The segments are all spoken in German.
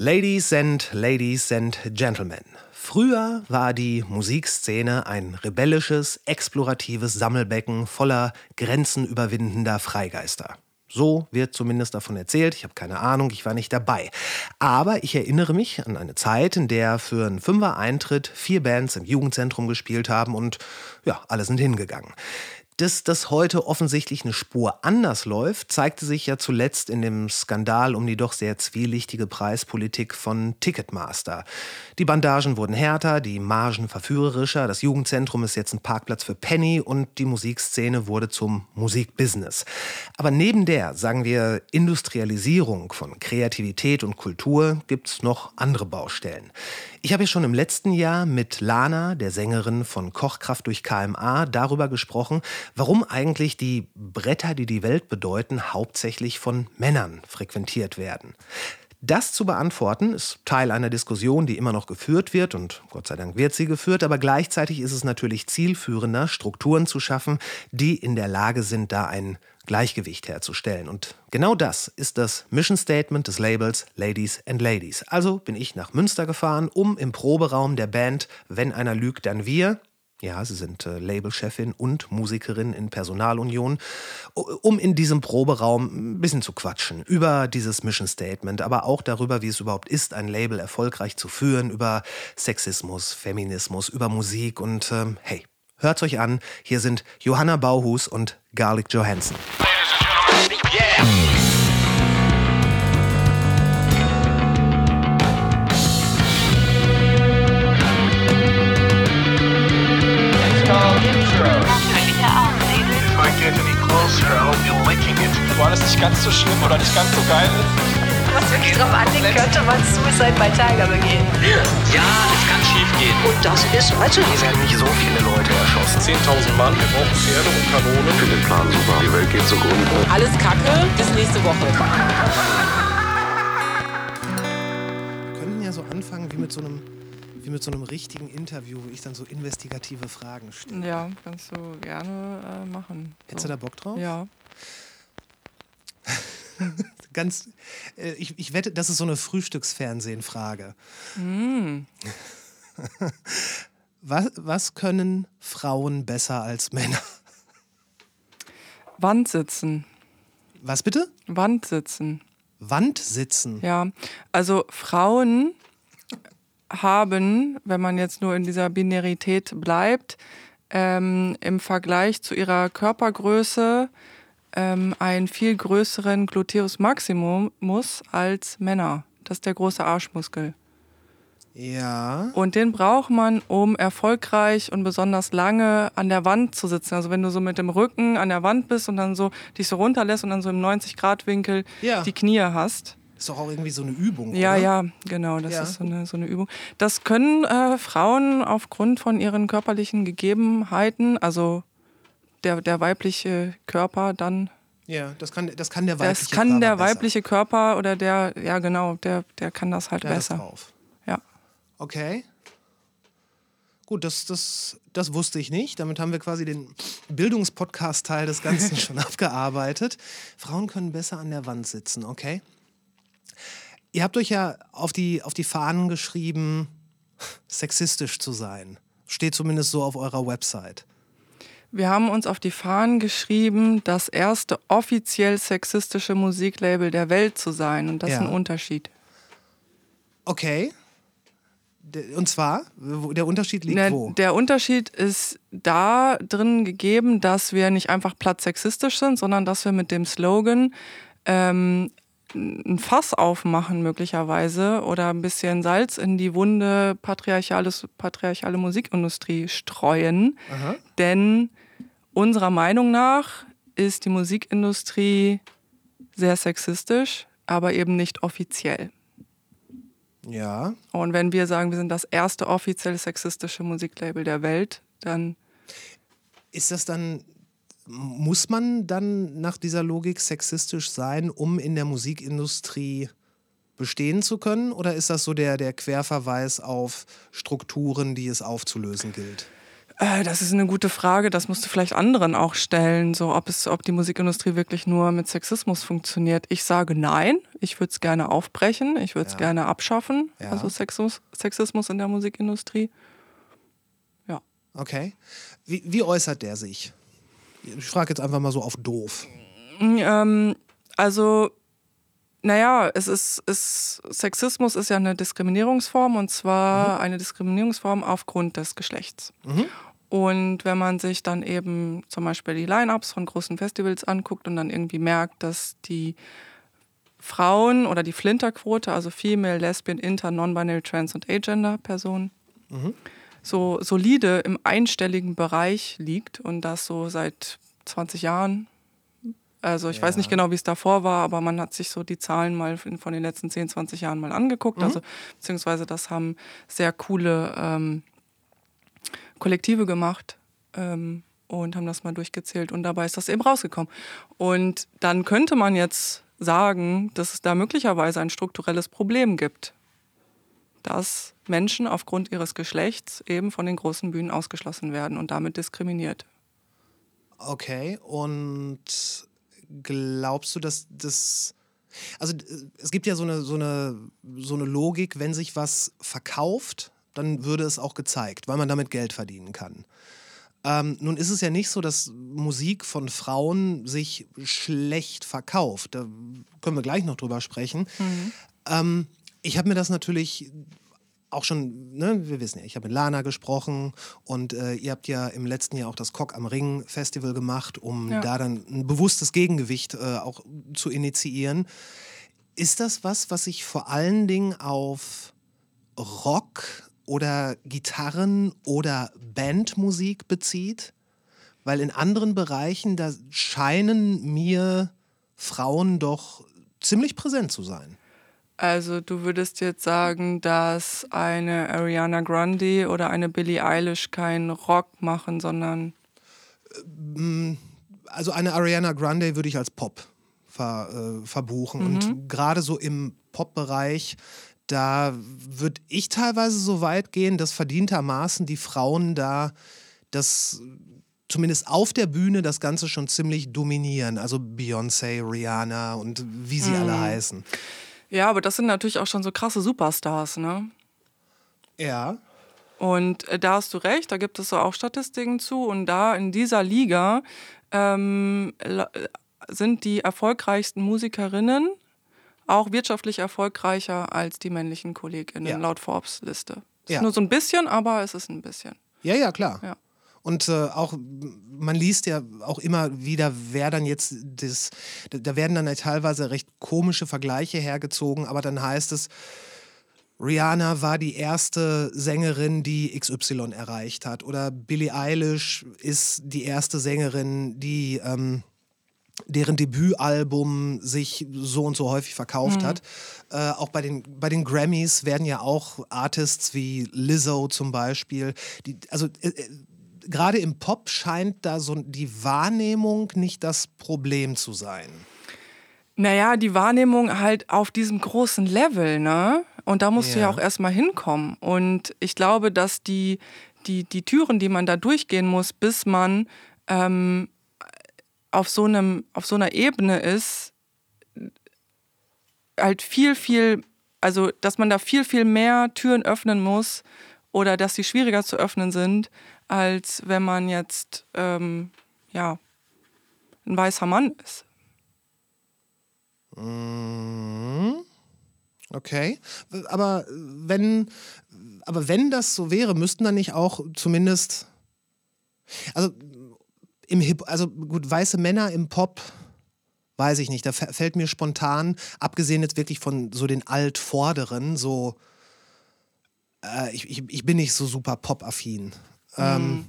Ladies and Ladies and Gentlemen. Früher war die Musikszene ein rebellisches, exploratives Sammelbecken voller grenzenüberwindender Freigeister. So wird zumindest davon erzählt. Ich habe keine Ahnung, ich war nicht dabei. Aber ich erinnere mich an eine Zeit, in der für einen Fünfer-Eintritt vier Bands im Jugendzentrum gespielt haben und ja, alle sind hingegangen. Dass das heute offensichtlich eine Spur anders läuft, zeigte sich ja zuletzt in dem Skandal um die doch sehr zwielichtige Preispolitik von Ticketmaster. Die Bandagen wurden härter, die Margen verführerischer, das Jugendzentrum ist jetzt ein Parkplatz für Penny und die Musikszene wurde zum Musikbusiness. Aber neben der, sagen wir, Industrialisierung von Kreativität und Kultur gibt es noch andere Baustellen. Ich habe ja schon im letzten Jahr mit Lana, der Sängerin von Kochkraft durch KMA, darüber gesprochen, warum eigentlich die Bretter, die die Welt bedeuten, hauptsächlich von Männern frequentiert werden. Das zu beantworten ist Teil einer Diskussion, die immer noch geführt wird und Gott sei Dank wird sie geführt, aber gleichzeitig ist es natürlich zielführender, Strukturen zu schaffen, die in der Lage sind, da ein Gleichgewicht herzustellen. Und genau das ist das Mission Statement des Labels Ladies and Ladies. Also bin ich nach Münster gefahren, um im Proberaum der Band Wenn einer lügt, dann wir ja, sie sind äh, Labelchefin und Musikerin in Personalunion, um in diesem Proberaum ein bisschen zu quatschen über dieses Mission Statement, aber auch darüber, wie es überhaupt ist, ein Label erfolgreich zu führen, über Sexismus, Feminismus, über Musik und ähm, hey, hört's euch an, hier sind Johanna Bauhus und Garlic Johansson. Yeah. Wo alles nicht ganz so schlimm oder nicht ganz so geil. Was wirklich drauf anlegt, könnte man Suicide bei Tiger begehen. Ja, es kann schief gehen. Und das ist also Hier werden nicht so viele Leute erschossen. 10.000 Mann, wir brauchen Pferde und Kanonen. Ich finde den Plan super. Die Welt geht zugrunde. Alles Kacke, bis nächste Woche. Wir können ja so anfangen wie mit so einem wie mit so einem richtigen Interview, wo ich dann so investigative Fragen stelle. Ja, kannst du gerne äh, machen. Hättest du da Bock drauf? Ja. Ganz, äh, ich, ich wette, das ist so eine Frühstücksfernsehen-Frage. Mm. was, was können Frauen besser als Männer? Wand sitzen. Was bitte? Wand sitzen. Wand sitzen? Ja, also Frauen haben, wenn man jetzt nur in dieser Binarität bleibt, ähm, im Vergleich zu ihrer Körpergröße ähm, einen viel größeren Gluteus maximus als Männer. Das ist der große Arschmuskel. Ja. Und den braucht man, um erfolgreich und besonders lange an der Wand zu sitzen. Also wenn du so mit dem Rücken an der Wand bist und dann so dich so runterlässt und dann so im 90-Grad-Winkel ja. die Knie hast. Ist doch auch irgendwie so eine Übung. Ja, oder? ja, genau. Das Ja. ist so eine, so eine Übung. Das können äh, Frauen aufgrund von ihren körperlichen Gegebenheiten, also der, der weibliche Körper dann. Ja, das kann, das kann der weibliche Das kann Körper der besser. weibliche Körper oder der, ja genau, der, der kann das halt Der besser. drauf. Ja. Okay. Gut, das, das, das wusste ich nicht. Damit haben wir quasi den Bildungspodcast-Teil des Ganzen schon abgearbeitet. Frauen können besser an der Wand sitzen, okay? Ihr habt euch ja auf die, auf die Fahnen geschrieben, sexistisch zu sein. Steht zumindest so auf eurer Website. Wir haben uns auf die Fahnen geschrieben, das erste offiziell sexistische Musiklabel der Welt zu sein. Und das Ja. ist ein Unterschied. Okay. Und zwar, der Unterschied liegt Ne, wo? Der Unterschied ist da drin gegeben, dass wir nicht einfach platt sexistisch sind, sondern dass wir mit dem Slogan ähm, ein Fass aufmachen möglicherweise oder ein bisschen Salz in die Wunde patriarchales, patriarchale Musikindustrie streuen. Aha. Denn unserer Meinung nach ist die Musikindustrie sehr sexistisch, aber eben nicht offiziell. Ja. Und wenn wir sagen, wir sind das erste offiziell sexistische Musiklabel der Welt, dann Ist das dann, muss man dann nach dieser Logik sexistisch sein, um in der Musikindustrie bestehen zu können? Oder ist das so der, der Querverweis auf Strukturen, die es aufzulösen gilt? Äh, das ist eine gute Frage. Das musst du vielleicht anderen auch stellen, so ob es, ob die Musikindustrie wirklich nur mit Sexismus funktioniert. Ich sage nein. Ich würde es gerne aufbrechen. Ich würde es Ja. gerne abschaffen. Ja. Also Sexismus, Sexismus in der Musikindustrie. Ja. Okay. Wie, wie äußert der sich? Ich frage jetzt einfach mal so auf doof. Ähm, also, naja, es ist, es, Sexismus ist ja eine Diskriminierungsform und zwar eine Diskriminierungsform aufgrund des Geschlechts. Und wenn man sich dann eben zum Beispiel die Line-Ups von großen Festivals anguckt und dann irgendwie merkt, dass die Frauen oder die Flinterquote, also Female, Lesbian, Inter, Non-Binary, Trans und Agender-Personen, so solide im einstelligen Bereich liegt und das so seit 20 Jahren. Also ich weiß nicht genau, wie es davor war, aber man hat sich so die Zahlen mal von den letzten 10, 20 Jahren mal angeguckt. Also beziehungsweise das haben sehr coole ähm, Kollektive gemacht ähm, und haben das mal durchgezählt und dabei ist das eben rausgekommen. Und dann könnte man jetzt sagen, dass es da möglicherweise ein strukturelles Problem gibt, dass Menschen aufgrund ihres Geschlechts eben von den großen Bühnen ausgeschlossen werden und damit diskriminiert. Okay. Und glaubst du, dass das. Also es gibt ja so eine, so, eine, so eine Logik, wenn sich was verkauft, dann würde es auch gezeigt, weil man damit Geld verdienen kann. Ähm, nun ist es ja nicht so, dass Musik von Frauen sich schlecht verkauft. Da können wir gleich noch drüber sprechen. Ähm, ich habe mir das natürlich auch schon, ne, wir wissen ja, ich habe mit Lana gesprochen und äh, ihr habt ja im letzten Jahr auch das Cock am Ring Festival gemacht, um Ja. da dann ein bewusstes Gegengewicht äh, auch zu initiieren. Ist das was, was sich vor allen Dingen auf Rock oder Gitarren oder Bandmusik bezieht? Weil in anderen Bereichen, da scheinen mir Frauen doch ziemlich präsent zu sein. Also du würdest jetzt sagen, dass eine Ariana Grande oder eine Billie Eilish keinen Rock machen, sondern also eine Ariana Grande würde ich als Pop ver, äh, verbuchen. Und gerade so im Pop-Bereich, da würde ich teilweise so weit gehen, dass verdientermaßen die Frauen da das zumindest auf der Bühne das Ganze schon ziemlich dominieren. Also Beyoncé, Rihanna und wie sie alle heißen. Ja, aber das sind natürlich auch schon so krasse Superstars, ne? Ja. Und äh, da hast du recht, da gibt es so auch Statistiken zu. Und da in dieser Liga ähm, äh, sind die erfolgreichsten Musikerinnen auch wirtschaftlich erfolgreicher als die männlichen KollegInnen Ja. laut Forbes-Liste. Ist Ja. nur so ein bisschen, aber es ist ein bisschen. Ja, ja, klar. Ja. Und äh, auch, man liest ja auch immer wieder, wer dann jetzt das, da werden dann halt teilweise recht komische Vergleiche hergezogen, aber dann heißt es, Rihanna war die erste Sängerin, die XY erreicht hat. Oder Billie Eilish ist die erste Sängerin, die ähm, deren Debütalbum sich so und so häufig verkauft hat. Äh, auch bei den, bei den Grammys werden ja auch Artists wie Lizzo zum Beispiel, die, also äh, äh, gerade im Pop scheint da so die Wahrnehmung nicht das Problem zu sein. Naja, die Wahrnehmung halt auf diesem großen Level, ne? Und da musst du ja Ja. auch erstmal hinkommen. Und ich glaube, dass die, die, die Türen, die man da durchgehen muss, bis man ähm, auf, so einem, auf so einer Ebene ist, halt viel, viel, also dass man da viel, viel mehr Türen öffnen muss oder dass sie schwieriger zu öffnen sind, als wenn man jetzt, ähm, ja, ein weißer Mann ist. Okay, aber wenn, aber wenn das so wäre, müssten dann nicht auch zumindest, also im Hip, also gut, weiße Männer im Pop, weiß ich nicht, da fä- fällt mir spontan, abgesehen jetzt wirklich von so den Altvorderen, so, äh, ich, ich, ich bin nicht so super Pop-affin. Ähm,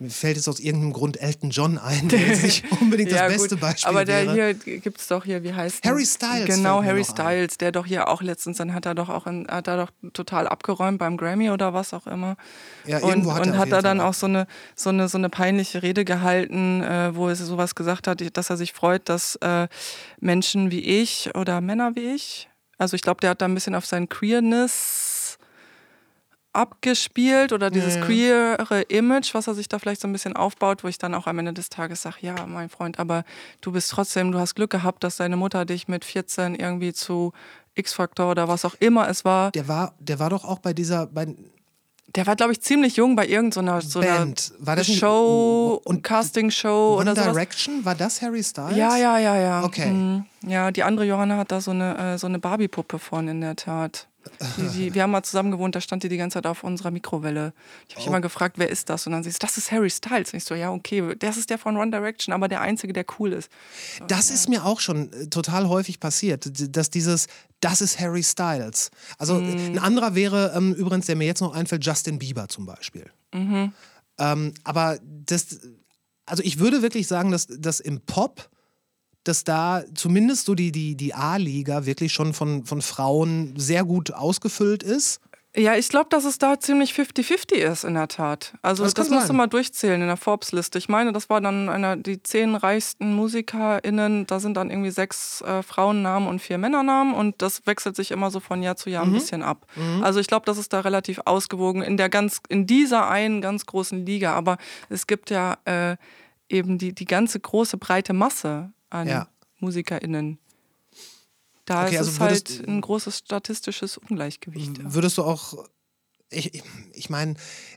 mir fällt jetzt aus irgendeinem Grund Elton John ein, der jetzt nicht unbedingt das beste Beispiel aber der wäre. hier gibt es doch hier, wie heißt Harry? Styles Genau, Harry noch ein. Styles, der doch hier auch letztens, dann hat er doch auch in, hat er doch total abgeräumt beim Grammy oder was auch immer. Ja, und irgendwo hat er und auf hat er dann auch so eine, so, eine, so eine peinliche Rede gehalten, äh, wo er sowas gesagt hat, dass er sich freut, dass äh, Menschen wie ich oder Männer wie ich, also ich glaube, der hat da ein bisschen auf sein Queerness abgespielt oder dieses Ja, queere Image, was er sich da vielleicht so ein bisschen aufbaut, wo ich dann auch am Ende des Tages sage, ja, mein Freund, aber du bist trotzdem, du hast Glück gehabt, dass deine Mutter dich mit 14 irgendwie zu X-Factor oder was auch immer es war. Der war, der war doch auch bei dieser, bei, Der war, glaube ich, ziemlich jung bei irgendeiner so Band. War das Show und- Casting-Show oder sowas. Direction, war das Harry Styles? Ja, ja, ja, ja. Okay. Mhm. Ja, die andere Johanna hat da so eine, äh, so eine Barbie-Puppe von, in der Tat. Die, die, wir haben mal zusammen gewohnt, da stand die die ganze Zeit auf unserer Mikrowelle. Ich habe mich immer gefragt, wer ist das? Und dann siehst du, das ist Harry Styles. Und ich so, ja, okay, das ist der von One Direction, aber der Einzige, der cool ist. Das ist mir auch schon äh, total häufig passiert, dass dieses, das ist Harry Styles. Also Mhm. ein anderer wäre ähm, übrigens, der mir jetzt noch einfällt, Justin Bieber zum Beispiel. Mhm. Ähm, aber das, also ich würde wirklich sagen, dass, dass im Pop, dass da zumindest so die, die, die A-Liga wirklich schon von, von Frauen sehr gut ausgefüllt ist. Ja, ich glaube, dass es da ziemlich 50-50 ist, in der Tat. Also Das das, musst du mal durchzählen in der Forbes-Liste. Ich meine, das war dann einer, die zehn reichsten MusikerInnen, da sind dann irgendwie sechs äh, Frauennamen und vier Männernamen und das wechselt sich immer so von Jahr zu Jahr ein bisschen ab. Also ich glaube, das ist da relativ ausgewogen in der ganz, in dieser einen ganz großen Liga. Aber es gibt ja äh, eben die, die ganze große breite Masse an Ja. MusikerInnen. Da Okay, ist also es halt ein großes statistisches Ungleichgewicht. Würdest du auch, ich, ich- ich meine,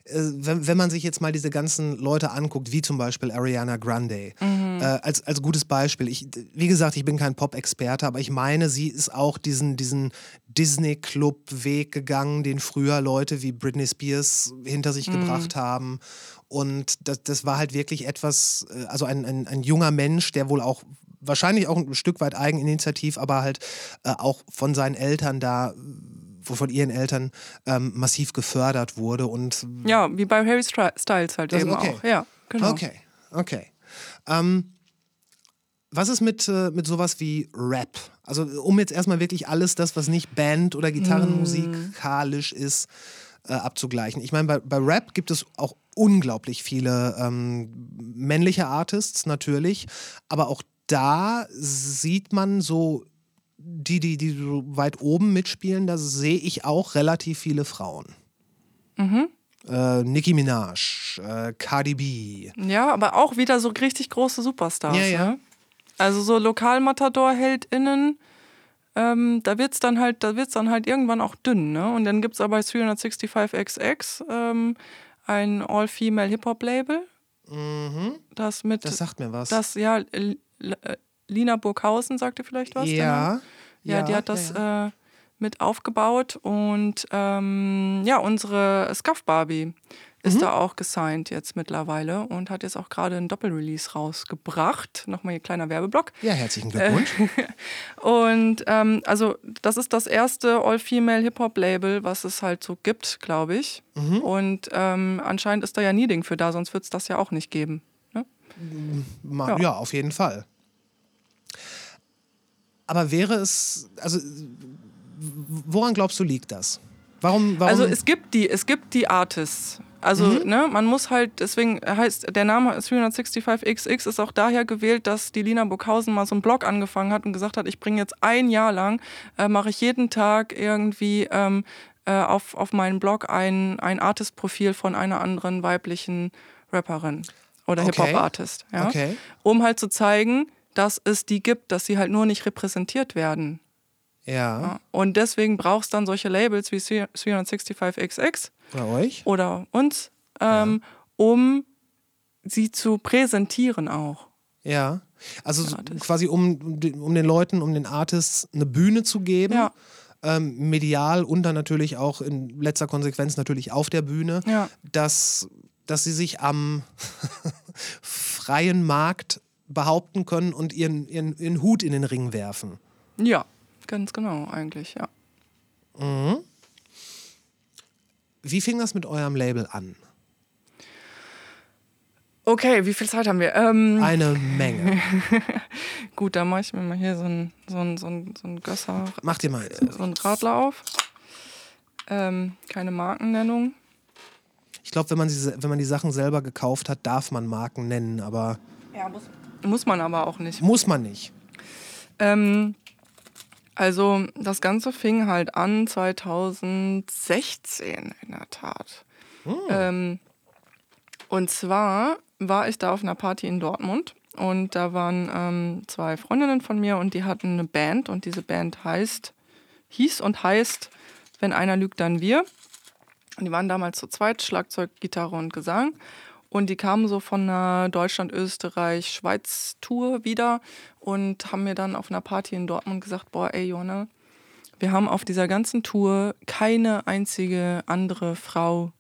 äh, wenn, wenn man sich jetzt mal diese ganzen Leute anguckt, wie zum Beispiel Ariana Grande, äh, als, als gutes Beispiel. Ich, wie gesagt, ich bin kein Pop-Experte, aber ich meine, sie ist auch diesen, diesen Disney-Club-Weg gegangen, den früher Leute wie Britney Spears hinter sich gebracht haben. Und das, das war halt wirklich etwas, äh, also ein, ein, ein junger Mensch, der wohl auch wahrscheinlich auch ein Stück weit Eigeninitiativ, aber halt äh, auch von seinen Eltern da, wo von ihren Eltern ähm, massiv gefördert wurde und Ja, wie bei Harry Styles halt Das- eben okay. auch. Ja, genau. Okay, okay. Ähm, was ist mit, äh, mit sowas wie Rap? Also um jetzt erstmal wirklich alles das, was nicht Band oder Gitarrenmusikalisch ist, äh, abzugleichen. Ich meine, bei, bei Rap gibt es auch unglaublich viele ähm, männliche Artists natürlich, aber auch da sieht man so die, die, die so weit oben mitspielen, da sehe ich auch relativ viele Frauen. Äh, Nicki Minaj, äh, Cardi B. Ja, aber auch wieder so richtig große Superstars. Ja, ja. Ne? Also so Lokalmatador-HeldInnen, ähm, da wird's dann halt, da wird's dann halt irgendwann auch dünn, ne? Und dann gibt's aber bei 365XX ähm, ein All-Female Hip-Hop-Label. Das mit Mhm. Das sagt mir was. das, ja, L- L- Lina Burghausen sagte vielleicht was. der ja, Name? Ja, die hat das ja. Äh, mit aufgebaut und ähm, ja, unsere Scuff Barbie ist Mhm. da auch gesigned jetzt mittlerweile und hat jetzt auch gerade einen Doppelrelease rausgebracht. Nochmal ein kleiner Werbeblock. ja, herzlichen Glückwunsch. Und ähm, also das ist das erste All-Female Hip-Hop-Label, was es halt so gibt, glaube ich. Mhm. Und ähm, anscheinend ist da ja Needing für da, sonst wird es das ja auch nicht geben. Ne? Ma- ja. Ja. auf jeden Fall. Aber wäre es, also woran glaubst du liegt das? Warum, warum? Also es gibt die, es gibt die Artists. Also, Mhm. ne, man muss halt, deswegen heißt der Name 365XX ist auch daher gewählt, dass die Lina Burghausen mal so einen Blog angefangen hat und gesagt hat, ich bringe jetzt ein Jahr lang, äh, mache ich jeden Tag irgendwie ähm, äh, auf, auf meinen Blog ein, ein Artist-Profil von einer anderen weiblichen Rapperin oder Okay. Hip-Hop-Artist. Ja? Okay. Um halt zu zeigen, dass es die gibt, dass sie halt nur nicht repräsentiert werden. ja, Und deswegen brauchst du dann solche Labels wie 365XX oder euch? oder uns, ähm, um sie zu präsentieren auch. Ja. Also so quasi um, um den- Leuten, um den Artists eine Bühne zu geben. Ja. Ähm, medial und dann natürlich auch in letzter Konsequenz natürlich auf der Bühne, Ja. dass, dass sie sich am freien Markt behaupten können und ihren, ihren, ihren Hut in den Ring werfen. Ja, ganz genau eigentlich, ja. Wie fing das mit eurem Label an? Okay, wie viel Zeit haben wir? Ähm, Eine Menge. gut, dann mache ich mir mal hier so ein, so ein, so ein, so ein Gösser, Mach dir mal. so ein Radler auf. Ähm, keine Markennennung. Ich glaube, wenn, man sie- wenn man die Sachen selber gekauft hat, darf man Marken nennen, aber Ja, muss, muss man aber auch nicht. muss man nicht. Ähm, Also das Ganze fing halt an 2016 in der Tat. Ähm, und zwar war ich da auf einer Party in Dortmund und da waren ähm, zwei Freundinnen von mir und die hatten eine Band und diese Band heißt, hieß und heißt, wenn einer lügt, dann wir. Und die waren damals zu zweit, Schlagzeug, Gitarre und Gesang. Und die kamen so von einer Deutschland-Österreich-Schweiz-Tour wieder und haben mir dann auf einer Party in Dortmund gesagt, boah, ey Jona, wir haben auf dieser ganzen Tour keine einzige andere Frau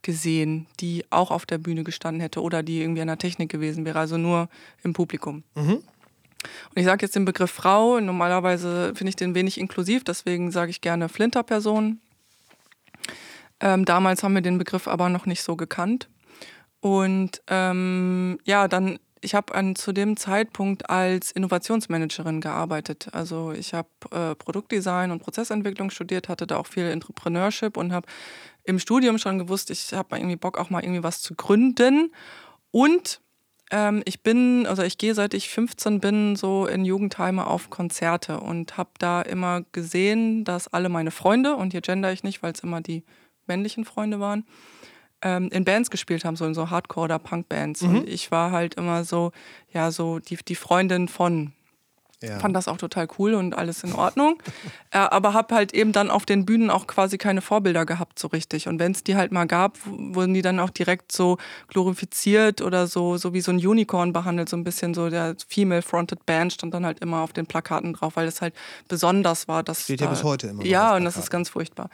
gesehen, die auch auf der Bühne gestanden hätte oder die irgendwie an der Technik gewesen wäre, also nur im Publikum. Und ich sage jetzt den Begriff Frau, normalerweise finde ich den wenig inklusiv, deswegen sage ich gerne Flinterperson. Ähm, damals haben wir den Begriff aber noch nicht so gekannt. Und ähm, ja, dann, ich habe zu dem Zeitpunkt als Innovationsmanagerin gearbeitet. Also ich habe äh, Produktdesign und Prozessentwicklung studiert, hatte da auch viel Entrepreneurship und habe im Studium schon gewusst, ich habe irgendwie Bock, auch mal irgendwie was zu gründen. Und ähm, ich bin, also ich gehe seit ich 15 bin, so in Jugendheime auf Konzerte und habe da immer gesehen, dass alle meine Freunde, und hier gender ich nicht, weil es immer die männlichen Freunde waren, ähm, in Bands gespielt haben, so in so Hardcore- oder Punk-Bands. Und ich war halt immer so, ja, so die, die Freundin von. Ja. Fand das auch total cool und alles in Ordnung. äh, aber habe halt eben dann auf den Bühnen auch quasi keine Vorbilder gehabt, so richtig. Und wenn es die halt mal gab, wurden die dann auch direkt so glorifiziert oder so, so wie so ein Unicorn behandelt. So ein bisschen so der Female-Fronted Band stand dann halt immer auf den Plakaten drauf, weil es halt besonders war. Dass Steht ja da- bis heute immer Ja, und das ist ganz furchtbar.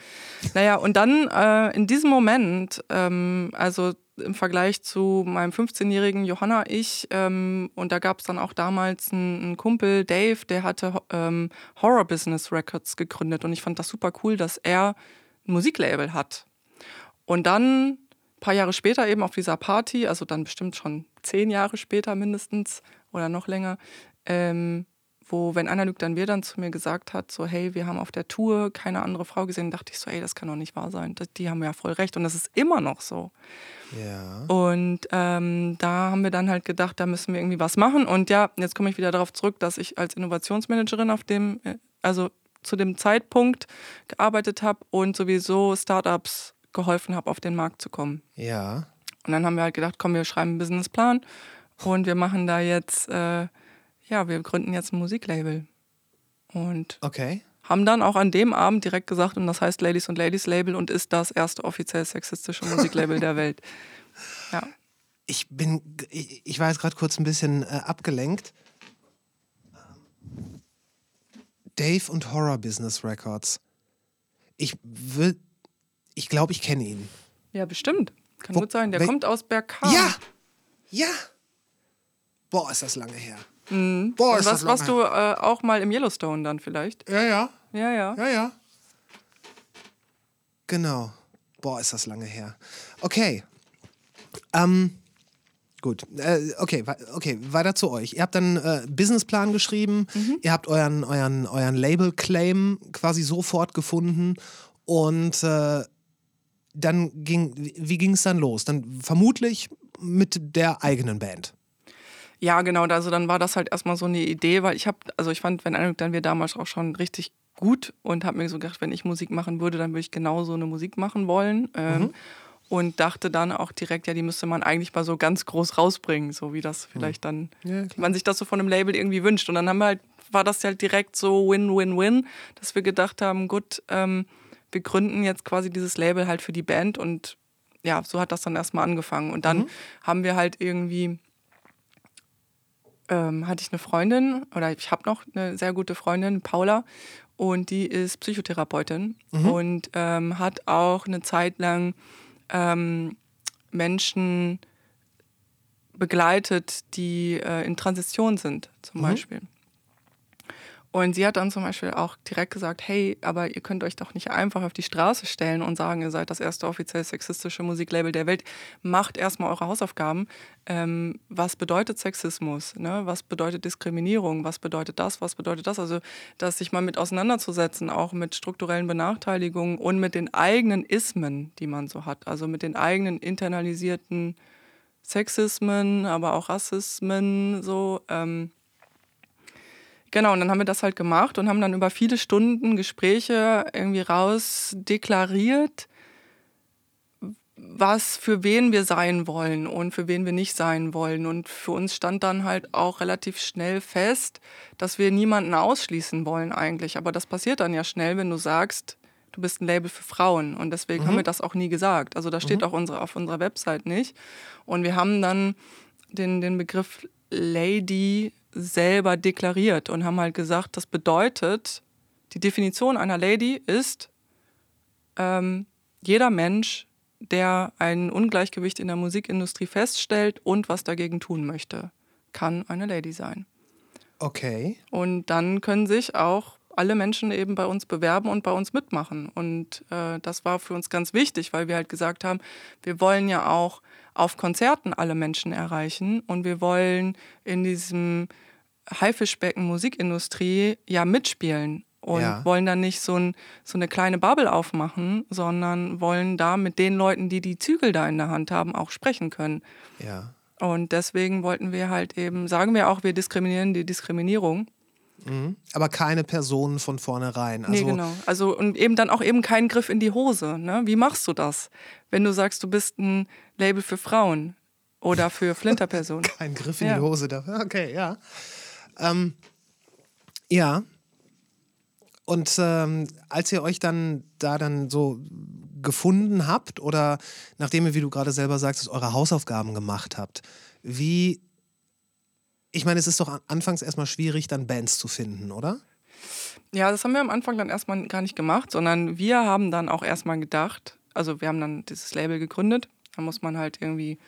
Naja, und dann äh, in diesem Moment, ähm, also im Vergleich zu meinem 15-jährigen Johanna, ich, ähm, und da gab es dann auch damals einen, Kumpel, Dave, der hatte ähm, Horror Business Records gegründet und ich fand das super cool, dass er ein Musiklabel hat. Und dann, ein paar Jahre später eben auf dieser Party, also dann bestimmt schon zehn Jahre später mindestens oder noch länger, ähm, wo, wenn lügt, dann wir dann zu mir gesagt hat, so, hey, wir haben auf der Tour keine andere Frau gesehen, dachte ich so, ey, das kann doch nicht wahr sein. Die haben ja voll recht und das ist immer noch so. Ja. Und ähm, da haben wir dann halt gedacht, da müssen wir irgendwie was machen. Und ja, jetzt komme ich wieder darauf zurück, dass ich als Innovationsmanagerin auf dem, äh, also zu dem Zeitpunkt gearbeitet habe und sowieso Startups geholfen habe, auf den Markt zu kommen. Ja. Und dann haben wir halt gedacht, komm, wir schreiben einen Businessplan und wir machen da jetzt, äh, ja, wir gründen jetzt ein Musiklabel. Und Okay. haben dann auch an dem Abend direkt gesagt, und das heißt Ladies und Ladies Label und ist das erste offiziell sexistische Musiklabel der Welt. Ja. Ich bin, ich, ich war jetzt gerade kurz ein bisschen äh, abgelenkt. Dave und Horror Business Records. Ich will, ich glaube, ich kenne ihn. Ja, bestimmt. Kann Wo- gut sein. Der kommt aus Bergkamp. Ja, ja. Boah, ist das lange her. Boah, Und ist das was lange warst du äh, auch mal im Yellowstone dann vielleicht? Ja, ja, Ja, ja. ja, ja. Genau. Boah, ist das lange her. Okay. Ähm, gut. Äh, okay, okay, weiter zu euch. Ihr habt dann äh, Businessplan geschrieben, ihr habt euren, euren, euren Label-Claim quasi sofort gefunden und äh, dann ging, wie ging es dann los? Dann vermutlich mit der eigenen Band. Ja, genau. Also dann war das halt erstmal so eine Idee, weil ich habe, also ich fand, wenn Eindruck, dann wir damals auch schon richtig gut und habe mir so gedacht, wenn ich Musik machen würde, dann würde ich genau so eine Musik machen wollen. Ähm, Und dachte dann auch direkt, ja, die müsste man eigentlich mal so ganz groß rausbringen, so wie das vielleicht dann, man sich das so von einem Label irgendwie wünscht. Und dann haben wir halt, war das halt direkt so Win-Win-Win, dass wir gedacht haben, gut, ähm, wir gründen jetzt quasi dieses Label halt für die Band und ja, so hat das dann erstmal angefangen. Und dann haben wir halt irgendwie ähm, hatte ich eine Freundin oder ich habe noch eine sehr gute Freundin, Paula, und die ist Psychotherapeutin und ähm, hat auch eine Zeit lang ähm, Menschen begleitet, die äh, in Transition sind, zum Beispiel. Und sie hat dann zum Beispiel auch direkt gesagt, hey, aber ihr könnt euch doch nicht einfach auf die Straße stellen und sagen, ihr seid das erste offiziell sexistische Musiklabel der Welt. Macht erstmal eure Hausaufgaben. Ähm, was bedeutet Sexismus? Ne? Was bedeutet Diskriminierung? Was bedeutet das? Was bedeutet das? Also, das sich mal mit auseinanderzusetzen, auch mit strukturellen Benachteiligungen und mit den eigenen Ismen, die man so hat. Also mit den eigenen internalisierten Sexismen, aber auch Rassismen, so. Ähm, Genau, und dann haben wir das halt gemacht und haben dann über viele Stunden Gespräche irgendwie raus deklariert, was für wen wir sein wollen und für wen wir nicht sein wollen. Und für uns stand dann halt auch relativ schnell fest, dass wir niemanden ausschließen wollen eigentlich. Aber das passiert dann ja schnell, wenn du sagst, du bist ein Label für Frauen. Und deswegen mhm. haben wir das auch nie gesagt. Also das steht mhm. auch unsere, auf unserer Website nicht. Und wir haben dann den, den Begriff Lady selber deklariert und haben halt gesagt, das bedeutet, die Definition einer Lady ist ähm, jeder Mensch, der ein Ungleichgewicht in der Musikindustrie feststellt und was dagegen tun möchte, kann eine Lady sein. Okay. Und dann können sich auch alle Menschen eben bei uns bewerben und bei uns mitmachen. Und äh, das war für uns ganz wichtig, weil wir halt gesagt haben, wir wollen ja auch auf Konzerten alle Menschen erreichen und wir wollen in diesem Haifischbecken Musikindustrie ja mitspielen und ja. wollen dann nicht so, ein, so eine kleine Bubble aufmachen, sondern wollen da mit den Leuten, die die Zügel da in der Hand haben, auch sprechen können. Ja. Und deswegen wollten wir halt eben, sagen wir auch, wir diskriminieren die Diskriminierung. Mhm. Aber keine Personen von vornherein. Also nee, genau. Also und eben dann auch eben kein Griff in die Hose. Ne? Wie machst du das? Wenn du sagst, du bist ein Label für Frauen oder für Flinterpersonen. kein Griff in ja. die Hose dafür. Okay, ja. Ähm, ja, und ähm, als ihr euch dann da dann so gefunden habt oder nachdem ihr, wie du gerade selber sagst, eure Hausaufgaben gemacht habt, wie, ich meine, es ist doch anfangs erstmal schwierig, dann Bands zu finden, oder? Ja, das haben wir am Anfang dann erstmal gar nicht gemacht, sondern wir haben dann auch erstmal gedacht, also wir haben dann dieses Label gegründet, da muss man halt irgendwie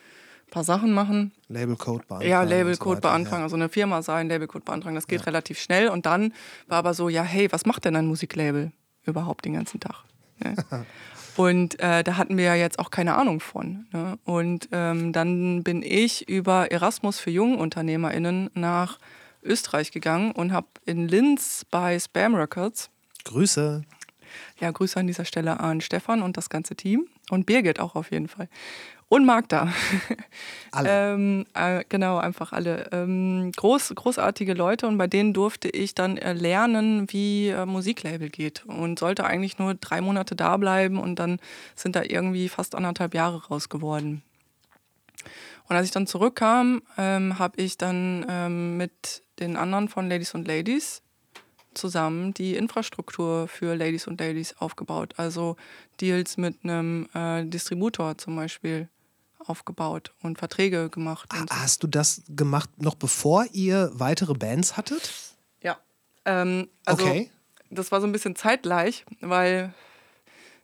paar Sachen machen. Labelcode beantragen. Ja, Labelcode so beantragen, ja. also eine Firma sein, Labelcode beantragen, das geht ja. relativ schnell. Und dann war aber so, ja, hey, was macht denn ein Musiklabel überhaupt den ganzen Tag? Ne? Und äh, da hatten wir ja jetzt auch keine Ahnung von. Ne? Und ähm, dann bin ich über Erasmus für JungunternehmerInnen nach Österreich gegangen und habe in Linz bei Spam Records. Grüße. Ja, Grüße an dieser Stelle an Stefan und das ganze Team und Birgit auch auf jeden Fall und Magda. Alle. ähm, äh, genau, einfach alle. Ähm, groß, großartige Leute und bei denen durfte ich dann äh, lernen, wie äh, Musiklabel geht und sollte eigentlich nur drei Monate da bleiben und dann sind da irgendwie fast anderthalb Jahre raus geworden. Und als ich dann zurückkam, ähm, habe ich dann ähm, mit den anderen von Ladies und Ladies zusammen die Infrastruktur für Ladies und Ladies aufgebaut. Also Deals mit einem äh, Distributor zum Beispiel aufgebaut und Verträge gemacht. Und so. Hast du das gemacht noch bevor ihr weitere Bands hattet? Ja. Ähm, also okay. das war so ein bisschen zeitgleich, weil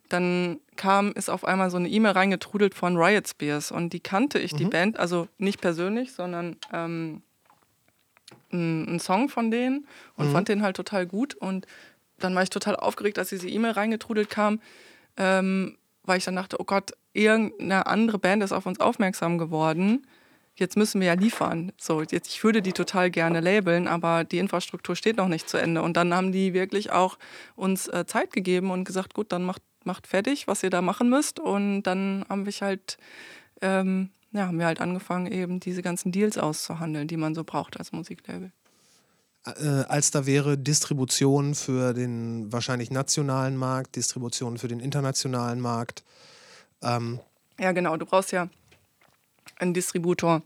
dann kam, ist auf einmal so eine E-Mail reingetrudelt von Riot Spears und die kannte ich, mhm. die Band, also nicht persönlich, sondern ähm, einen Song von denen und mhm. fand den halt total gut und dann war ich total aufgeregt, als diese E-Mail reingetrudelt kam, ähm, weil ich dann dachte, oh Gott, irgendeine andere Band ist auf uns aufmerksam geworden. Jetzt müssen wir ja liefern. So, jetzt, ich würde die total gerne labeln, aber die Infrastruktur steht noch nicht zu Ende. Und dann haben die wirklich auch uns äh, Zeit gegeben und gesagt, gut, dann macht, macht fertig, was ihr da machen müsst. Und dann haben wir halt, ähm, ja, haben wir halt angefangen, eben diese ganzen Deals auszuhandeln, die man so braucht als Musiklabel. Äh, als da wäre Distribution für den wahrscheinlich nationalen Markt, Distribution für den internationalen Markt. Ähm ja, genau. Du brauchst ja einen Distributor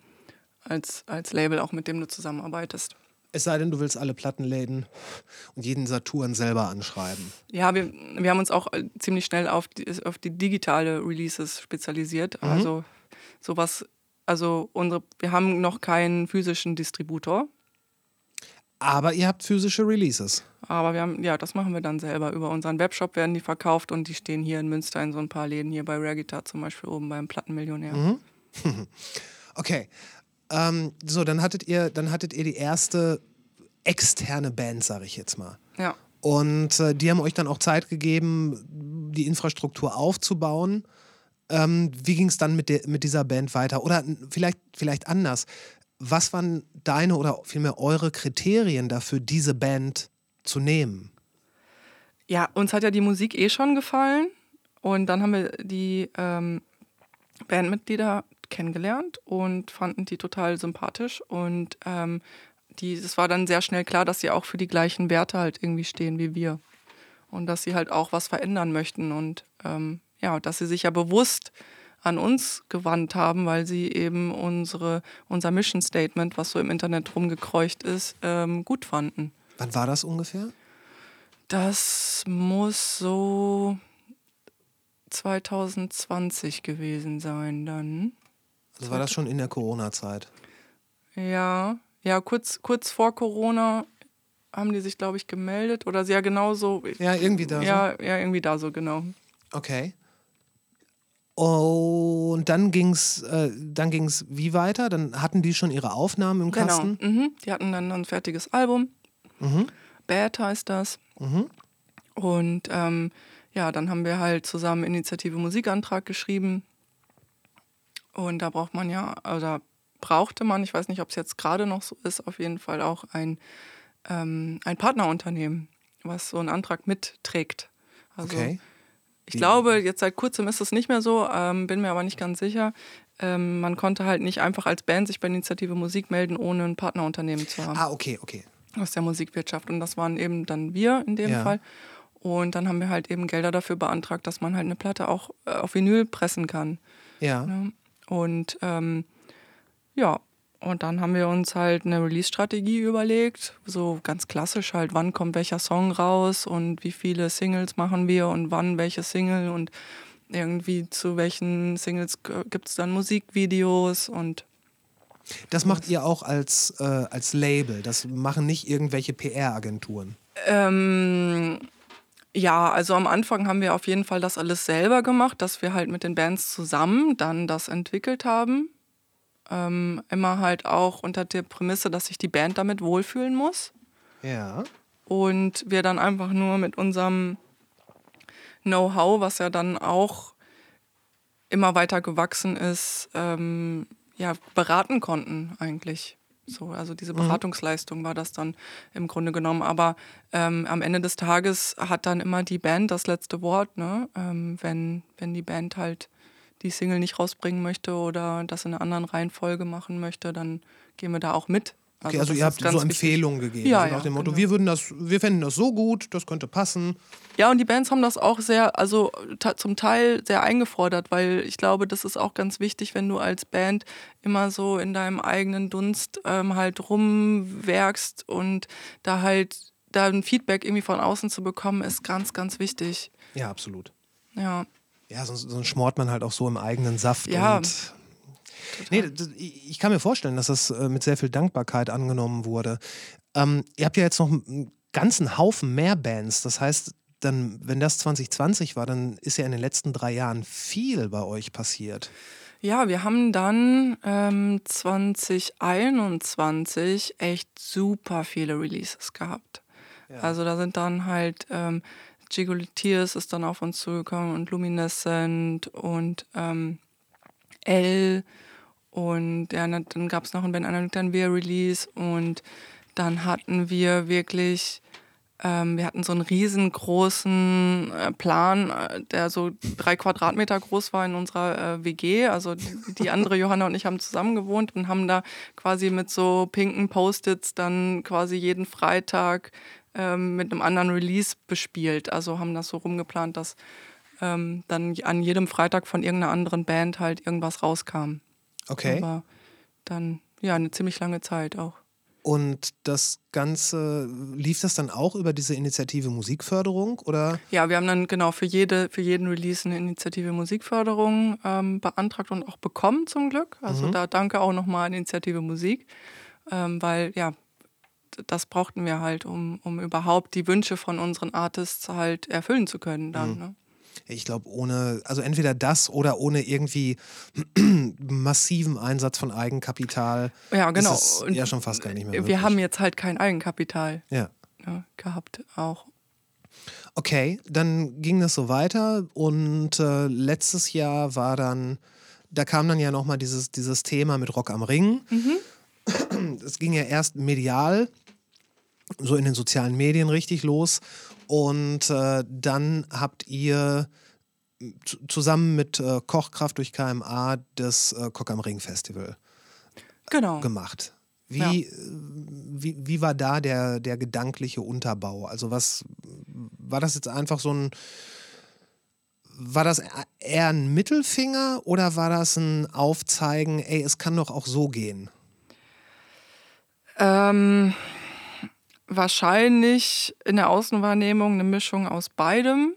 als, als Label, auch mit dem du zusammenarbeitest. Es sei denn, du willst alle Plattenläden und jeden Saturn selber anschreiben. Ja, wir, wir haben uns auch äh, ziemlich schnell auf die, auf die digitale Releases spezialisiert. Mhm. Also sowas, also unsere, wir haben noch keinen physischen Distributor. Aber ihr habt physische Releases. Aber wir haben, ja, das machen wir dann selber. Über unseren Webshop werden die verkauft und die stehen hier in Münster in so ein paar Läden, hier bei Rare Guitar zum Beispiel oben beim Plattenmillionär. Mhm. okay. Ähm, so, dann hattet ihr, dann hattet ihr die erste externe Band, sage ich jetzt mal. Ja. Und äh, die haben euch dann auch Zeit gegeben, die Infrastruktur aufzubauen. Ähm, wie ging es dann mit, der, mit dieser Band weiter? Oder vielleicht, vielleicht anders. Was waren deine oder vielmehr eure Kriterien dafür, diese Band zu nehmen? Ja, uns hat ja die Musik eh schon gefallen. Und dann haben wir die ähm, Bandmitglieder kennengelernt und fanden die total sympathisch. Und ähm, die, es war dann sehr schnell klar, dass sie auch für die gleichen Werte halt irgendwie stehen wie wir. Und dass sie halt auch was verändern möchten. Und ähm, ja, dass sie sich ja bewusst an uns gewandt haben, weil sie eben unsere, unser Mission Statement, was so im Internet rumgekreucht ist, ähm, gut fanden. Wann war das ungefähr? Das muss so 2020 gewesen sein dann. Also war das schon in der Corona-Zeit? Ja, ja, kurz, kurz vor Corona haben die sich, glaube ich, gemeldet. Oder ja, genau so. Ja, irgendwie da Ja, ja, irgendwie da so, genau. Okay. Und dann ging's, äh, dann ging's wie weiter? Dann hatten die schon ihre Aufnahmen im Genau. Kasten? Mhm. Die hatten dann ein fertiges Album. Bad heißt das. Und ähm, ja, dann haben wir halt zusammen Initiative Musikantrag geschrieben. Und da braucht man ja, oder brauchte man, ich weiß nicht, ob es jetzt gerade noch so ist, auf jeden Fall auch ein, ähm, ein Partnerunternehmen, was so einen Antrag mitträgt. Also Okay. Ich glaube, jetzt seit kurzem ist es nicht mehr so, ähm, bin mir aber nicht ganz sicher. Ähm, man konnte halt nicht einfach als Band sich bei Initiative Musik melden, ohne ein Partnerunternehmen zu haben Ah, okay, okay. aus der Musikwirtschaft. Und das waren eben dann wir in dem Ja. Fall. Und dann haben wir halt eben Gelder dafür beantragt, dass man halt eine Platte auch äh, auf Vinyl pressen kann. Ja. Ne? Und ähm, ja, und dann haben wir uns halt eine Release-Strategie überlegt. So ganz klassisch halt, wann kommt welcher Song raus und wie viele Singles machen wir und wann welche Single und irgendwie zu welchen Singles gibt es dann Musikvideos und Das macht ihr auch als, äh, als Label. Das machen nicht irgendwelche PR-Agenturen. Ähm, ja, also am Anfang haben wir auf jeden Fall das alles selber gemacht, dass wir halt mit den Bands zusammen dann das entwickelt haben. Ähm, immer halt auch unter der Prämisse, dass sich die Band damit wohlfühlen muss. Ja. Und wir dann einfach nur mit unserem Know-how, was ja dann auch immer weiter gewachsen ist, ähm, ja, beraten konnten eigentlich. So, also diese Beratungsleistung war das dann im Grunde genommen. Aber ähm, am Ende des Tages hat dann immer die Band das letzte Wort, ne? Ähm, wenn, wenn die Band halt die Single nicht rausbringen möchte oder das in einer anderen Reihenfolge machen möchte, dann gehen wir da auch mit. Okay, also das ihr habt so wichtig. Empfehlungen gegeben. Ja, so nach ja, dem Motto, genau. wir würden das, wir fänden das so gut, das könnte passen. Ja, und die Bands haben das auch sehr, also zum Teil sehr eingefordert, weil ich glaube, das ist auch ganz wichtig, wenn du als Band immer so in deinem eigenen Dunst ähm, halt rumwerkst und da halt da ein Feedback irgendwie von außen zu bekommen, ist ganz, ganz wichtig. Ja, absolut. Ja. Ja, sonst, sonst schmort man halt auch so im eigenen Saft. Ja. Und nee, ich kann mir vorstellen, dass das äh, mit sehr viel Dankbarkeit angenommen wurde. Ähm, ihr habt ja jetzt noch einen ganzen Haufen mehr Bands. Das heißt, dann, wenn das 2020 war, dann ist ja in den letzten drei Jahren viel bei euch passiert. Ja, wir haben dann ähm, 2021 echt super viele Releases gehabt. Also da sind dann halt ähm, Gigolitiers ist dann auf uns zugekommen und Luminescent und ähm, L und ja, dann gab es noch ein Ben Analytan Wir Release und dann hatten wir wirklich ähm, wir hatten so einen riesengroßen äh, Plan, äh, der so drei Quadratmeter groß war in unserer äh, WG. Also die, die andere Johanna und ich haben zusammen gewohnt und haben da quasi mit so pinken Post-its dann quasi jeden Freitag ähm, mit einem anderen Release bespielt. Also haben das so rumgeplant, dass ähm, dann an jedem Freitag von irgendeiner anderen Band halt irgendwas rauskam. Okay. Aber dann, ja, eine ziemlich lange Zeit auch. Und das Ganze, lief das dann auch über diese Initiative Musikförderung oder? Ja, wir haben dann genau für, jede, für jeden Release eine Initiative Musikförderung ähm, beantragt und auch bekommen zum Glück. Also da danke auch nochmal an Initiative Musik, ähm, weil ja, das brauchten wir halt, um, um überhaupt die Wünsche von unseren Artists halt erfüllen zu können dann. Ne? Ich glaube, ohne, also entweder das oder ohne irgendwie massiven Einsatz von Eigenkapital. Ja, genau. Ist es ja schon fast gar nicht mehr Wir möglich. haben jetzt halt kein Eigenkapital Ja. ne, gehabt auch. Okay, dann ging das so weiter und äh, letztes Jahr war dann, da kam dann ja nochmal dieses, dieses Thema mit Rock am Ring. Es ging ja erst medial, so in den sozialen Medien richtig los und äh, dann habt ihr zu- zusammen mit äh, Kochkraft durch KMA das äh, Cock am Ring Festival Genau. gemacht. Wie, Ja. äh, wie, wie war da der, der gedankliche Unterbau? Also was war das jetzt einfach so ein war das eher ein Mittelfinger oder war das ein Aufzeigen, ey, es kann doch auch so gehen? Ähm, wahrscheinlich in der Außenwahrnehmung eine Mischung aus beidem.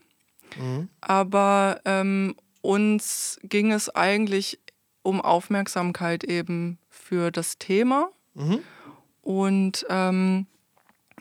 Aber ähm, uns ging es eigentlich um Aufmerksamkeit eben für das Thema. Und ähm,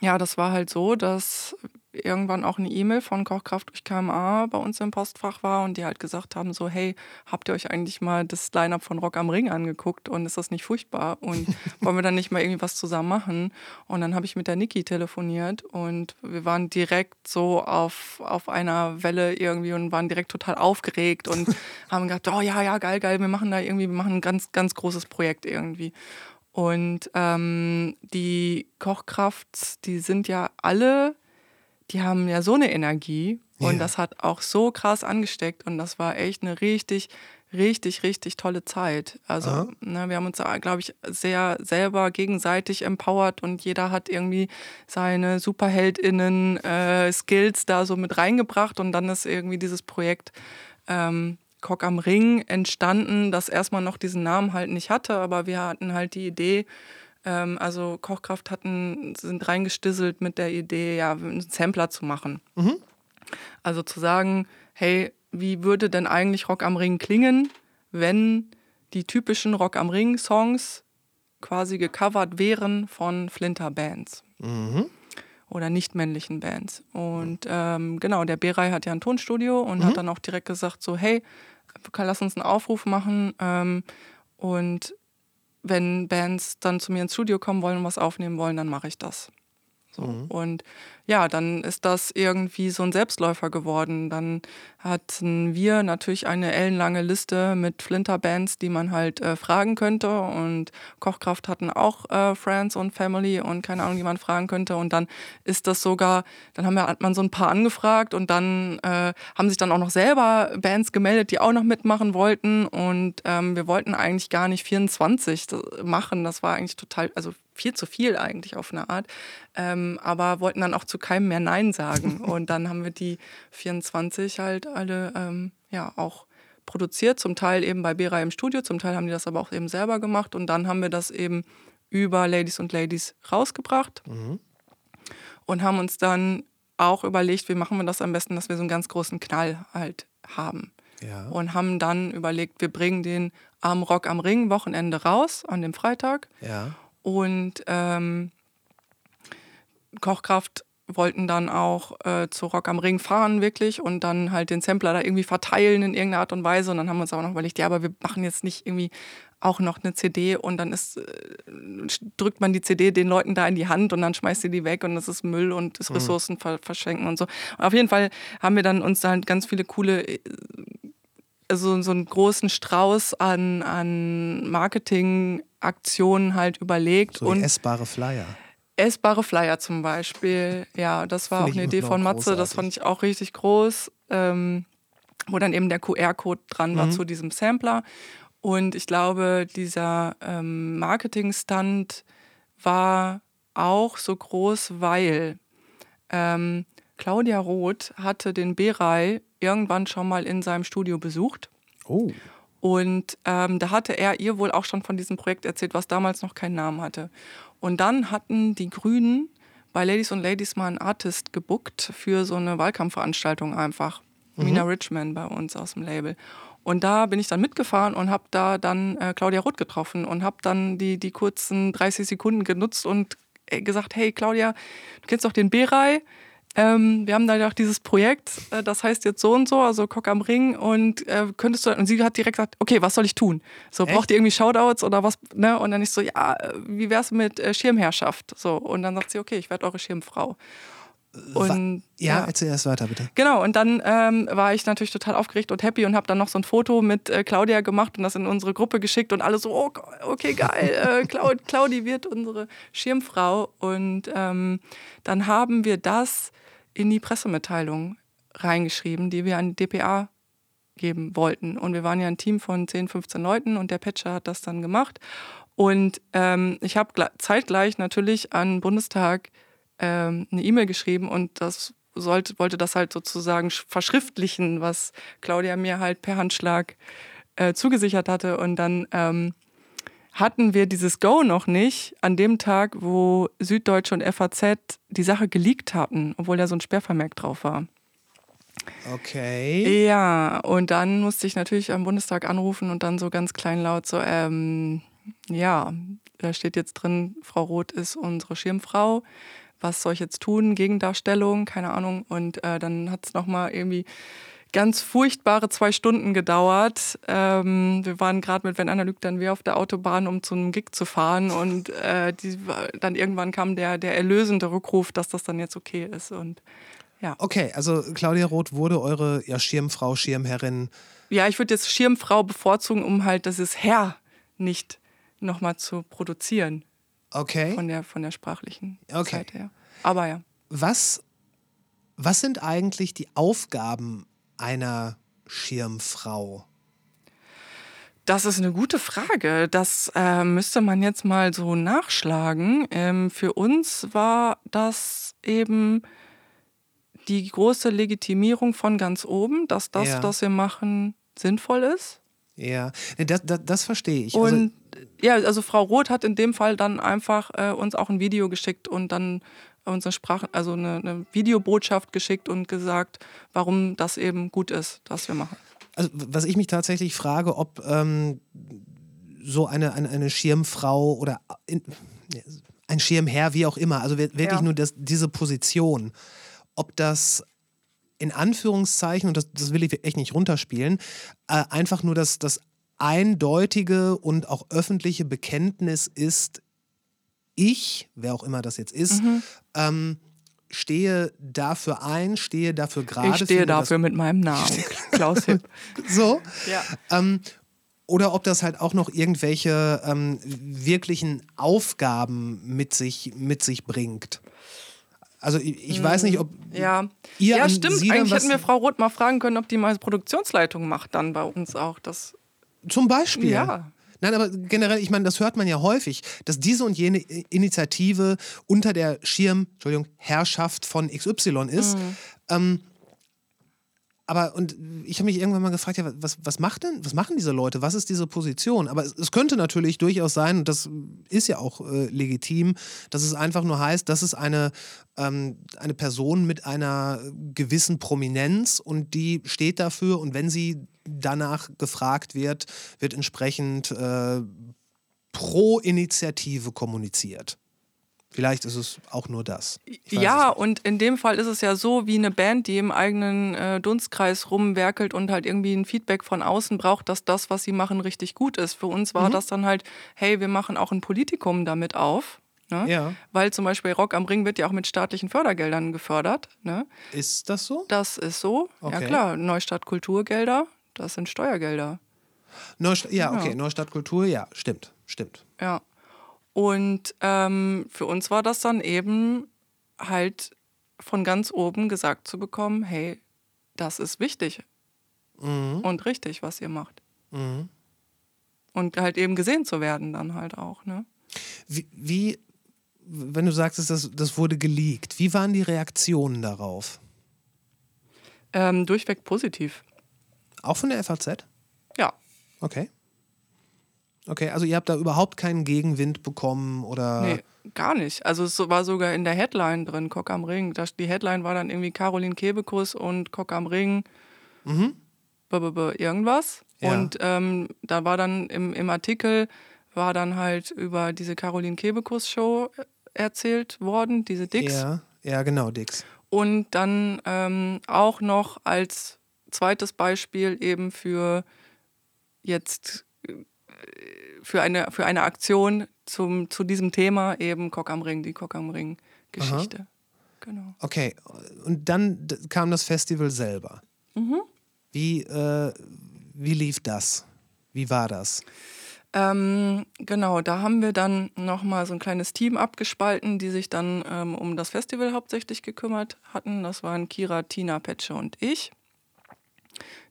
ja, das war halt so, dass irgendwann auch eine E-Mail von Kochkraft durch KMA bei uns im Postfach war und die halt gesagt haben so, hey, habt ihr euch eigentlich mal das Line-Up von Rock am Ring angeguckt und ist das nicht furchtbar und wollen wir dann nicht mal irgendwie was zusammen machen? Und dann habe ich mit der Niki telefoniert und wir waren direkt so auf, auf einer Welle irgendwie und waren direkt total aufgeregt und haben gedacht, oh ja, ja, geil, geil, wir machen da irgendwie, wir machen ein ganz, ganz großes Projekt irgendwie. Und ähm, die Kochkraft, die sind ja alle, die haben ja so eine Energie und Ja. das hat auch so krass angesteckt und das war echt eine richtig, richtig, richtig tolle Zeit. Also ne, wir haben uns, glaube ich, sehr selber gegenseitig empowert und jeder hat irgendwie seine Superheldinnen-Skills da so mit reingebracht und dann ist irgendwie dieses Projekt ähm, Cock am Ring entstanden, das erstmal noch diesen Namen halt nicht hatte, aber wir hatten halt die Idee, ähm, also Kochkraft hatten, sind reingestisselt mit der Idee, ja, einen Sampler zu machen. Also zu sagen, hey, wie würde denn eigentlich Rock am Ring klingen, wenn die typischen Rock am Ring Songs quasi gecovert wären von Flinter-Bands oder nicht-männlichen Bands. Und ähm, genau, der Beray hat ja ein Tonstudio und hat dann auch direkt gesagt, so, hey, lass uns einen Aufruf machen ähm, und wenn Bands dann zu mir ins Studio kommen wollen und was aufnehmen wollen, dann mache ich das. So. Und ja, dann ist das irgendwie so ein Selbstläufer geworden. Dann hatten wir natürlich eine ellenlange Liste mit Flinter-Bands, die man halt äh, fragen könnte. Und Kochkraft hatten auch äh, Friends und Family und keine Ahnung, die man fragen könnte. Und dann ist das sogar, dann haben wir, hat man so ein paar angefragt und dann äh, haben sich dann auch noch selber Bands gemeldet, die auch noch mitmachen wollten. Und ähm, wir wollten eigentlich gar nicht 24 machen. Das war eigentlich total, also viel zu viel eigentlich auf eine Art, ähm, aber wollten dann auch zu keinem mehr Nein sagen. Und dann haben wir die 24 halt alle ähm, ja auch produziert, zum Teil eben bei Bera im Studio, zum Teil haben die das aber auch eben selber gemacht und dann haben wir das eben über Ladies und Ladies rausgebracht und haben uns dann auch überlegt, wie machen wir das am besten, dass wir so einen ganz großen Knall halt haben. Ja. Und haben dann überlegt, wir bringen den am Rock am Ring Wochenende raus, an dem Freitag. Ja. Und ähm, Kochkraft wollten dann auch äh, zu Rock am Ring fahren, wirklich, und dann halt den Sampler da irgendwie verteilen in irgendeiner Art und Weise. Und dann haben wir uns aber noch überlegt, ja, aber wir machen jetzt nicht irgendwie auch noch eine CD und dann ist, äh, drückt man die CD den Leuten da in die Hand und dann schmeißt sie die weg und das ist Müll und ist Ressourcen ver verschenken und so. Und auf jeden Fall haben wir dann uns da halt ganz viele coole äh, so, einen großen Strauß an, an Marketingaktionen halt überlegt So und essbare Flyer. essbare Flyer zum Beispiel. Ja, das war Finde auch eine Idee von Matze, das großartig. fand ich auch richtig groß, ähm, wo dann eben der QR-Code dran Mhm. war zu diesem Sampler. Und ich glaube, dieser ähm, Marketing-Stunt war auch so groß, weil ähm, Claudia Roth hatte den Beray irgendwann schon mal in seinem Studio besucht. Oh. Und ähm, da hatte er ihr wohl auch schon von diesem Projekt erzählt, was damals noch keinen Namen hatte. Und dann hatten die Grünen bei Ladies und Ladies mal einen Artist gebuckt für so eine Wahlkampfveranstaltung einfach. Mina Richman bei uns aus dem Label. Und da bin ich dann mitgefahren und habe da dann äh, Claudia Roth getroffen und habe dann die, die kurzen 30 Sekunden genutzt und äh, gesagt, hey Claudia, du kennst doch den Beray, ähm, wir haben da ja auch dieses Projekt, äh, das heißt jetzt so und so, also Cock am Ring und äh, könntest du, und sie hat direkt gesagt, okay, was soll ich tun? So, braucht ihr irgendwie Shoutouts oder was, ne? Und dann ich so, ja, äh, wie wär's mit äh, Schirmherrschaft? So, und dann sagt sie, okay, ich werde eure Schirmfrau. Und Ja, erzähl erst weiter, bitte. Genau, und dann ähm, war ich natürlich total aufgeregt und happy und habe dann noch so ein Foto mit äh, Claudia gemacht und das in unsere Gruppe geschickt und alle so, oh, okay, geil, äh, Clau Claudi wird unsere Schirmfrau. Und ähm, dann haben wir das in die Pressemitteilung reingeschrieben, die wir an die DPA geben wollten. Und wir waren ja ein Team von 10, 15 Leuten und der Patcher hat das dann gemacht. Und ähm, ich habe zeitgleich natürlich an den Bundestag ähm, eine E-Mail geschrieben und das sollte, wollte das halt sozusagen verschriftlichen, was Claudia mir halt per Handschlag äh, zugesichert hatte. Und dann ähm, hatten wir dieses Go noch nicht an dem Tag, wo Süddeutsche und FAZ die Sache geleakt hatten, obwohl da so ein Sperrvermerk drauf war. Okay. Ja, und dann musste ich natürlich am Bundestag anrufen und dann so ganz kleinlaut so, ähm, ja, da steht jetzt drin, Frau Roth ist unsere Schirmfrau. Was soll ich jetzt tun? Gegendarstellung, keine Ahnung. Und äh, dann hat es nochmal irgendwie ganz furchtbare zwei Stunden gedauert. Ähm, wir waren gerade mit einer lügt, dann wir auf der Autobahn, um zu einem Gig zu fahren. Und äh, die, dann irgendwann kam der, der erlösende Rückruf, dass das dann jetzt okay ist. Und ja. Okay, also Claudia Roth wurde eure ja, Schirmfrau, Schirmherrin. Ja, ich würde jetzt Schirmfrau bevorzugen, um halt dieses Herr nicht nochmal zu produzieren. Okay. Von der, von der sprachlichen okay. Seite her. Aber ja. Was, was sind eigentlich die Aufgaben einer Schirmfrau? Das ist eine gute Frage. Das äh, müsste man jetzt mal so nachschlagen. Ähm, für uns war das eben die große Legitimierung von ganz oben, dass das, ja. was wir machen, sinnvoll ist. Ja, das, das, das verstehe ich. Also und also, ja, also Frau Roth hat in dem Fall dann einfach äh, uns auch ein Video geschickt und dann unsere Sprache, also eine, eine, Videobotschaft geschickt und gesagt, warum das eben gut ist, was wir machen. Also was ich mich tatsächlich frage, ob ähm, so eine, eine, eine Schirmfrau oder in, ein Schirmherr, wie auch immer, also wirklich ja. nur das, diese Position, ob das in Anführungszeichen, und das, das will ich echt nicht runterspielen, äh, einfach nur das, das eindeutige und auch öffentliche Bekenntnis ist, ich, wer auch immer das jetzt ist, mhm. ähm, stehe dafür ein, stehe dafür gerade. Ich stehe dafür mit meinem Namen, Klaus Hipp. so. Ja. Ähm, oder ob das halt auch noch irgendwelche ähm, wirklichen Aufgaben mit sich, mit sich bringt. Also ich, ich weiß nicht, ob ja. ihr Ja, stimmt. Sie Eigentlich hätten wir Frau Roth mal fragen können, ob die mal Produktionsleitung macht dann bei uns auch. Das Zum Beispiel. Ja. Nein, aber generell, ich meine, das hört man ja häufig, dass diese und jene Initiative unter der Schirm, Entschuldigung, Herrschaft von XY ist. Mhm. Ähm, aber und ich habe mich irgendwann mal gefragt, ja, was, was macht denn, was machen diese Leute? Was ist diese Position? Aber es, es könnte natürlich durchaus sein, und das ist ja auch äh, legitim, dass es einfach nur heißt, das ist eine, ähm, eine Person mit einer gewissen Prominenz und die steht dafür und wenn sie danach gefragt wird, wird entsprechend äh, pro Initiative kommuniziert. Vielleicht ist es auch nur das. Ja, und in dem Fall ist es ja so wie eine Band, die im eigenen äh, Dunstkreis rumwerkelt und halt irgendwie ein Feedback von außen braucht, dass das, was sie machen, richtig gut ist. Für uns war mhm. das dann halt, hey, wir machen auch ein Politikum damit auf. Ne? Ja. Weil zum Beispiel Rock am Ring wird ja auch mit staatlichen Fördergeldern gefördert. Ne? Ist das so? Das ist so. Okay. Ja klar, Neustadt Kulturgelder, das sind Steuergelder. Neustadt, ja, okay, ja. Neustadt Kultur, ja, stimmt, stimmt. Ja. Und ähm, für uns war das dann eben halt von ganz oben gesagt zu bekommen, hey, das ist wichtig mhm. und richtig, was ihr macht. Mhm. Und halt eben gesehen zu werden dann halt auch. Ne? Wie, wie wenn du sagst, das, das wurde geleakt, wie waren die Reaktionen darauf? Ähm, durchweg positiv. Auch von der FAZ? Ja. Okay. Okay, also ihr habt da überhaupt keinen Gegenwind bekommen oder? Nee, gar nicht. Also es war sogar in der Headline drin, Cock am Ring. Das, die Headline war dann irgendwie Caroline Kebekus und Cock am Ring. Mhm. irgendwas. Ja. Und ähm, da war dann im, im Artikel war dann halt über diese Caroline Kebekus Show erzählt worden, diese Dix. Ja, ja genau, Dix. Und dann ähm, auch noch als zweites Beispiel eben für jetzt für eine, für eine Aktion zum, zu diesem Thema eben Cock am Ring, die Cock am Ring Geschichte. Genau. Okay, und dann kam das Festival selber. Mhm. Wie, äh, wie lief das? Wie war das? Ähm, genau, da haben wir dann nochmal so ein kleines Team abgespalten, die sich dann ähm, um das Festival hauptsächlich gekümmert hatten. Das waren Kira, Tina, Petsche und ich.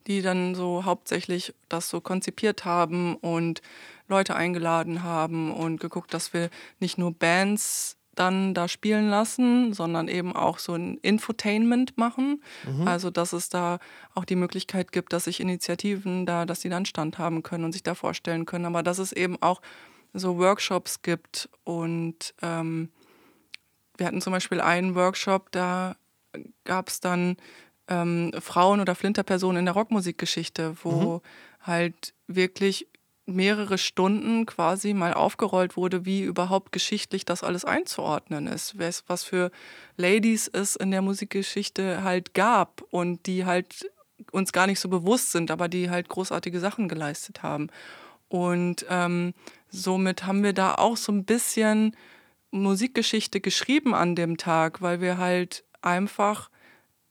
Die dann so hauptsächlich das so konzipiert haben und Leute eingeladen haben und geguckt, dass wir nicht nur Bands dann da spielen lassen, sondern eben auch so ein Infotainment machen. Mhm. Also dass es da auch die Möglichkeit gibt, dass sich Initiativen da, dass sie dann Stand haben können und sich da vorstellen können. Aber dass es eben auch so Workshops gibt und ähm, wir hatten zum Beispiel einen Workshop, da gab es dann ähm, Frauen oder Flinterpersonen in der Rockmusikgeschichte, wo mhm. halt wirklich mehrere Stunden quasi mal aufgerollt wurde, wie überhaupt geschichtlich das alles einzuordnen ist, was für Ladies es in der Musikgeschichte halt gab und die halt uns gar nicht so bewusst sind, aber die halt großartige Sachen geleistet haben. Und ähm, somit haben wir da auch so ein bisschen Musikgeschichte geschrieben an dem Tag, weil wir halt einfach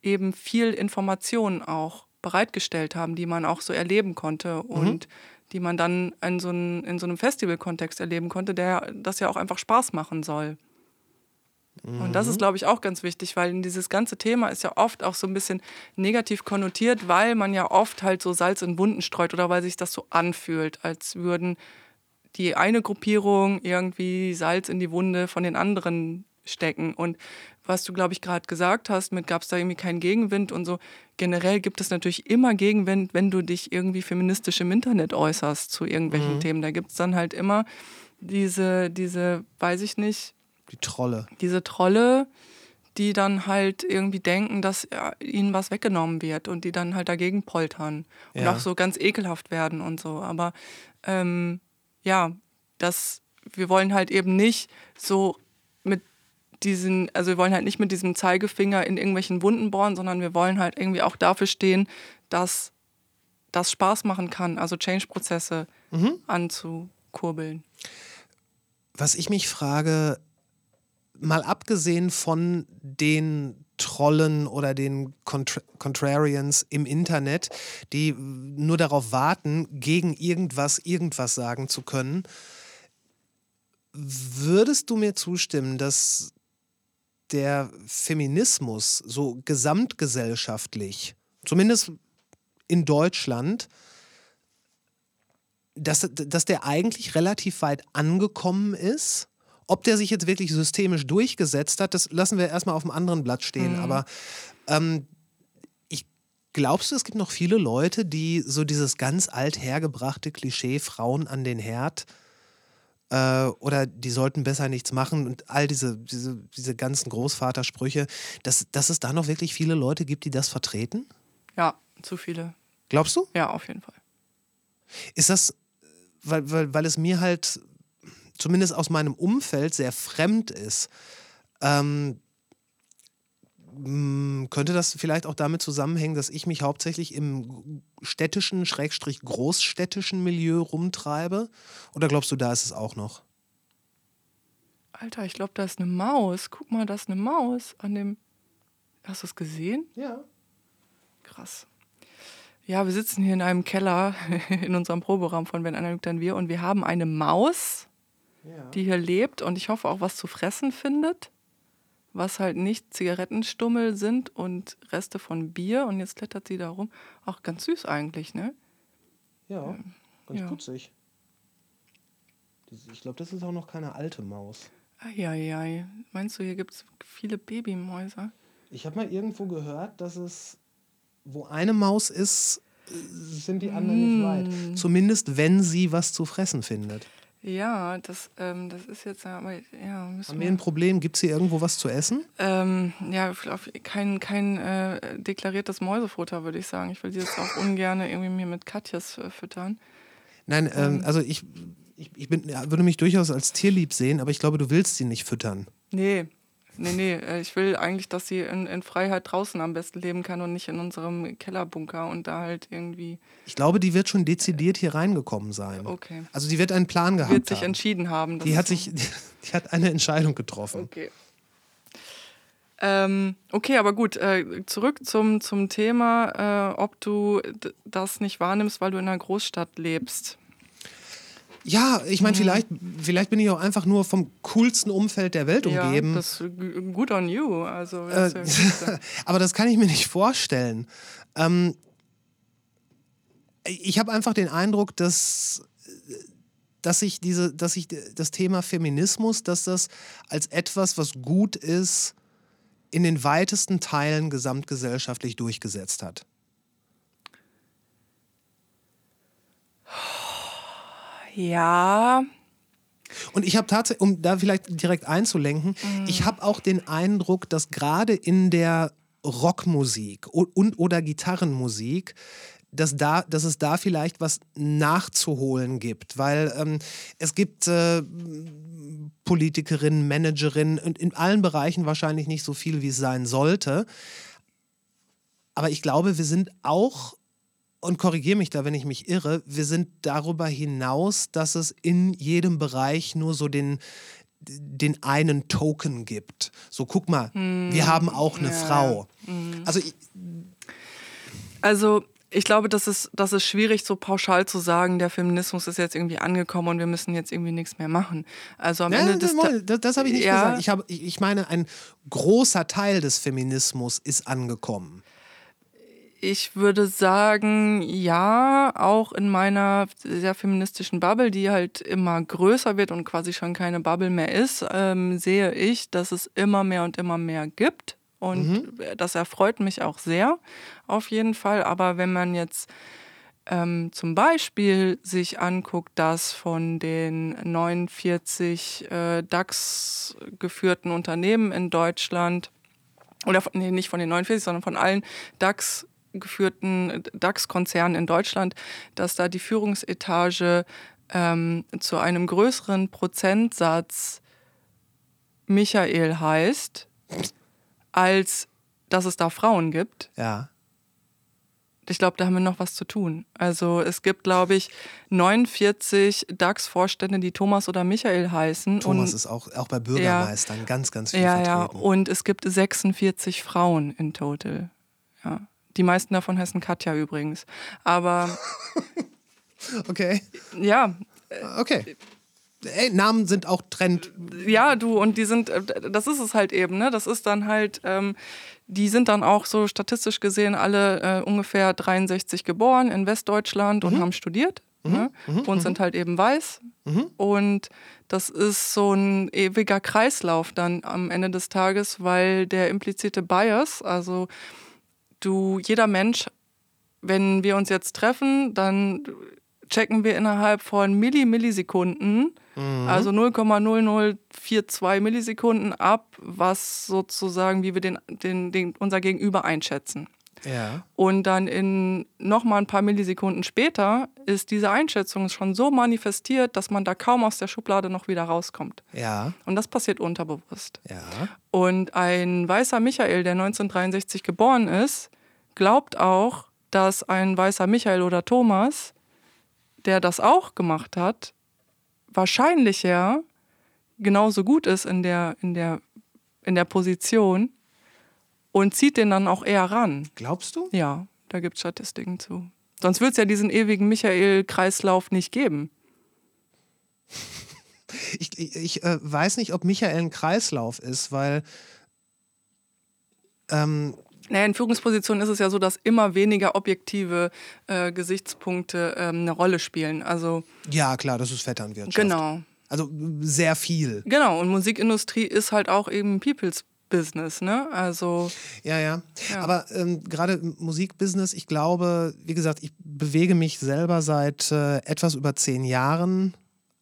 eben viel Informationen auch bereitgestellt haben, die man auch so erleben konnte mhm. und die man dann in so, ein, in so einem Festival-Kontext erleben konnte, der das ja auch einfach Spaß machen soll. Mhm. Und das ist, mhm. glaube ich, auch ganz wichtig, weil dieses ganze Thema ist ja oft auch so ein bisschen negativ konnotiert, weil man ja oft halt so Salz in Wunden streut oder weil sich das so anfühlt, als würden die eine Gruppierung irgendwie Salz in die Wunde von den anderen stecken. Und was du, glaube ich, gerade gesagt hast, mit gab es da irgendwie keinen Gegenwind und so. Generell gibt es natürlich immer Gegenwind, wenn du dich irgendwie feministisch im Internet äußerst zu irgendwelchen mhm. Themen. Da gibt es dann halt immer diese, diese, weiß ich nicht. Die Trolle. Diese Trolle, die dann halt irgendwie denken, dass ihnen was weggenommen wird und die dann halt dagegen poltern und ja. auch so ganz ekelhaft werden und so. Aber ähm, ja, das, wir wollen halt eben nicht so diesen, also wir wollen halt nicht mit diesem Zeigefinger in irgendwelchen Wunden bohren, sondern wir wollen halt irgendwie auch dafür stehen, dass das Spaß machen kann, also Change-Prozesse mhm. anzukurbeln. Was ich mich frage, mal abgesehen von den Trollen oder den Contra Contrarians im Internet, die nur darauf warten, gegen irgendwas irgendwas sagen zu können, würdest du mir zustimmen, dass der Feminismus so gesamtgesellschaftlich, zumindest in Deutschland, dass, dass der eigentlich relativ weit angekommen ist? Ob der sich jetzt wirklich systemisch durchgesetzt hat, das lassen wir erstmal auf dem anderen Blatt stehen. Mhm. Aber ähm, ich glaubst du, es gibt noch viele Leute, die so dieses ganz althergebrachte Klischee Frauen an den Herd äh, oder die sollten besser nichts machen und all diese, diese, diese ganzen Großvatersprüche, dass, dass es da noch wirklich viele Leute gibt, die das vertreten? Ja, zu viele. Glaubst du? Ja, auf jeden Fall. Ist das, weil, weil, weil es mir halt zumindest aus meinem Umfeld sehr fremd ist. Ähm, hm, könnte das vielleicht auch damit zusammenhängen, dass ich mich hauptsächlich im städtischen, schrägstrich großstädtischen Milieu rumtreibe? Oder glaubst du, da ist es auch noch? Alter, ich glaube, da ist eine Maus. Guck mal, da ist eine Maus an dem. Hast du es gesehen? Ja. Krass. Ja, wir sitzen hier in einem Keller in unserem Proberaum von Wenn einer lügt, dann wir und wir haben eine Maus ja. die hier lebt und ich hoffe auch was zu fressen findet, was halt nicht Zigarettenstummel sind und Reste von Bier und jetzt klettert sie da rum. Auch ganz süß eigentlich, ne? Ja, ähm, ganz ja. putzig. Ich glaube, das ist auch noch keine alte Maus. Eieiei. Meinst du, hier gibt es viele Babymäuse? Ich habe mal irgendwo gehört, dass es, wo eine Maus ist, sind die anderen mm. nicht weit. Hm. Zumindest, wenn sie was zu fressen findet. Ja, das, ähm, das ist jetzt aber, ja. Haben wir ein Problem? Gibt es hier irgendwo was zu essen? Ähm, ja, kein, kein äh, deklariertes Mäusefutter, würde ich sagen. Ich will die jetzt auch ungern irgendwie mir mit Katjes äh, füttern. Nein, ähm, ähm, also ich, ich, ich bin, würde mich durchaus als tierlieb sehen, aber ich glaube, du willst sie nicht füttern. Nee, Nee, nee, äh, ich will eigentlich, dass sie in, in, Freiheit draußen am besten leben kann und nicht in unserem Kellerbunker und da halt irgendwie. Ich glaube, die wird schon dezidiert hier reingekommen sein. Okay. Also die wird einen Plan gehabt Wird sich haben. entschieden haben. Die hat sich, die hat eine Entscheidung getroffen. Okay. Ähm, okay, aber gut, äh, zurück zum, zum Thema, äh, ob du das nicht wahrnimmst, weil du in einer Großstadt lebst. Ja, ich meine, mhm. vielleicht, vielleicht bin ich auch einfach nur vom coolsten Umfeld der Welt umgeben. Ja, das ist gut on you. Also, äh, aber das kann ich mir nicht vorstellen. Ähm, ich habe einfach den Eindruck, dass dass sich diese, dass sich das Thema Feminismus, dass das als etwas, was gut ist, in den weitesten Teilen gesamtgesellschaftlich durchgesetzt hat. Ja. Und ich habe tatsächlich, um da vielleicht direkt einzulenken, mhm. ich habe auch den Eindruck, dass gerade in der Rockmusik und oder Gitarrenmusik dass, da, dass es da vielleicht was nachzuholen gibt, weil ähm, es gibt äh, Politikerinnen, Managerinnen und in allen Bereichen wahrscheinlich nicht so viel, wie es sein sollte. Aber ich glaube, wir sind auch, und korrigiere mich da, wenn ich mich irre, wir sind darüber hinaus, dass es in jedem Bereich nur so den, den einen Token gibt. So, guck mal, mm, wir hm, haben auch eine ja. Frau. Mm. Also, ich, also ich glaube, das ist, das ist schwierig, so pauschal zu sagen, der Feminismus ist jetzt irgendwie angekommen und wir müssen jetzt irgendwie nichts mehr machen. Also am ja, Ende des das, das, das habe ich nicht ja, gesagt. Ich, hab, ich meine, ein großer Teil des Feminismus ist angekommen. Ich würde sagen, ja, auch in meiner sehr feministischen Bubble, die halt immer größer wird und quasi schon keine Bubble mehr ist, ähm, sehe ich, dass es immer mehr und immer mehr gibt und mhm. das erfreut mich auch sehr, auf jeden Fall. Aber wenn man jetzt ähm, zum Beispiel sich anguckt, dass von den 49 äh, DAX geführten Unternehmen in Deutschland, oder von, nee, nicht von den 49, sondern von allen DAX geführten DAX-Konzernen in Deutschland, dass da die Führungsetage ähm, zu einem größeren Prozentsatz Michael heißt als dass es da Frauen gibt. Ja. Ich glaube, da haben wir noch was zu tun. Also es gibt, glaube ich, 49 DAX-Vorstände, die Thomas oder Michael heißen. Thomas und, ist auch, auch bei Bürgermeistern ja, ganz, ganz viel ja, vertreten. Ja, und es gibt 46 Frauen in total. Ja. Die meisten davon heißen Katja übrigens. Aber. okay. Ja. Okay ey, Namen sind auch Trend. Ja, du, und die sind, äh, das ist es halt eben, ne? Das ist dann halt, ähm, die sind dann auch so statistisch gesehen alle äh, ungefähr 63 geboren in Westdeutschland und mhm. haben studiert. Mhm. Ne? Mhm. Und mhm. sind halt eben weiß. Mhm. Und das ist so ein ewiger Kreislauf dann am Ende des Tages, weil der implizite Bias, also du, jeder Mensch, wenn wir uns jetzt treffen, dann checken wir innerhalb von Milli Millisekunden, mhm. also 0,0042 Millisekunden ab, was sozusagen, wie wir den, den, den, unser Gegenüber einschätzen. Ja. Und dann in nochmal ein paar Millisekunden später ist diese Einschätzung schon so manifestiert, dass man da kaum aus der Schublade noch wieder rauskommt. Ja. Und das passiert unterbewusst. Ja. Und ein weißer Michael, der 1963 geboren ist, glaubt auch, dass ein weißer Michael oder Thomas der das auch gemacht hat, wahrscheinlich ja genauso gut ist in der, in der, in der Position und zieht den dann auch eher ran. Glaubst du? Ja, da gibt es Statistiken zu. Sonst wird es ja diesen ewigen Michael-Kreislauf nicht geben. Ich, ich, ich äh, weiß nicht, ob Michael ein Kreislauf ist, weil ähm, naja, in Führungspositionen ist es ja so, dass immer weniger objektive äh, Gesichtspunkte ähm, eine Rolle spielen. Also ja, klar, das ist Vetternwirtschaft. Genau. Also sehr viel. Genau, und Musikindustrie ist halt auch eben People's Business, ne? Also. Ja, ja. ja. Aber ähm, gerade Musikbusiness, ich glaube, wie gesagt, ich bewege mich selber seit äh, etwas über zehn Jahren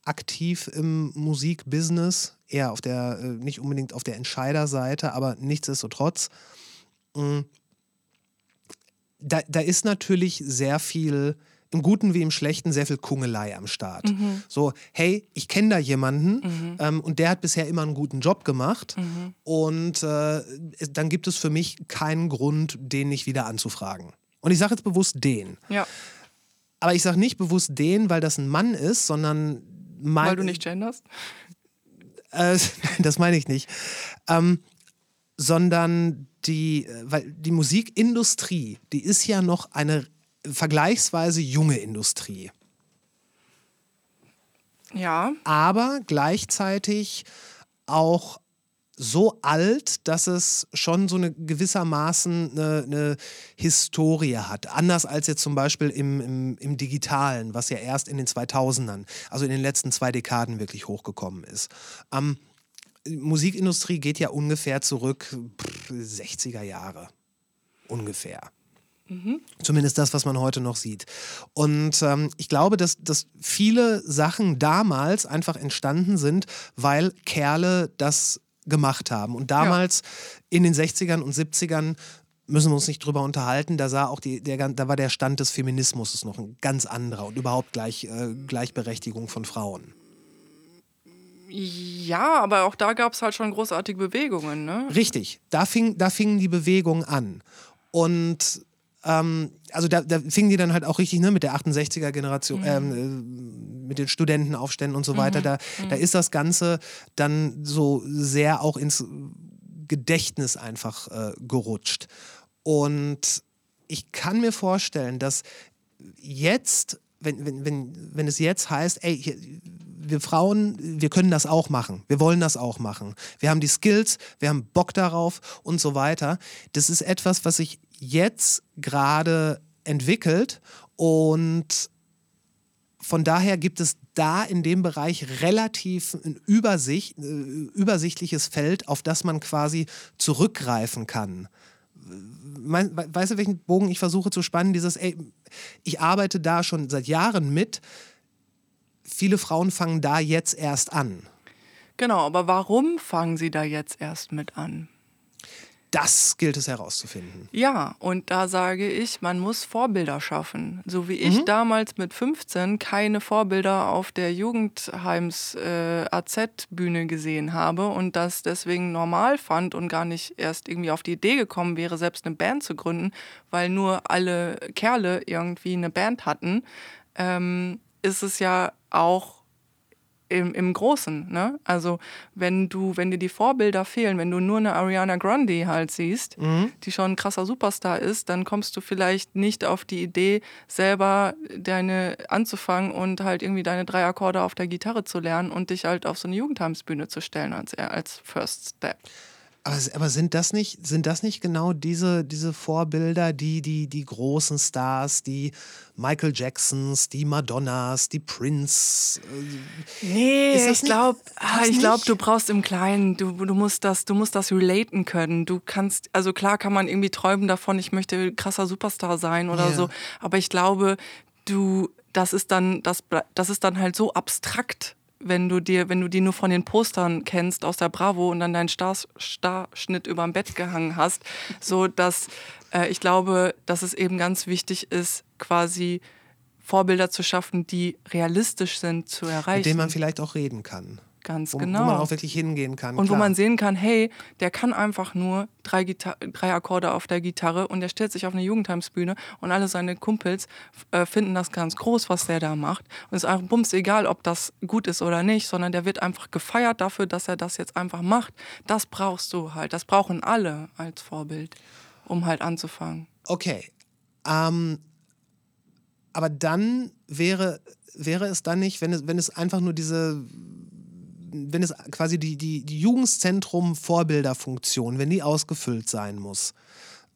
aktiv im Musikbusiness. Eher auf der, äh, nicht unbedingt auf der Entscheiderseite, aber nichtsdestotrotz. Mm. da, da ist natürlich sehr viel, im Guten wie im Schlechten, sehr viel Kungelei am Start. Mhm. So, hey, ich kenne da jemanden mhm. ähm, und der hat bisher immer einen guten Job gemacht mhm. und äh, dann gibt es für mich keinen Grund, den nicht wieder anzufragen. Und ich sage jetzt bewusst den. Ja. Aber ich sage nicht bewusst den, weil das ein Mann ist, sondern mein, Weil du nicht genderst? Äh, das meine ich nicht. Ähm, sondern die, äh, weil die Musikindustrie, die ist ja noch eine vergleichsweise junge Industrie. Ja. Aber gleichzeitig auch so alt, dass es schon so eine gewissermaßen eine, eine Historie hat. Anders als jetzt zum Beispiel im, im, im Digitalen, was ja erst in den 2000ern, also in den letzten zwei Dekaden wirklich hochgekommen ist. Ähm, Musikindustrie geht ja ungefähr zurück, pff, 60er Jahre. Ungefähr. Zumindest das, was man heute noch sieht. Und ähm, ich glaube, dass, dass viele Sachen damals einfach entstanden sind, weil Kerle das gemacht haben. Und damals in den 60ern und 70ern müssen wir uns nicht drüber unterhalten, da sah auch die, der, da war der Stand des Feminismus noch ein ganz anderer und überhaupt gleich, äh, Gleichberechtigung von Frauen. Ja, aber auch da gab es halt schon großartige Bewegungen, ne? Richtig, da, fing, da fingen die Bewegungen an. Und ähm, also da, da fingen die dann halt auch richtig ne, mit der 68er-Generation, ähm, äh, mit den Studentenaufständen und so weiter. Da, da ist das Ganze dann so sehr auch ins Gedächtnis einfach äh, gerutscht. Und ich kann mir vorstellen, dass jetzt, wenn, wenn, wenn, wenn es jetzt heißt, ey, hier, wir Frauen, wir können das auch machen, wir wollen das auch machen, wir haben die Skills, wir haben Bock darauf und so weiter. Das ist etwas, was sich jetzt gerade entwickelt und von daher gibt es da in dem Bereich relativ ein Übersicht, äh, übersichtliches Feld, auf das man quasi zurückgreifen kann. Weißt du, welchen Bogen ich versuche zu spannen? Dieses, ey, ich arbeite da schon seit Jahren mit. Viele Frauen fangen da jetzt erst an. Genau, aber warum fangen sie da jetzt erst mit an? Das gilt es herauszufinden. Ja, und da sage ich, man muss Vorbilder schaffen. So wie ich damals mit 15 keine Vorbilder auf der Jugendheims äh, gesehen habe und das deswegen normal fand und gar nicht erst irgendwie auf die Idee gekommen wäre, selbst eine Band zu gründen, weil nur alle Kerle irgendwie eine Band hatten, ähm, ist es ja auch im, im Großen. Ne? Also wenn du, wenn dir die Vorbilder fehlen, wenn du nur eine Ariana Grande halt siehst, die schon ein krasser Superstar ist, dann kommst du vielleicht nicht auf die Idee, selber deine anzufangen und halt irgendwie deine drei Akkorde auf der Gitarre zu lernen und dich halt auf so eine Jugendheimsbühne zu stellen als, als First Step. Aber, aber sind, das nicht, sind das nicht genau diese, diese Vorbilder, die, die, die großen Stars, die Michael Jacksons, die Madonnas, die Prince? Äh, Nee, ich glaube, ich glaube, nicht? du brauchst im Kleinen, du, du musst das, du musst das relaten können. Du kannst, also klar kann man irgendwie träumen davon, ich möchte krasser Superstar sein oder Ja. so, aber ich glaube, du, das ist dann, das, das ist dann halt so abstrakt, wenn du dir, wenn du die nur von den Postern kennst aus der Bravo und dann deinen Star, Starschnitt überm Bett gehangen hast, so dass äh, ich glaube, dass es eben ganz wichtig ist, quasi Vorbilder zu schaffen, die realistisch sind zu erreichen. mit denen man vielleicht auch reden kann. Ganz Wo, genau. wo man auch wirklich hingehen kann. und wo klar. man sehen kann, hey, der kann einfach nur drei, Gita drei Akkorde auf der Gitarre und der stellt sich auf eine Jugendheimsbühne und alle seine Kumpels äh, finden das ganz groß, was der da macht. Und es ist einfach bums egal, ob das gut ist oder nicht, sondern der wird einfach gefeiert dafür, dass er das jetzt einfach macht. Das brauchst du halt. Das brauchen alle als Vorbild, um halt anzufangen. Okay. Ähm, aber dann wäre, wäre es dann nicht, wenn es, wenn es einfach nur diese, wenn es quasi die, die, die Jugendzentrum Vorbilderfunktion, wenn die ausgefüllt sein muss,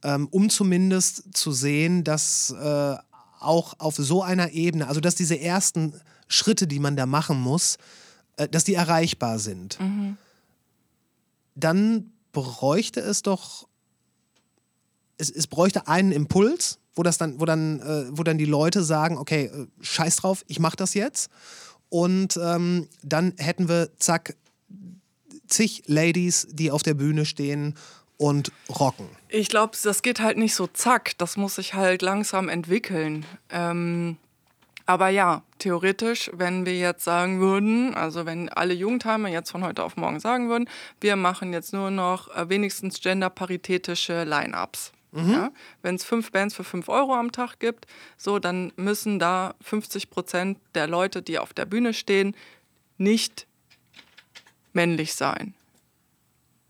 ähm, um zumindest zu sehen, dass äh, auch auf so einer Ebene, also dass diese ersten Schritte, die man da machen muss, äh, dass die erreichbar sind. Dann bräuchte es doch es, es bräuchte einen Impuls, wo das dann, wo dann, äh, wo dann die Leute sagen, okay, äh, scheiß drauf, ich mach das jetzt. Und ähm, dann hätten wir, zack, zig Ladies, die auf der Bühne stehen und rocken. Ich glaube, das geht halt nicht so zack. Das muss sich halt langsam entwickeln. Ähm, aber ja, theoretisch, wenn wir jetzt sagen würden, also wenn alle Jugendheime jetzt von heute auf morgen sagen würden, wir machen jetzt nur noch äh, wenigstens genderparitätische Line-Ups. Ja? Wenn es fünf Bands für fünf Euro am Tag gibt, so, dann müssen da 50 Prozent der Leute, die auf der Bühne stehen, nicht männlich sein.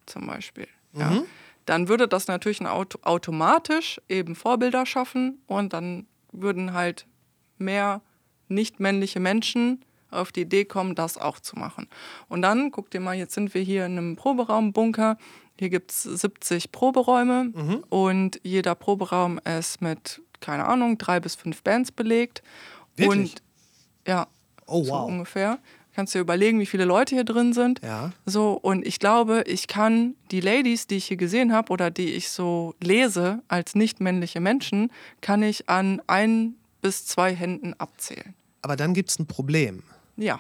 Zum Beispiel. Ja. Dann würde das natürlich Auto automatisch eben Vorbilder schaffen und dann würden halt mehr nicht männliche Menschen auf die Idee kommen, das auch zu machen. Und dann, guck dir mal, jetzt sind wir hier in einem Proberaumbunker. Hier gibt es 70 Proberäume und jeder Proberaum ist mit, keine Ahnung, drei bis fünf Bands belegt. Wirklich? Und ja, Oh, so wow. ungefähr. Kannst dir überlegen, wie viele Leute hier drin sind. Ja. So, und ich glaube, ich kann die Ladies, die ich hier gesehen habe oder die ich so lese als nicht männliche Menschen, kann ich an ein bis zwei Händen abzählen. Aber dann gibt es ein Problem. Ja.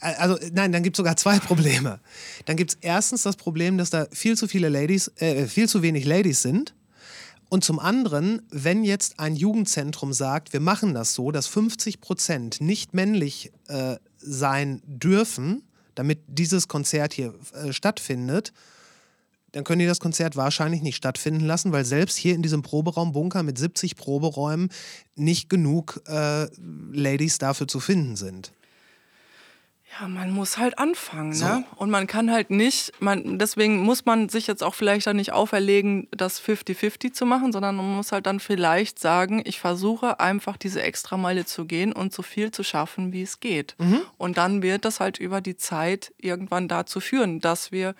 Also nein, dann gibt es sogar zwei Probleme. Dann gibt es erstens das Problem, dass da viel zu viele Ladies, äh, viel zu wenig Ladies sind. Und zum anderen, wenn jetzt ein Jugendzentrum sagt, wir machen das so, dass 50 Prozent nicht männlich äh, sein dürfen, damit dieses Konzert hier äh, stattfindet, dann können die das Konzert wahrscheinlich nicht stattfinden lassen, weil selbst hier in diesem Proberaumbunker mit 70 Proberäumen nicht genug äh, Ladies dafür zu finden sind. Ja, man muss halt anfangen, So. ne? Und man kann halt nicht, man, deswegen muss man sich jetzt auch vielleicht dann nicht auferlegen, das 50-50 zu machen, sondern man muss halt dann vielleicht sagen, ich versuche einfach diese Extrameile zu gehen und so viel zu schaffen, wie es geht. Und dann wird das halt über die Zeit irgendwann dazu führen, dass wir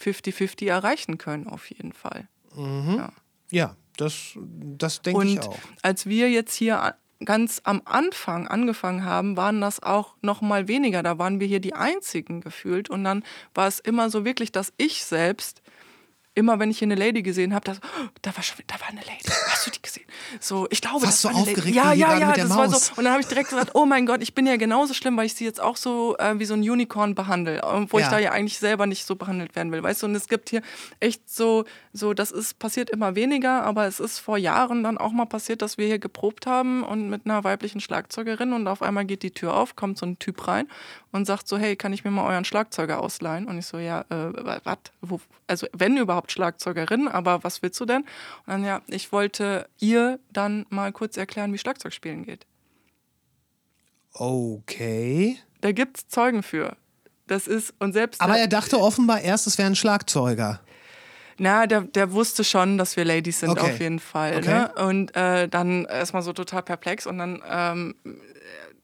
50-50 erreichen können, auf jeden Fall. Ja. Ja, das, das denke ich Und auch. als wir jetzt hier ganz am Anfang angefangen haben, waren das auch noch mal weniger. Da waren wir hier die Einzigen gefühlt. Und dann war es immer so wirklich, dass ich selbst immer, wenn ich hier eine Lady gesehen habe, das, oh, da war schon, da war eine Lady. Hast du die gesehen? So, ich glaube, Fast das war so eine aufgeregt Lady. Ja, ja, ja, das war Maus. so. Und dann habe ich direkt gesagt, oh mein Gott, ich bin ja genauso schlimm, weil ich sie jetzt auch so äh, wie so ein Unicorn behandle, obwohl Ja. ich da ja eigentlich selber nicht so behandelt werden will, weißt du? Und es gibt hier echt so, so, das ist passiert immer weniger, aber es ist vor Jahren dann auch mal passiert, dass wir hier geprobt haben und mit einer weiblichen Schlagzeugerin und auf einmal geht die Tür auf, kommt so ein Typ rein und sagt so, hey, kann ich mir mal euren Schlagzeuger ausleihen? Und ich so, ja, äh, was? Also wenn überhaupt Schlagzeugerin, aber was willst du denn? Und dann ja, ich wollte ihr dann mal kurz erklären, wie Schlagzeugspielen geht. Okay. Da gibt's Zeugen für. Das ist, und selbst. Aber er dachte offenbar erst, es wäre ein Schlagzeuger. Na, der, der wusste schon, dass wir Ladies sind, Okay. auf jeden Fall. Okay. Ne? Und äh, dann erstmal so total perplex und dann, ähm,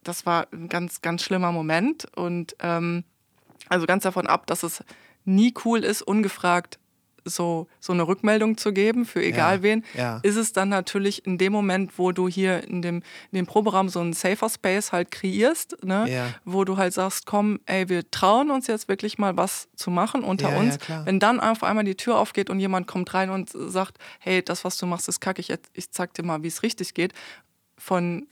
das war ein ganz, ganz schlimmer Moment. Und ähm, also ganz davon ab, dass es nie cool ist, ungefragt so, so eine Rückmeldung zu geben für egal Ja, wen, ja. ist es dann natürlich in dem Moment, wo du hier in dem, in dem Proberaum so einen Safer Space halt kreierst, ne? Ja. wo du halt sagst, komm, ey, wir trauen uns jetzt wirklich mal was zu machen unter uns. Wenn dann auf einmal die Tür aufgeht und jemand kommt rein und sagt, hey, das, was du machst, ist kacke, ich, ich zeig dir mal, wie es richtig geht, von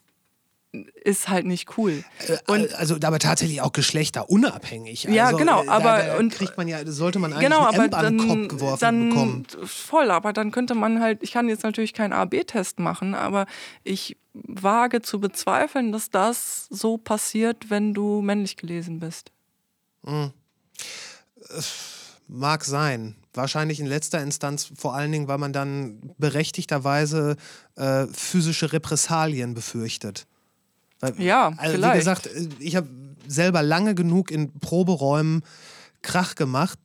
ist halt nicht cool. Und also aber tatsächlich auch geschlechterunabhängig. Ja, also, genau, äh, aber- da, da und- kriegt man ja, sollte man eigentlich genau, einen aber Amp an den dann, Kopf geworfen dann bekommen. voll, aber dann könnte man halt, ich kann jetzt natürlich keinen A-B-Test machen, aber ich wage zu bezweifeln, dass das so passiert, wenn du männlich gelesen bist. Mag sein. Wahrscheinlich in letzter Instanz vor allen Dingen, weil man dann berechtigterweise äh, physische Repressalien befürchtet. Weil, Ja, also vielleicht. Wie gesagt, äh, ich habe selber lange genug in Proberäumen Krach gemacht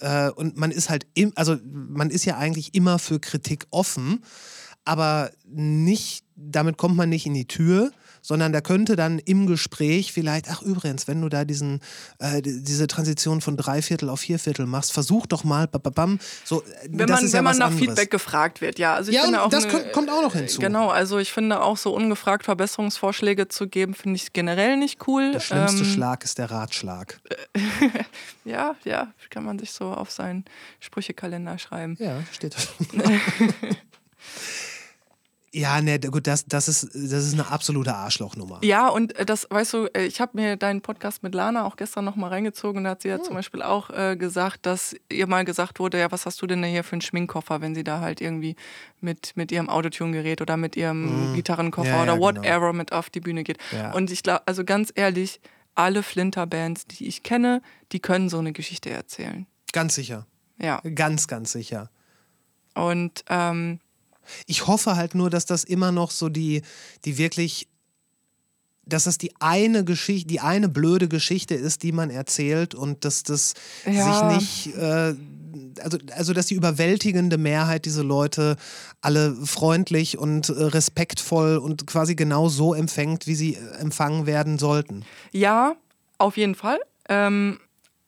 äh, und man ist halt, im, also man ist ja eigentlich immer für Kritik offen, aber nicht, damit kommt man nicht in die Tür, sondern da könnte dann im Gespräch vielleicht, ach übrigens, wenn du da diesen, äh, die- diese Transition von Dreiviertel auf Vierviertel machst, versuch doch mal, bababam, so, äh, Wenn das man, ist ja wenn man nach anderes. Feedback gefragt wird, ja. Also ich Ja, finde auch das eine- kommt- auch noch hinzu. Genau, also ich finde auch so ungefragt Verbesserungsvorschläge zu geben, finde ich generell nicht cool. Der schlimmste Ähm, Schlag ist der Ratschlag. Ja, ja, kann man sich so auf seinen Sprüchekalender schreiben. Ja, steht da. ja, ne, gut, das, das, ist, das ist eine absolute Arschlochnummer. Ja, und äh, das, weißt du, äh, ich habe mir deinen Podcast mit Lana auch gestern nochmal reingezogen und da hat sie ja Hm. zum Beispiel auch äh, gesagt, dass ihr mal gesagt wurde, ja, was hast du denn hier für einen Schminkkoffer, wenn sie da halt irgendwie mit, mit ihrem Autotune-Gerät oder mit ihrem Gitarrenkoffer Hm. Ja, ja, oder genau. whatever mit auf die Bühne geht. Ja. Und ich glaube, also ganz ehrlich, alle Flinter-Bands, die ich kenne, die können so eine Geschichte erzählen. Ganz sicher. Ja. Ganz, ganz sicher. Und ähm, Ich hoffe halt nur, dass das immer noch so die, die wirklich, dass das die eine Geschichte, die eine blöde Geschichte ist, die man erzählt und dass das Ja. sich nicht, äh, also, also dass die überwältigende Mehrheit diese Leute alle freundlich und äh, respektvoll und quasi genau so empfängt, wie sie äh, empfangen werden sollten. Ja, Auf jeden Fall. Ähm,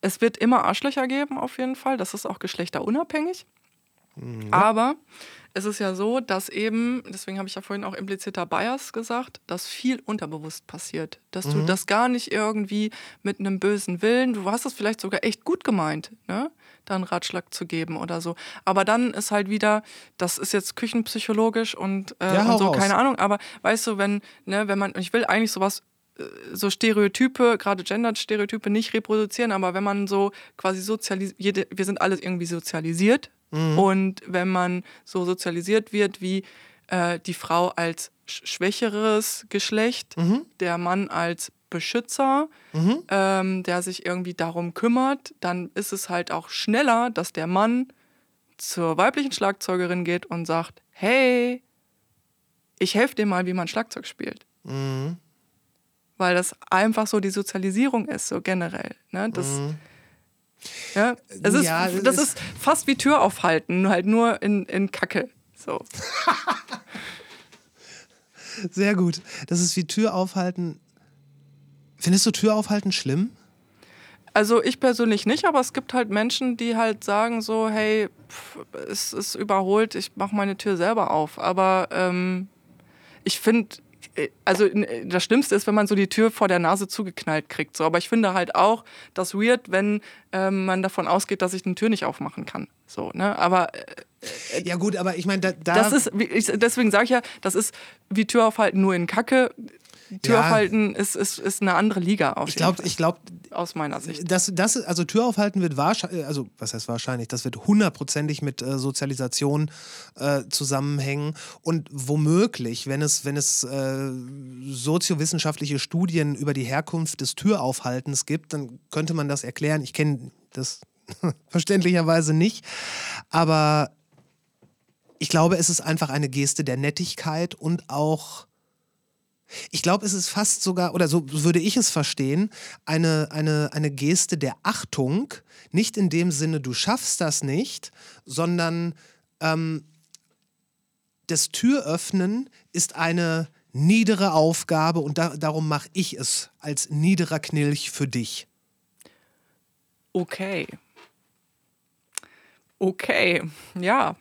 es wird immer Arschlöcher geben, auf jeden Fall. Das ist auch geschlechterunabhängig. Aber es ist ja so, dass eben, deswegen habe ich ja vorhin auch impliziter Bias gesagt, dass viel unterbewusst passiert. Dass du das gar nicht irgendwie mit einem bösen Willen, du hast es vielleicht sogar echt gut gemeint, ne? da einen Ratschlag zu geben oder so. Aber dann ist halt wieder, das ist jetzt küchenpsychologisch und, äh, Ja, und so, raus. keine Ahnung, aber weißt du, wenn, ne, wenn man, ich will eigentlich sowas so Stereotype, gerade Gender-Stereotype nicht reproduzieren, aber wenn man so quasi sozialisiert, wir sind alle irgendwie sozialisiert. Und wenn man so sozialisiert wird wie äh, die Frau als sch schwächeres Geschlecht, der Mann als Beschützer, ähm, der sich irgendwie darum kümmert, dann ist es halt auch schneller, dass der Mann zur weiblichen Schlagzeugerin geht und sagt, hey, ich helfe dir mal, wie man Schlagzeug spielt. Weil das einfach so die Sozialisierung ist, so generell. Ne? Das, ja, es ist, Ja, es das ist- ist fast wie Tür aufhalten, halt nur in, in Kacke. So. Sehr gut. Das ist wie Tür aufhalten. Findest du Tür aufhalten schlimm? Also ich persönlich nicht, aber es gibt halt Menschen, die halt sagen so, hey, pff, es ist überholt, ich mache meine Tür selber auf. Aber ähm, ich finde, also äh, das Schlimmste ist, wenn man so die Tür vor der Nase zugeknallt kriegt. So. Aber ich finde halt auch das weird, wenn ähm, man davon ausgeht, dass ich eine Tür nicht aufmachen kann. So, ne? Aber äh, Ja gut, aber ich meine, da, da das ist, ich, deswegen sage ich ja, das ist wie Tür aufhalten nur in Kacke. Tür Ja. aufhalten ist, ist, ist eine andere Liga auf ich Fall, ich glaube, aus meiner Sicht. das, das, also Tür aufhalten wird wahrscheinlich, also was heißt wahrscheinlich, das wird hundertprozentig mit äh, Sozialisation äh, zusammenhängen und womöglich, wenn es, wenn es äh, soziowissenschaftliche Studien über die Herkunft des Türaufhaltens gibt, dann könnte man das erklären. Ich kenne das verständlicherweise nicht, aber ich glaube, es ist einfach eine Geste der Nettigkeit und auch ich glaube, es ist fast sogar, oder so würde ich es verstehen, eine, eine, eine Geste der Achtung. Nicht in dem Sinne, du schaffst das nicht, sondern ähm, das Türöffnen ist eine niedere Aufgabe und da, darum mache ich es als niederer Knilch für dich. Okay. Okay, ja.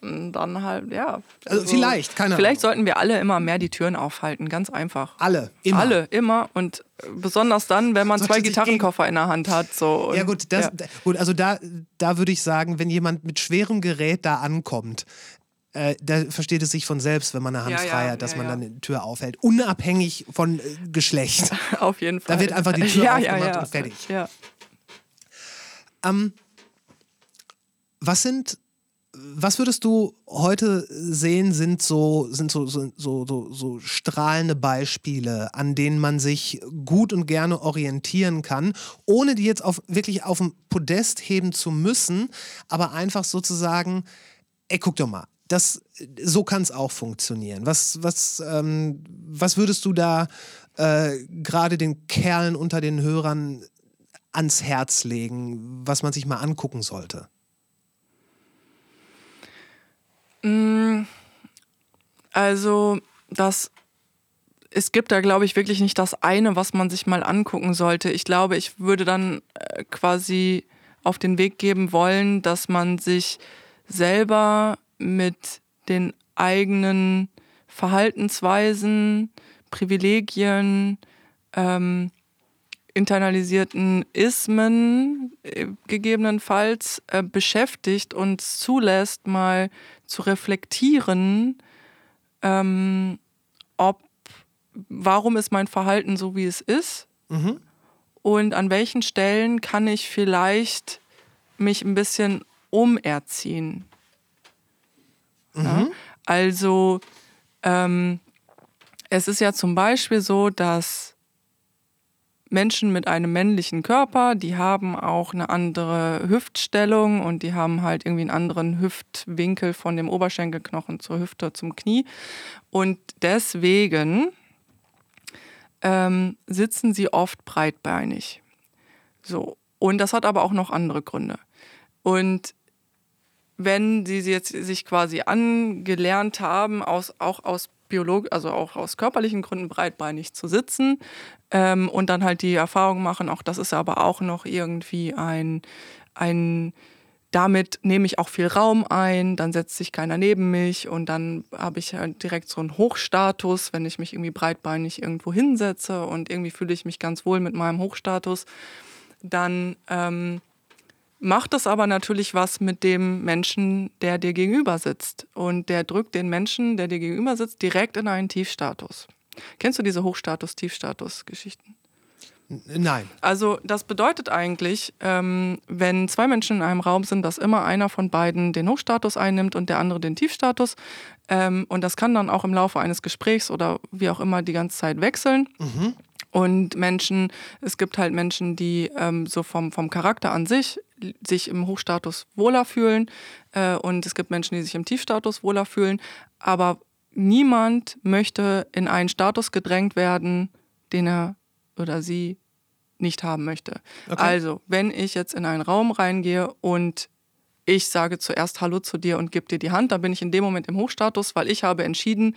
Dann, dann halt, ja. Also vielleicht, keine Vielleicht Ahnung. sollten wir alle immer mehr die Türen aufhalten, ganz einfach. Alle, immer. Alle, immer. Und besonders dann, wenn man Sollte zwei Gitarrenkoffer in der Hand hat. So. Und, Ja gut, das, ja. gut also da, da würde ich sagen, wenn jemand mit schwerem Gerät da ankommt, äh, da versteht es sich von selbst, wenn man eine Hand Ja, ja, frei hat, dass ja, man ja. dann die Tür aufhält, unabhängig von äh, Geschlecht. Auf jeden Fall. Da wird einfach die Tür ja, ja, aufgemacht ja. und fertig. Ja. Was sind, was würdest du heute sehen, sind so, sind so, so, so, so, strahlende Beispiele, an denen man sich gut und gerne orientieren kann, ohne die jetzt auf, wirklich auf dem Podest heben zu müssen, aber einfach sozusagen, ey, guck doch mal, das, so kann es auch funktionieren. Was, was, ähm, was würdest du da äh, gerade den Kerlen unter den Hörern ans Herz legen, was man sich mal angucken sollte? Also, das, es gibt da, glaube ich, wirklich nicht das eine, was man sich mal angucken sollte. Ich glaube, ich würde dann äh, quasi auf den Weg geben wollen, dass man sich selber mit den eigenen Verhaltensweisen, Privilegien, ähm, internalisierten Ismen äh, gegebenenfalls äh, beschäftigt und zulässt, mal zu reflektieren, ähm, ob warum ist mein Verhalten so, wie es ist und an welchen Stellen kann ich vielleicht mich ein bisschen umerziehen. Ja? Also ähm, es ist ja zum Beispiel so, dass Menschen mit einem männlichen Körper, die haben auch eine andere Hüftstellung und die haben halt irgendwie einen anderen Hüftwinkel von dem Oberschenkelknochen zur Hüfte zum Knie. Und deswegen ähm, sitzen sie oft breitbeinig. So. Und das hat aber auch noch andere Gründe. Und wenn sie jetzt sich quasi angelernt haben, aus, auch aus biolog also auch aus körperlichen Gründen breitbeinig zu sitzen ähm, und dann halt die Erfahrung machen, auch das ist aber auch noch irgendwie ein, ein damit nehme ich auch viel Raum ein, dann setzt sich keiner neben mich und dann habe ich halt direkt so einen Hochstatus, wenn ich mich irgendwie breitbeinig irgendwo hinsetze und irgendwie fühle ich mich ganz wohl mit meinem Hochstatus, dann ähm, macht es aber natürlich was mit dem Menschen, der dir gegenüber sitzt. Und der drückt den Menschen, der dir gegenüber sitzt, direkt in einen Tiefstatus. Kennst du diese Hochstatus-Tiefstatus-Geschichten? Nein. Also das bedeutet eigentlich, ähm, wenn zwei Menschen in einem Raum sind, dass immer einer von beiden den Hochstatus einnimmt und der andere den Tiefstatus. Ähm, und das kann dann auch im Laufe eines Gesprächs oder wie auch immer die ganze Zeit wechseln. Mhm. Und Menschen, es gibt halt Menschen, die ähm, so vom, vom Charakter an sich sich im Hochstatus wohler fühlen. Äh, und es gibt Menschen, die sich im Tiefstatus wohler fühlen. Aber niemand möchte in einen Status gedrängt werden, den er oder sie nicht haben möchte. Okay. Also, wenn ich jetzt in einen Raum reingehe und ich sage zuerst Hallo zu dir und gebe dir die Hand, dann bin ich in dem Moment im Hochstatus, weil ich habe entschieden,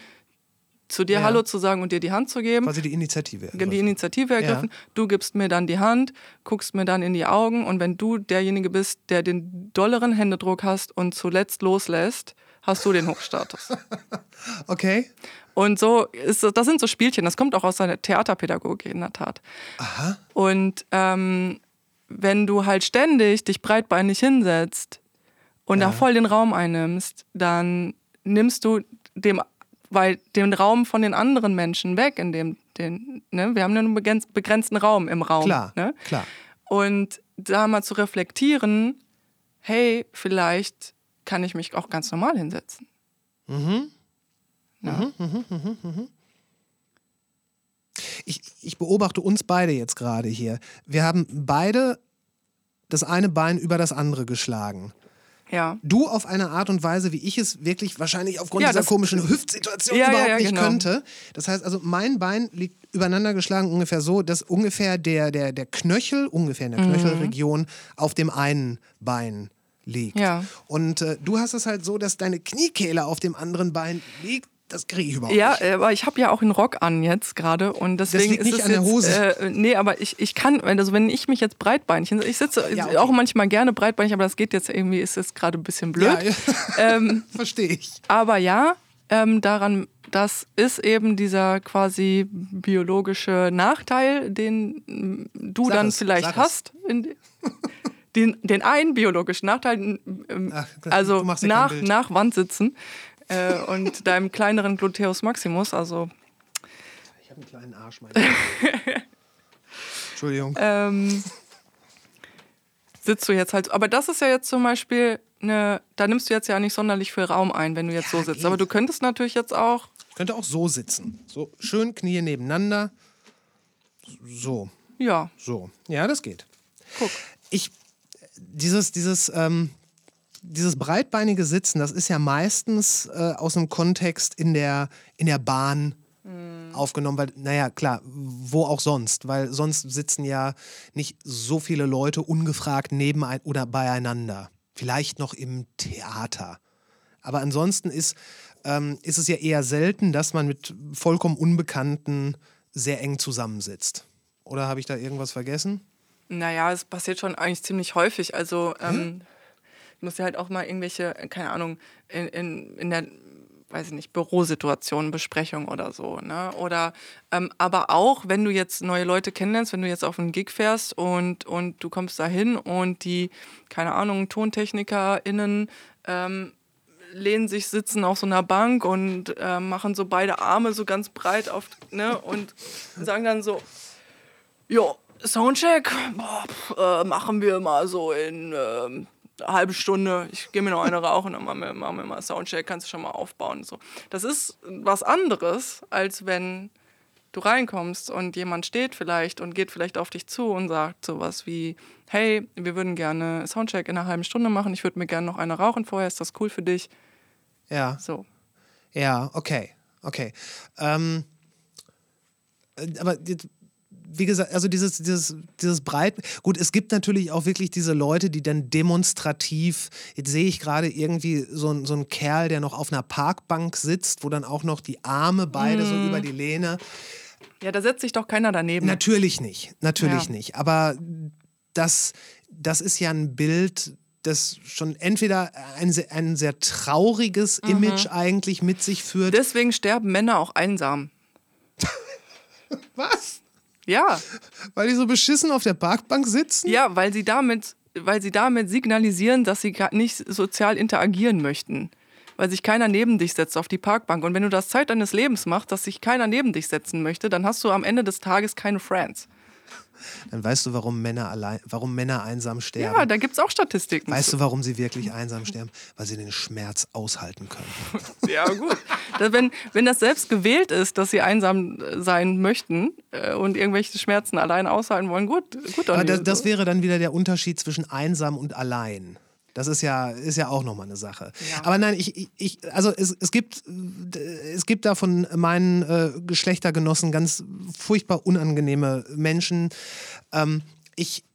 zu dir ja. Hallo zu sagen und dir die Hand zu geben. Quasi die Initiative ergriffen. Die Initiative ergriffen. Ja. Du gibst mir dann die Hand, guckst mir dann in die Augen und wenn du derjenige bist, der den dolleren Händedruck hast und zuletzt loslässt, hast du den Hochstatus. okay. Und so ist das sind so Spielchen, das kommt auch aus seiner Theaterpädagogik in der Tat. Aha. Und ähm, wenn du halt ständig dich breitbeinig hinsetzt und ja. da voll den Raum einnimmst, dann nimmst du dem, weil den Raum von den anderen Menschen weg, in dem, den, ne? wir haben einen begrenzten Raum im Raum. Klar, ne? klar. Und da mal zu reflektieren, hey, vielleicht kann ich mich auch ganz normal hinsetzen. Mhm. Ja. Mhm, mh, mh, mh, ich, ich beobachte uns beide jetzt gerade hier. Wir haben beide das eine Bein über das andere geschlagen. Ja. Du auf eine Art und Weise, wie ich es wirklich wahrscheinlich aufgrund ja, dieser komischen Hüftsituation ja, überhaupt ja, nicht genau. könnte. Das heißt also, mein Bein liegt übereinander geschlagen ungefähr so, dass ungefähr der, der, der Knöchel, ungefähr in der mhm. Knöchelregion, auf dem einen Bein liegt. Und äh, du hast es halt so, dass deine Kniekehle auf dem anderen Bein liegt das kriege ich überhaupt ja, nicht. Ja, aber ich habe ja auch einen Rock an jetzt gerade und deswegen das liegt ist nicht an jetzt, der Hose. Äh, nee, aber ich, ich kann, also wenn ich mich jetzt breitbeinig, ich sitze ja, okay. auch manchmal gerne breitbeinig, aber das geht jetzt irgendwie, ist jetzt gerade ein bisschen blöd. Ja, ja. Ähm, Verstehe ich. Aber ja, ähm, daran, das ist eben dieser quasi biologische Nachteil, den du sag dann es, vielleicht hast. den, den einen biologischen Nachteil, ähm, Ach, also nach, nach Wand sitzen äh, und deinem kleineren Gluteus Maximus, also. Ich habe einen kleinen Arsch, mein Entschuldigung. Ähm, sitzt du jetzt halt. Aber das ist ja jetzt zum Beispiel eine. Da nimmst du jetzt ja nicht sonderlich viel Raum ein, wenn du jetzt ja, so sitzt. Geht. Aber du könntest natürlich jetzt auch. Ich könnte auch so sitzen. So schön Knie nebeneinander. So. Ja. So. Ja, das geht. Guck. Ich. Dieses, dieses, ähm, dieses breitbeinige Sitzen, das ist ja meistens äh, aus dem Kontext in der, in der Bahn mhm. aufgenommen, weil, naja, klar, wo auch sonst, weil sonst sitzen ja nicht so viele Leute ungefragt neben ein oder beieinander. Vielleicht noch im Theater. Aber ansonsten ist, ähm, ist es ja eher selten, dass man mit vollkommen Unbekannten sehr eng zusammensitzt. Oder habe ich da irgendwas vergessen? Naja, es passiert schon eigentlich ziemlich häufig. Also ähm, muss ja halt auch mal irgendwelche, keine Ahnung, in, in, in der weiß ich nicht, Bürosituation, Besprechung oder so. Ne? Oder ähm, aber auch, wenn du jetzt neue Leute kennenlernst, wenn du jetzt auf einen Gig fährst und, und du kommst da hin und die, keine Ahnung, TontechnikerInnen ähm, lehnen sich, sitzen auf so einer Bank und äh, machen so beide Arme so ganz breit auf, ne, und sagen dann so, jo, Soundcheck, boah, pf, äh, machen wir mal so in äh, eine halbe Stunde, ich gehe mir noch eine rauchen, dann machen wir, machen wir mal Soundcheck, kannst du schon mal aufbauen. So. Das ist was anderes, als wenn du reinkommst und jemand steht vielleicht und geht vielleicht auf dich zu und sagt sowas wie, hey, wir würden gerne Soundcheck in einer halben Stunde machen, ich würde mir gerne noch eine rauchen vorher, ist das cool für dich? Ja. So. Ja, okay, okay. Ähm, äh, aber wie gesagt, also dieses, dieses, dieses Breit. Gut, es gibt natürlich auch wirklich diese Leute, die dann demonstrativ, jetzt sehe ich gerade irgendwie so, ein- so einen Kerl, der noch auf einer Parkbank sitzt, wo dann auch noch die Arme beide so über die Lehne. Ja, da setzt sich doch keiner daneben. Natürlich nicht, natürlich Ja. nicht. Aber das, das ist ja ein Bild, das schon entweder ein, sehr- ein sehr trauriges Mhm. Image eigentlich mit sich führt. Deswegen sterben Männer auch einsam. Was? Ja, Weil die so beschissen auf der Parkbank sitzen? ja, weil sie damit, weil sie damit signalisieren, dass sie nicht sozial interagieren möchten. Weil sich keiner neben dich setzt auf die Parkbank. Und wenn du das Zeit deines Lebens machst, dass sich keiner neben dich setzen möchte, dann hast du am Ende des Tages keine Friends. Dann weißt du, warum Männer allein, warum Männer einsam sterben. Ja, da gibt es auch Statistiken. weißt du, warum sie wirklich einsam sterben? Weil sie den Schmerz aushalten können. Ja, gut. Wenn, wenn das selbst gewählt ist, dass sie einsam äh, sein möchten äh, und irgendwelche Schmerzen allein aushalten wollen, gut, gut. Aber das, das wäre dann wieder der Unterschied zwischen einsam und allein. Das ist ja, ist ja auch nochmal eine Sache. Aber nein, ich, ich- also es, es, gibt, es gibt da von meinen äh, Geschlechtergenossen ganz furchtbar unangenehme Menschen. Ähm, ich,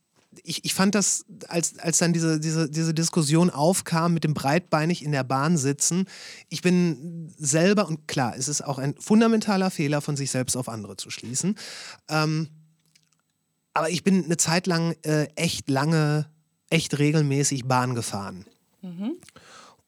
ich, ich fand das, als, als dann diese, diese, diese Diskussion aufkam mit dem breitbeinig in der Bahn sitzen, ich bin selber, und klar, es ist auch ein fundamentaler Fehler, von sich selbst auf andere zu schließen. Ähm, aber ich bin eine Zeit lang äh, echt lange, echt regelmäßig Bahn gefahren.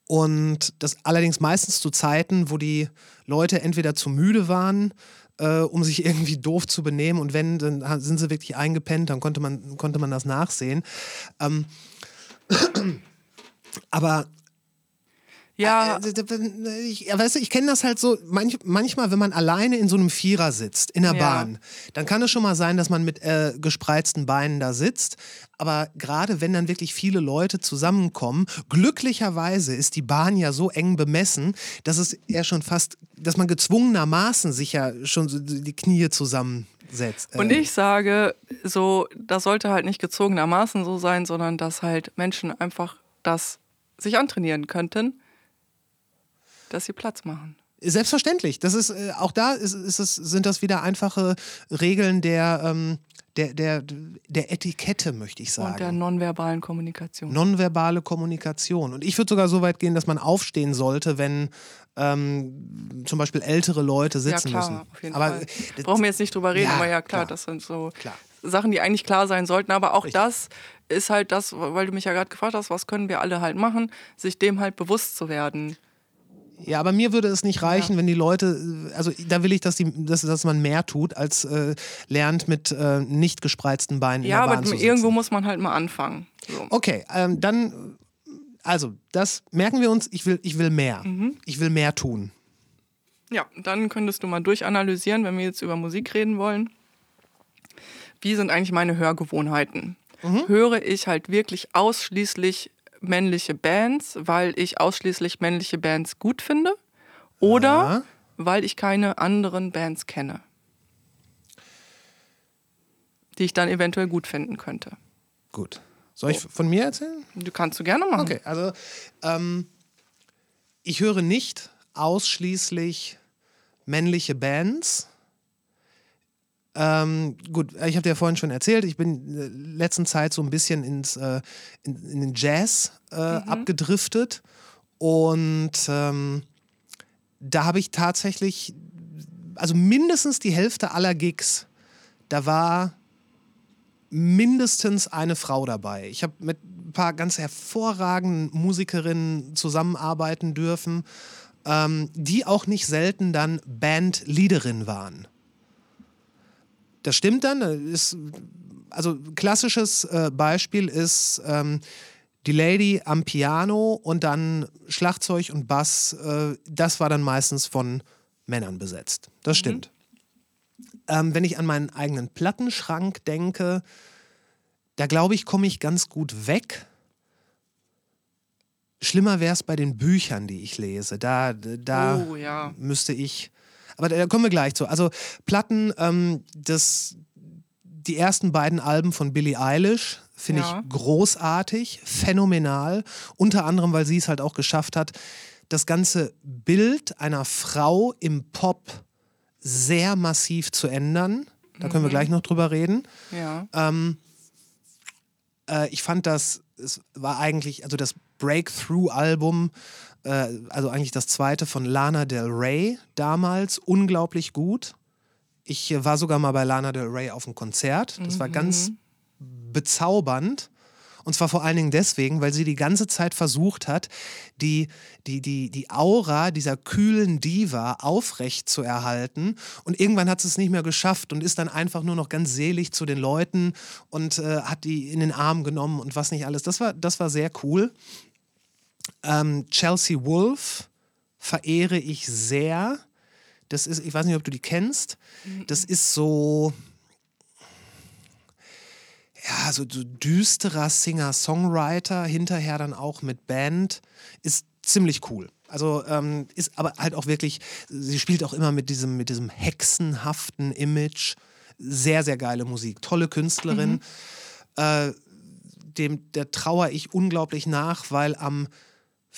Und das allerdings meistens zu Zeiten, wo die Leute entweder zu müde waren, äh, um sich irgendwie doof zu benehmen. Und wenn, dann sind sie wirklich eingepennt, dann konnte man, konnte man das nachsehen. Ähm, aber ja, äh, ich, ja, weißt du, ich kenne das halt so, manch, manchmal, wenn man alleine in so einem Vierer sitzt, in der Ja. Bahn, dann kann es schon mal sein, dass man mit äh, gespreizten Beinen da sitzt. Aber gerade wenn dann wirklich viele Leute zusammenkommen, glücklicherweise ist die Bahn ja so eng bemessen, dass es ja schon fast, dass man gezwungenermaßen sich ja schon so die Knie zusammensetzt. Und Äh, ich sage, so, das sollte halt nicht gezogenermaßen so sein, sondern dass halt Menschen einfach das sich antrainieren könnten, dass sie Platz machen. Selbstverständlich. Das ist äh, auch da ist, ist es, sind das wieder einfache Regeln der, ähm, der, der, der Etikette, möchte ich sagen. Und der nonverbalen Kommunikation. Nonverbale Kommunikation. Und ich würde sogar so weit gehen, dass man aufstehen sollte, wenn ähm, zum Beispiel ältere Leute ja, sitzen klar, müssen. auf jeden aber Fall. Brauchen wir jetzt nicht drüber reden, Ja, aber ja, klar, klar. das sind so Klar. Sachen, die eigentlich klar sein sollten. Aber auch das ist halt das, weil du mich ja gerade gefragt hast, was können wir alle halt machen, sich dem halt bewusst zu werden. Ja, aber mir würde es nicht reichen, wenn die Leute, also da will ich, dass, die, dass, dass man mehr tut, als äh, lernt mit äh, nicht gespreizten Beinen in Ja, der aber Bahn zu sitzen. irgendwo muss man halt mal anfangen. So. Okay, ähm, dann, also das merken wir uns, ich will, ich will mehr. Mhm. Ich will mehr tun. Ja, dann könntest du mal durchanalysieren, wenn wir jetzt über Musik reden wollen. Wie sind eigentlich meine Hörgewohnheiten? Höre ich halt wirklich ausschließlich männliche Bands, weil ich ausschließlich männliche Bands gut finde? Oder Ja. weil ich keine anderen Bands kenne, die ich dann eventuell gut finden könnte? Gut. Soll ich von mir erzählen? Du kannst du gerne machen. Okay, also ähm, ich höre nicht ausschließlich männliche Bands. Ähm, gut, ich habe dir ja vorhin schon erzählt, ich bin in der letzten Zeit so ein bisschen ins, äh, in, in den Jazz äh, abgedriftet. Und ähm, da habe ich tatsächlich, also mindestens die Hälfte aller Gigs, da war mindestens eine Frau dabei. Ich habe mit ein paar ganz hervorragenden Musikerinnen zusammenarbeiten dürfen, ähm, die auch nicht selten dann Bandleaderin waren. Das stimmt dann. Ist, also klassisches äh, Beispiel ist ähm, die Lady am Piano und dann Schlagzeug und Bass. Äh, das war dann meistens von Männern besetzt. Das stimmt. Ähm, wenn ich an meinen eigenen Plattenschrank denke, da glaube ich, komme ich ganz gut weg. Schlimmer wäre es bei den Büchern, die ich lese. Da, da Oh, ja. müsste ich. Aber da kommen wir gleich zu. Also Platten, ähm, das, die ersten beiden Alben von Billie Eilish finde Ja. ich großartig, phänomenal. Unter anderem, weil sie es halt auch geschafft hat, das ganze Bild einer Frau im Pop sehr massiv zu ändern. Da können wir gleich noch drüber reden. Ja. Ähm, äh, ich fand das, es war eigentlich, also das Breakthrough-Album, äh, also eigentlich das zweite von Lana Del Rey damals, unglaublich gut. Ich äh, war sogar mal bei Lana Del Rey auf einem Konzert. Das war ganz bezaubernd. Und zwar vor allen Dingen deswegen, weil sie die ganze Zeit versucht hat, die, die, die, die Aura dieser kühlen Diva aufrecht zu erhalten. Und irgendwann hat sie es nicht mehr geschafft und ist dann einfach nur noch ganz selig zu den Leuten und äh, hat die in den Arm genommen und was nicht alles. Das war, das war sehr cool. Ähm, Chelsea Wolf verehre ich sehr. Das ist, ich weiß nicht, ob du die kennst. Das ist so, ja, so, so düsterer Singer-Songwriter, hinterher dann auch mit Band, ist ziemlich cool. Also ähm, ist aber halt auch wirklich, sie spielt auch immer mit diesem, mit diesem hexenhaften Image. Sehr, sehr geile Musik. Tolle Künstlerin. Äh, dem, der trauere ich unglaublich nach, weil am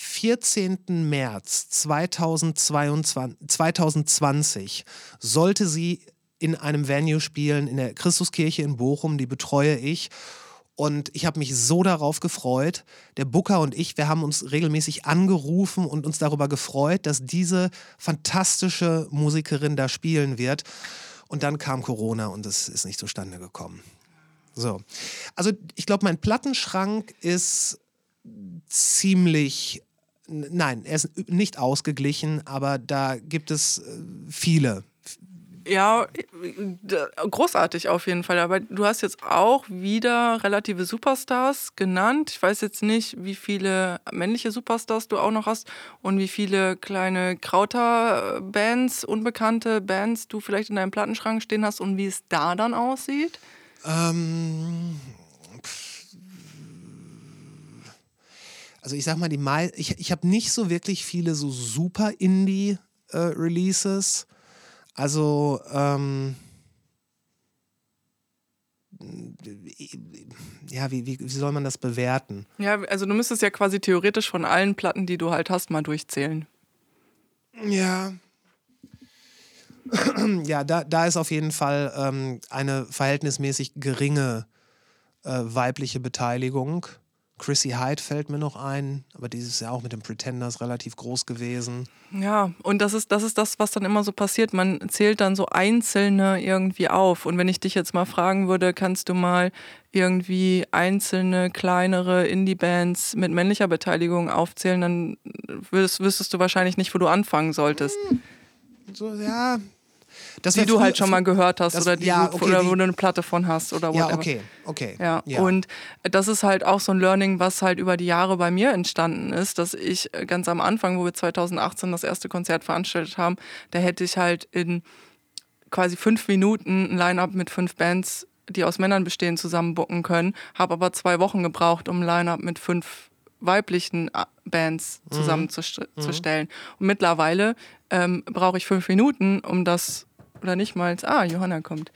14. März 2022, 2020 sollte sie in einem Venue spielen, in der Christuskirche in Bochum, die betreue ich. Und ich habe mich so darauf gefreut. Der Booker und ich, wir haben uns regelmäßig angerufen und uns darüber gefreut, dass diese fantastische Musikerin da spielen wird. Und dann kam Corona und es ist nicht zustande gekommen. So. Also ich glaube, mein Plattenschrank ist ziemlich, nein, er ist nicht ausgeglichen, aber da gibt es äh, viele. Ja, großartig auf jeden Fall. Aber du hast jetzt auch wieder relative Superstars genannt. Ich weiß jetzt nicht, wie viele männliche Superstars du auch noch hast und wie viele kleine Krauter-Bands, unbekannte Bands du vielleicht in deinem Plattenschrank stehen hast und wie es da dann aussieht. Ähm, also ich sag mal, die mei ich, ich habe nicht so wirklich viele so super Indie-Releases. also ähm, ja, wie, wie, wie soll man das bewerten? Ja, also du müsstest ja quasi theoretisch von allen Platten, die du halt hast, mal durchzählen. Ja. Ja, da, da ist auf jeden Fall ähm, eine verhältnismäßig geringe äh, weibliche Beteiligung. Chrissy Hyde fällt mir noch ein, aber dieses Jahr auch mit den Pretenders relativ groß gewesen. Ja, und das ist, das ist das, was dann immer so passiert. Man zählt dann so einzelne irgendwie auf. Und wenn ich dich jetzt mal fragen würde, kannst du mal irgendwie einzelne, kleinere Indie-Bands mit männlicher Beteiligung aufzählen, dann würdest, wüsstest du wahrscheinlich nicht, wo du anfangen solltest. So, ja. Das Die du halt schon mal gehört hast das- oder, die ja, du, okay, oder die- wo du eine Platte von hast oder Ja, whatever. okay, okay. Ja. und das ist halt auch so ein Learning, was halt über die Jahre bei mir entstanden ist, dass ich äh, ganz am Anfang, wo wir 2018 das erste Konzert veranstaltet haben, da hätte ich halt in quasi fünf Minuten ein Line-Up mit fünf Bands, die aus Männern bestehen, zusammen booken können, habe aber zwei Wochen gebraucht, um ein Line-Up mit fünf weiblichen äh, Bands zusammenzustellen. Und mittlerweile ähm, brauche ich fünf Minuten, um das, oder nicht mal, ah, Johanna kommt,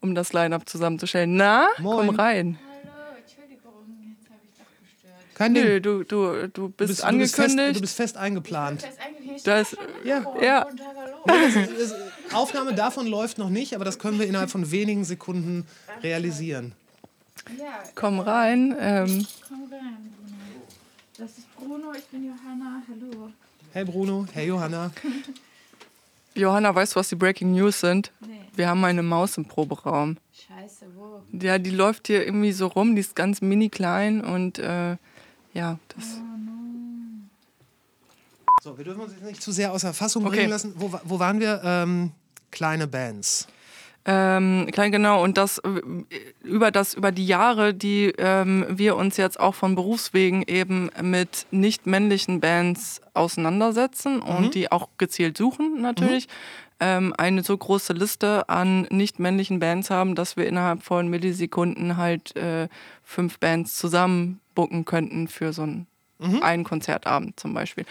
um das Line-Up zusammenzustellen. Na, Moin. komm rein. Kein Ding. Nö, du, du, du bist Du bist, du, bist angekündigt. fest, du bist fest eingeplant. das, Ja. ja, Aufnahme davon läuft noch nicht, aber das können wir innerhalb von wenigen Sekunden realisieren. Ja, komm rein. Ähm, komm rein, Bruno. Das ist Bruno, ich bin Johanna. Hallo. Hey Bruno, hey Johanna. Johanna, weißt du, was die Breaking News sind? Nee. Wir haben eine Maus im Proberaum. Scheiße, wo? Ja, die läuft hier irgendwie so rum, die ist ganz mini klein und äh, ja, das. So, wir dürfen uns jetzt nicht zu sehr außer Fassung Okay. bringen lassen. Wo, wo waren wir? Ähm, kleine Bands. Ähm, genau und das äh, über das über die Jahre, die ähm, wir uns jetzt auch von Berufswegen eben mit nicht männlichen Bands auseinandersetzen und die auch gezielt suchen natürlich, ähm, eine so große Liste an nicht männlichen Bands haben, dass wir innerhalb von Millisekunden halt äh, fünf Bands zusammen booken könnten für so einen, einen Konzertabend zum Beispiel.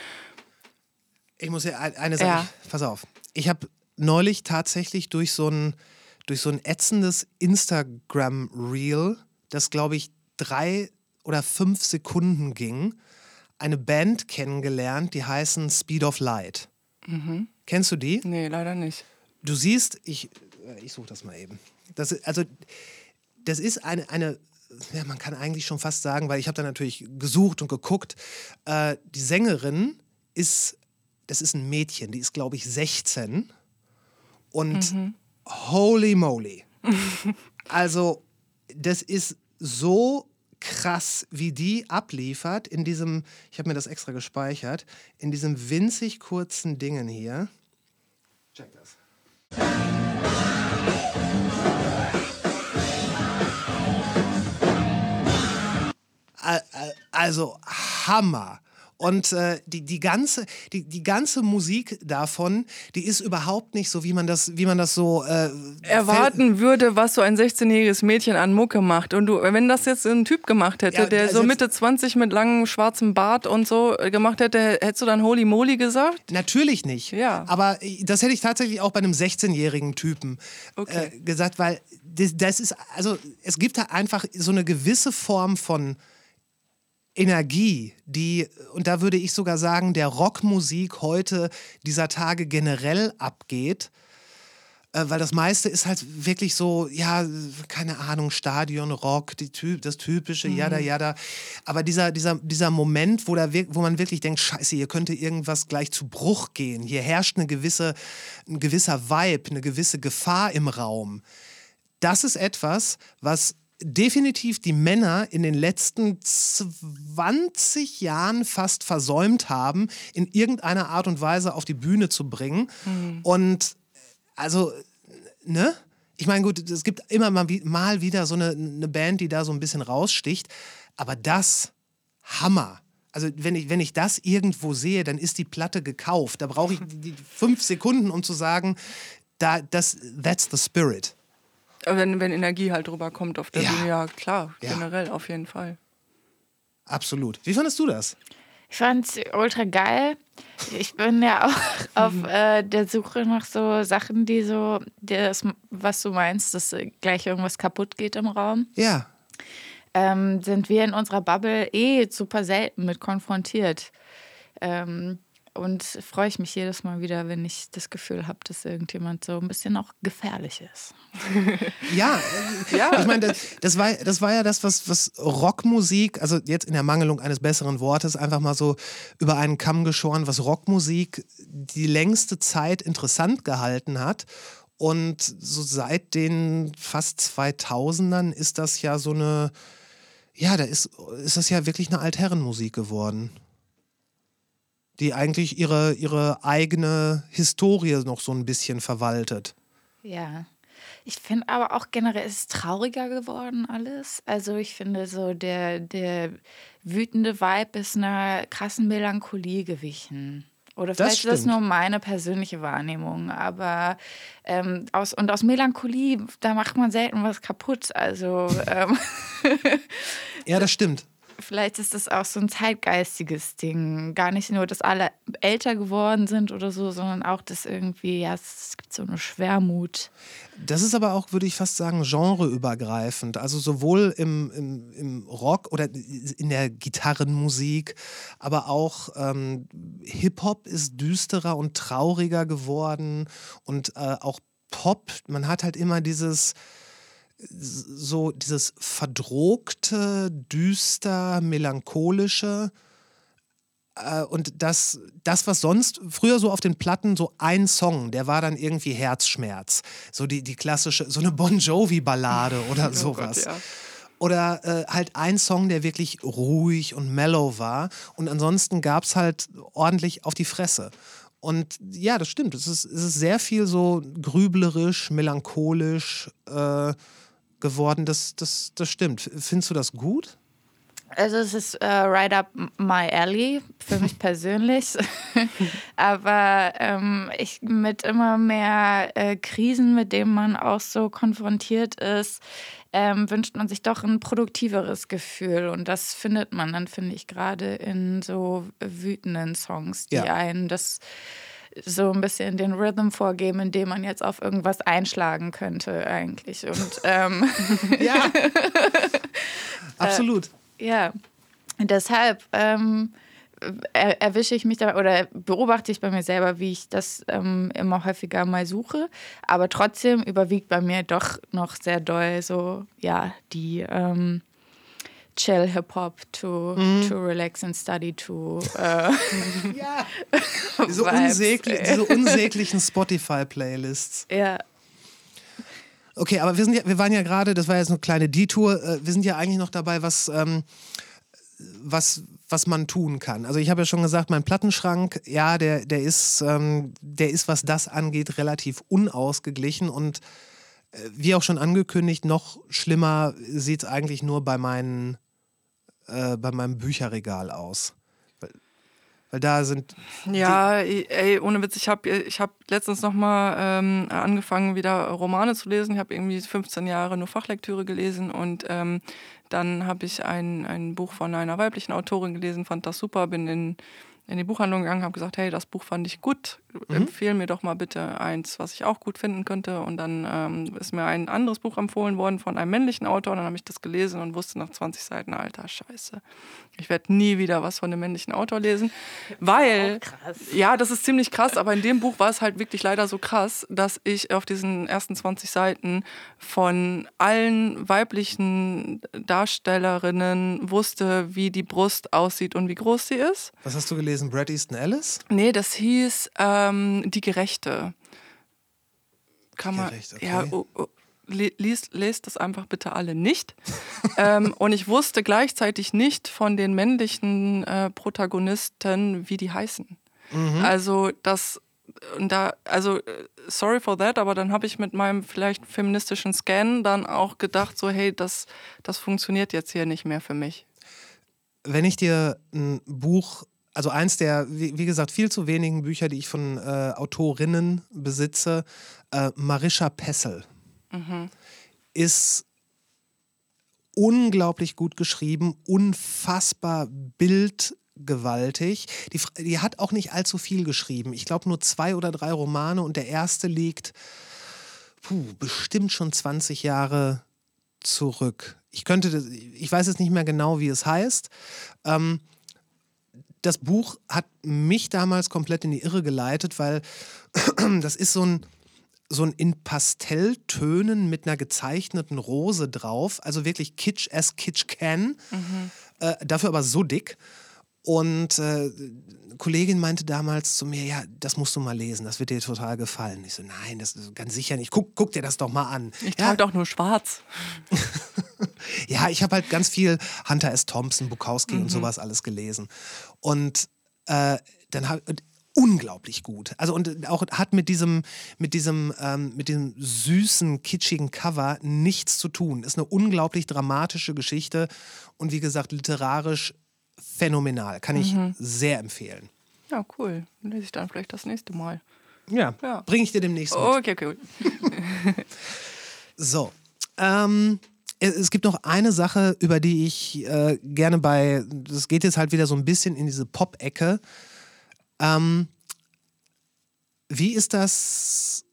Ich muss ja ein- eine Sache, Ja. ich- pass auf. Ich habe neulich tatsächlich durch so ein, durch so ein ätzendes Instagram-Reel, das glaube ich drei oder fünf Sekunden ging, eine Band kennengelernt, die heißen Speed of Light. Kennst du die? Nee, leider nicht. Du siehst, ich, äh, ich suche das mal eben. Das, also, das ist eine, eine ja, man kann eigentlich schon fast sagen, weil ich habe da natürlich gesucht und geguckt, äh, die Sängerin ist, das ist ein Mädchen, die ist, glaube ich, 16 und mhm. Holy moly. also, das ist so krass, wie die abliefert in diesem, ich habe mir das extra gespeichert, in diesem winzig kurzen Dingen hier. Check das. Also Hammer. Und äh, die, die, ganze, die, die ganze Musik davon, die ist überhaupt nicht so, wie man das, wie man das so äh, erwarten würde, was so ein 16-jähriges Mädchen an Mucke macht. Und du, wenn das jetzt ein Typ gemacht hätte, ja, der also so Mitte 20 mit langem schwarzem Bart und so äh, gemacht hätte, hättest du dann Holy Moly gesagt? Natürlich nicht. Ja. Aber äh, das hätte ich tatsächlich auch bei einem 16-jährigen Typen okay. äh, gesagt, weil das, das ist, also es gibt da einfach so eine gewisse Form von Energie, die, und da würde ich sogar sagen, der Rockmusik heute dieser Tage generell abgeht, äh, weil das meiste ist halt wirklich so, ja, keine Ahnung, Stadion, Rock, die, das typische, mhm. jada, jada. Aber dieser, dieser, dieser Moment, wo, da, wo man wirklich denkt, scheiße, hier könnte irgendwas gleich zu Bruch gehen, hier herrscht eine gewisse, ein gewisser Vibe, eine gewisse Gefahr im Raum. Das ist etwas, was definitiv die Männer in den letzten 20 Jahren fast versäumt haben, in irgendeiner Art und Weise auf die Bühne zu bringen. Mhm. Und also, ne? Ich meine, gut, es gibt immer mal, mal wieder so eine, eine Band, die da so ein bisschen raussticht. Aber das, Hammer. Also wenn ich, wenn ich das irgendwo sehe, dann ist die Platte gekauft. Da brauche ich die fünf Sekunden, um zu sagen, da, das, that's the spirit. Wenn, wenn Energie halt drüber kommt auf der ja. Bühne, ja klar, ja. generell auf jeden Fall. Absolut. Wie fandest du das? Ich fand es ultra geil. Ich bin ja auch auf äh, der Suche nach so Sachen, die so, das, was du meinst, dass gleich irgendwas kaputt geht im Raum. Ja. Ähm, sind wir in unserer Bubble eh super selten mit konfrontiert. Ähm, und freue ich mich jedes Mal wieder, wenn ich das Gefühl habe, dass irgendjemand so ein bisschen auch gefährlich ist. ja, ja. ich meine, das, das, war, das war ja das, was, was Rockmusik, also jetzt in der Mangelung eines besseren Wortes, einfach mal so über einen Kamm geschoren, was Rockmusik die längste Zeit interessant gehalten hat. Und so seit den fast 2000ern ist das ja so eine, ja, da ist, ist das ja wirklich eine Altherrenmusik geworden die eigentlich ihre, ihre eigene Historie noch so ein bisschen verwaltet. Ja. Ich finde aber auch generell ist es trauriger geworden alles. Also ich finde so der, der wütende Vibe ist einer krassen Melancholie gewichen. Oder vielleicht das ist das nur meine persönliche Wahrnehmung. Aber ähm, aus, und aus Melancholie, da macht man selten was kaputt. Also ähm ja, das stimmt vielleicht ist das auch so ein zeitgeistiges Ding. Gar nicht nur, dass alle älter geworden sind oder so, sondern auch, dass irgendwie, ja, es gibt so eine Schwermut. Das ist aber auch, würde ich fast sagen, genreübergreifend. Also sowohl im, im, im Rock oder in der Gitarrenmusik, aber auch ähm, Hip-Hop ist düsterer und trauriger geworden und äh, auch Pop, man hat halt immer dieses so dieses verdrogte, düster, melancholische. Äh, und das, das, was sonst früher so auf den Platten so ein Song, der war dann irgendwie Herzschmerz. So die, die klassische, so eine Bon Jovi-Ballade oder oh sowas. Gott, ja. Oder äh, halt ein Song, der wirklich ruhig und mellow war. Und ansonsten gab es halt ordentlich auf die Fresse. Und ja, das stimmt. Es ist, es ist sehr viel so grüblerisch, melancholisch. Äh, geworden. Das, das, das stimmt. Findest du das gut? Also es ist äh, right up my alley für mich persönlich. Aber ähm, ich mit immer mehr äh, Krisen, mit denen man auch so konfrontiert ist, ähm, wünscht man sich doch ein produktiveres Gefühl. Und das findet man dann, finde ich, gerade in so wütenden Songs, die ja. einen das so ein bisschen den Rhythm vorgeben, indem man jetzt auf irgendwas einschlagen könnte eigentlich. Und ähm, ja, absolut. Äh, ja, deshalb ähm, er, erwische ich mich dabei oder beobachte ich bei mir selber, wie ich das ähm, immer häufiger mal suche. Aber trotzdem überwiegt bei mir doch noch sehr doll so, ja, die ähm, Chill Hip Hop to, Mhm. to relax and study to. Äh, Ja. Diese, unsäglich, diese unsäglichen Spotify-Playlists. ja. Okay, aber wir, sind ja, wir waren ja gerade, das war jetzt eine kleine Detour, äh, wir sind ja eigentlich noch dabei, was, ähm, was, was man tun kann. Also ich habe ja schon gesagt, mein Plattenschrank, ja, der, der, ist, ähm, der ist, was das angeht, relativ unausgeglichen und äh, wie auch schon angekündigt, noch schlimmer sieht es eigentlich nur bei, meinen, äh, bei meinem Bücherregal aus. Weil, weil da sind Ja, ey, ohne Witz, ich habe ich hab letztens nochmal ähm, angefangen, wieder Romane zu lesen. Ich habe irgendwie 15 Jahre nur Fachlektüre gelesen und ähm, dann habe ich ein, ein Buch von einer weiblichen Autorin gelesen, fand das super, bin in, in die Buchhandlung gegangen, habe gesagt, hey, das Buch fand ich gut, empfehle mir doch mal bitte eins, was ich auch gut finden könnte. Und dann ähm, ist mir ein anderes Buch empfohlen worden von einem männlichen Autor. Und dann habe ich das gelesen und wusste nach 20 Seiten, alter Scheiße, ich werde nie wieder was von einem männlichen Autor lesen, weil... Ja, das ist ziemlich krass, aber in dem Buch war es halt wirklich leider so krass, dass ich auf diesen ersten 20 Seiten von allen weiblichen Darstellerinnen wusste, wie die Brust aussieht und wie groß sie ist. Was hast du gelesen? Brad Easton Ellis? Nee, das hieß ähm, Die Gerechte. Kann man. Gerechte, okay. Ja, le- liest, lest das einfach bitte alle nicht. ähm, und ich wusste gleichzeitig nicht von den männlichen äh, Protagonisten, wie die heißen. Mhm. Also das. Und da, also äh, sorry for that, aber dann habe ich mit meinem vielleicht feministischen Scan dann auch gedacht, so hey, das, das funktioniert jetzt hier nicht mehr für mich. wenn ich dir ein Buch, also eins der, wie, wie gesagt, viel zu wenigen Bücher, die ich von äh, Autorinnen besitze, äh, Marisha Pessel, ist unglaublich gut geschrieben, unfassbar bildgewaltig. Die, die hat auch nicht allzu viel geschrieben. Ich glaube nur zwei oder drei Romane und der erste liegt puh, bestimmt schon 20 Jahre zurück. Ich könnte, ich weiß jetzt nicht mehr genau, wie es heißt. Ähm, das Buch hat mich damals komplett in die Irre geleitet, weil das ist so ein, so ein in Pastelltönen mit einer gezeichneten Rose drauf. Also wirklich kitsch as kitsch can. Äh, dafür aber so dick. Und äh, eine Kollegin meinte damals zu mir, ja, das musst du mal lesen, das wird dir total gefallen. Ich so, nein, das ist ganz sicher nicht. Guck, guck dir das doch mal an. Ich ja, trage doch nur schwarz. ja, ich habe halt ganz viel Hunter S. Thompson, Bukowski und sowas alles gelesen. Und äh, dann habe unglaublich gut. Also und auch hat mit diesem, mit diesem, ähm, mit diesem süßen, kitschigen Cover nichts zu tun. Ist eine unglaublich dramatische Geschichte und wie gesagt, literarisch phänomenal. Kann ich sehr empfehlen. Ja, cool. Dann lese ich dann vielleicht das nächste Mal. Ja, Ja. bringe ich dir demnächst mit. Okay, okay. So. Ähm, es- es gibt noch eine Sache, über die ich äh, gerne bei, das geht jetzt halt wieder so ein bisschen in diese Pop-Ecke. Ähm, wie ist das?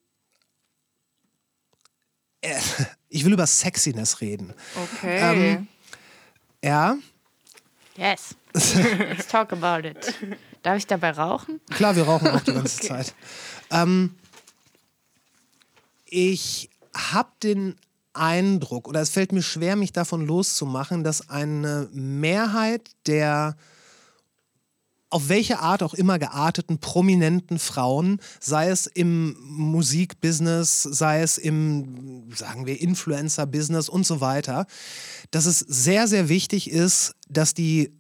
Äh, ich will über Sexiness reden. Okay. Ähm, Ja, Yes. Let's talk about it. Darf ich dabei rauchen? Klar, wir rauchen auch die ganze Zeit. Ähm, ich habe den Eindruck, oder es fällt mir schwer, mich davon loszumachen, dass eine Mehrheit der auf welche Art auch immer gearteten, prominenten Frauen, sei es im Musikbusiness, sei es im, sagen wir, Influencer-Business und so weiter, dass es sehr, sehr wichtig ist, dass die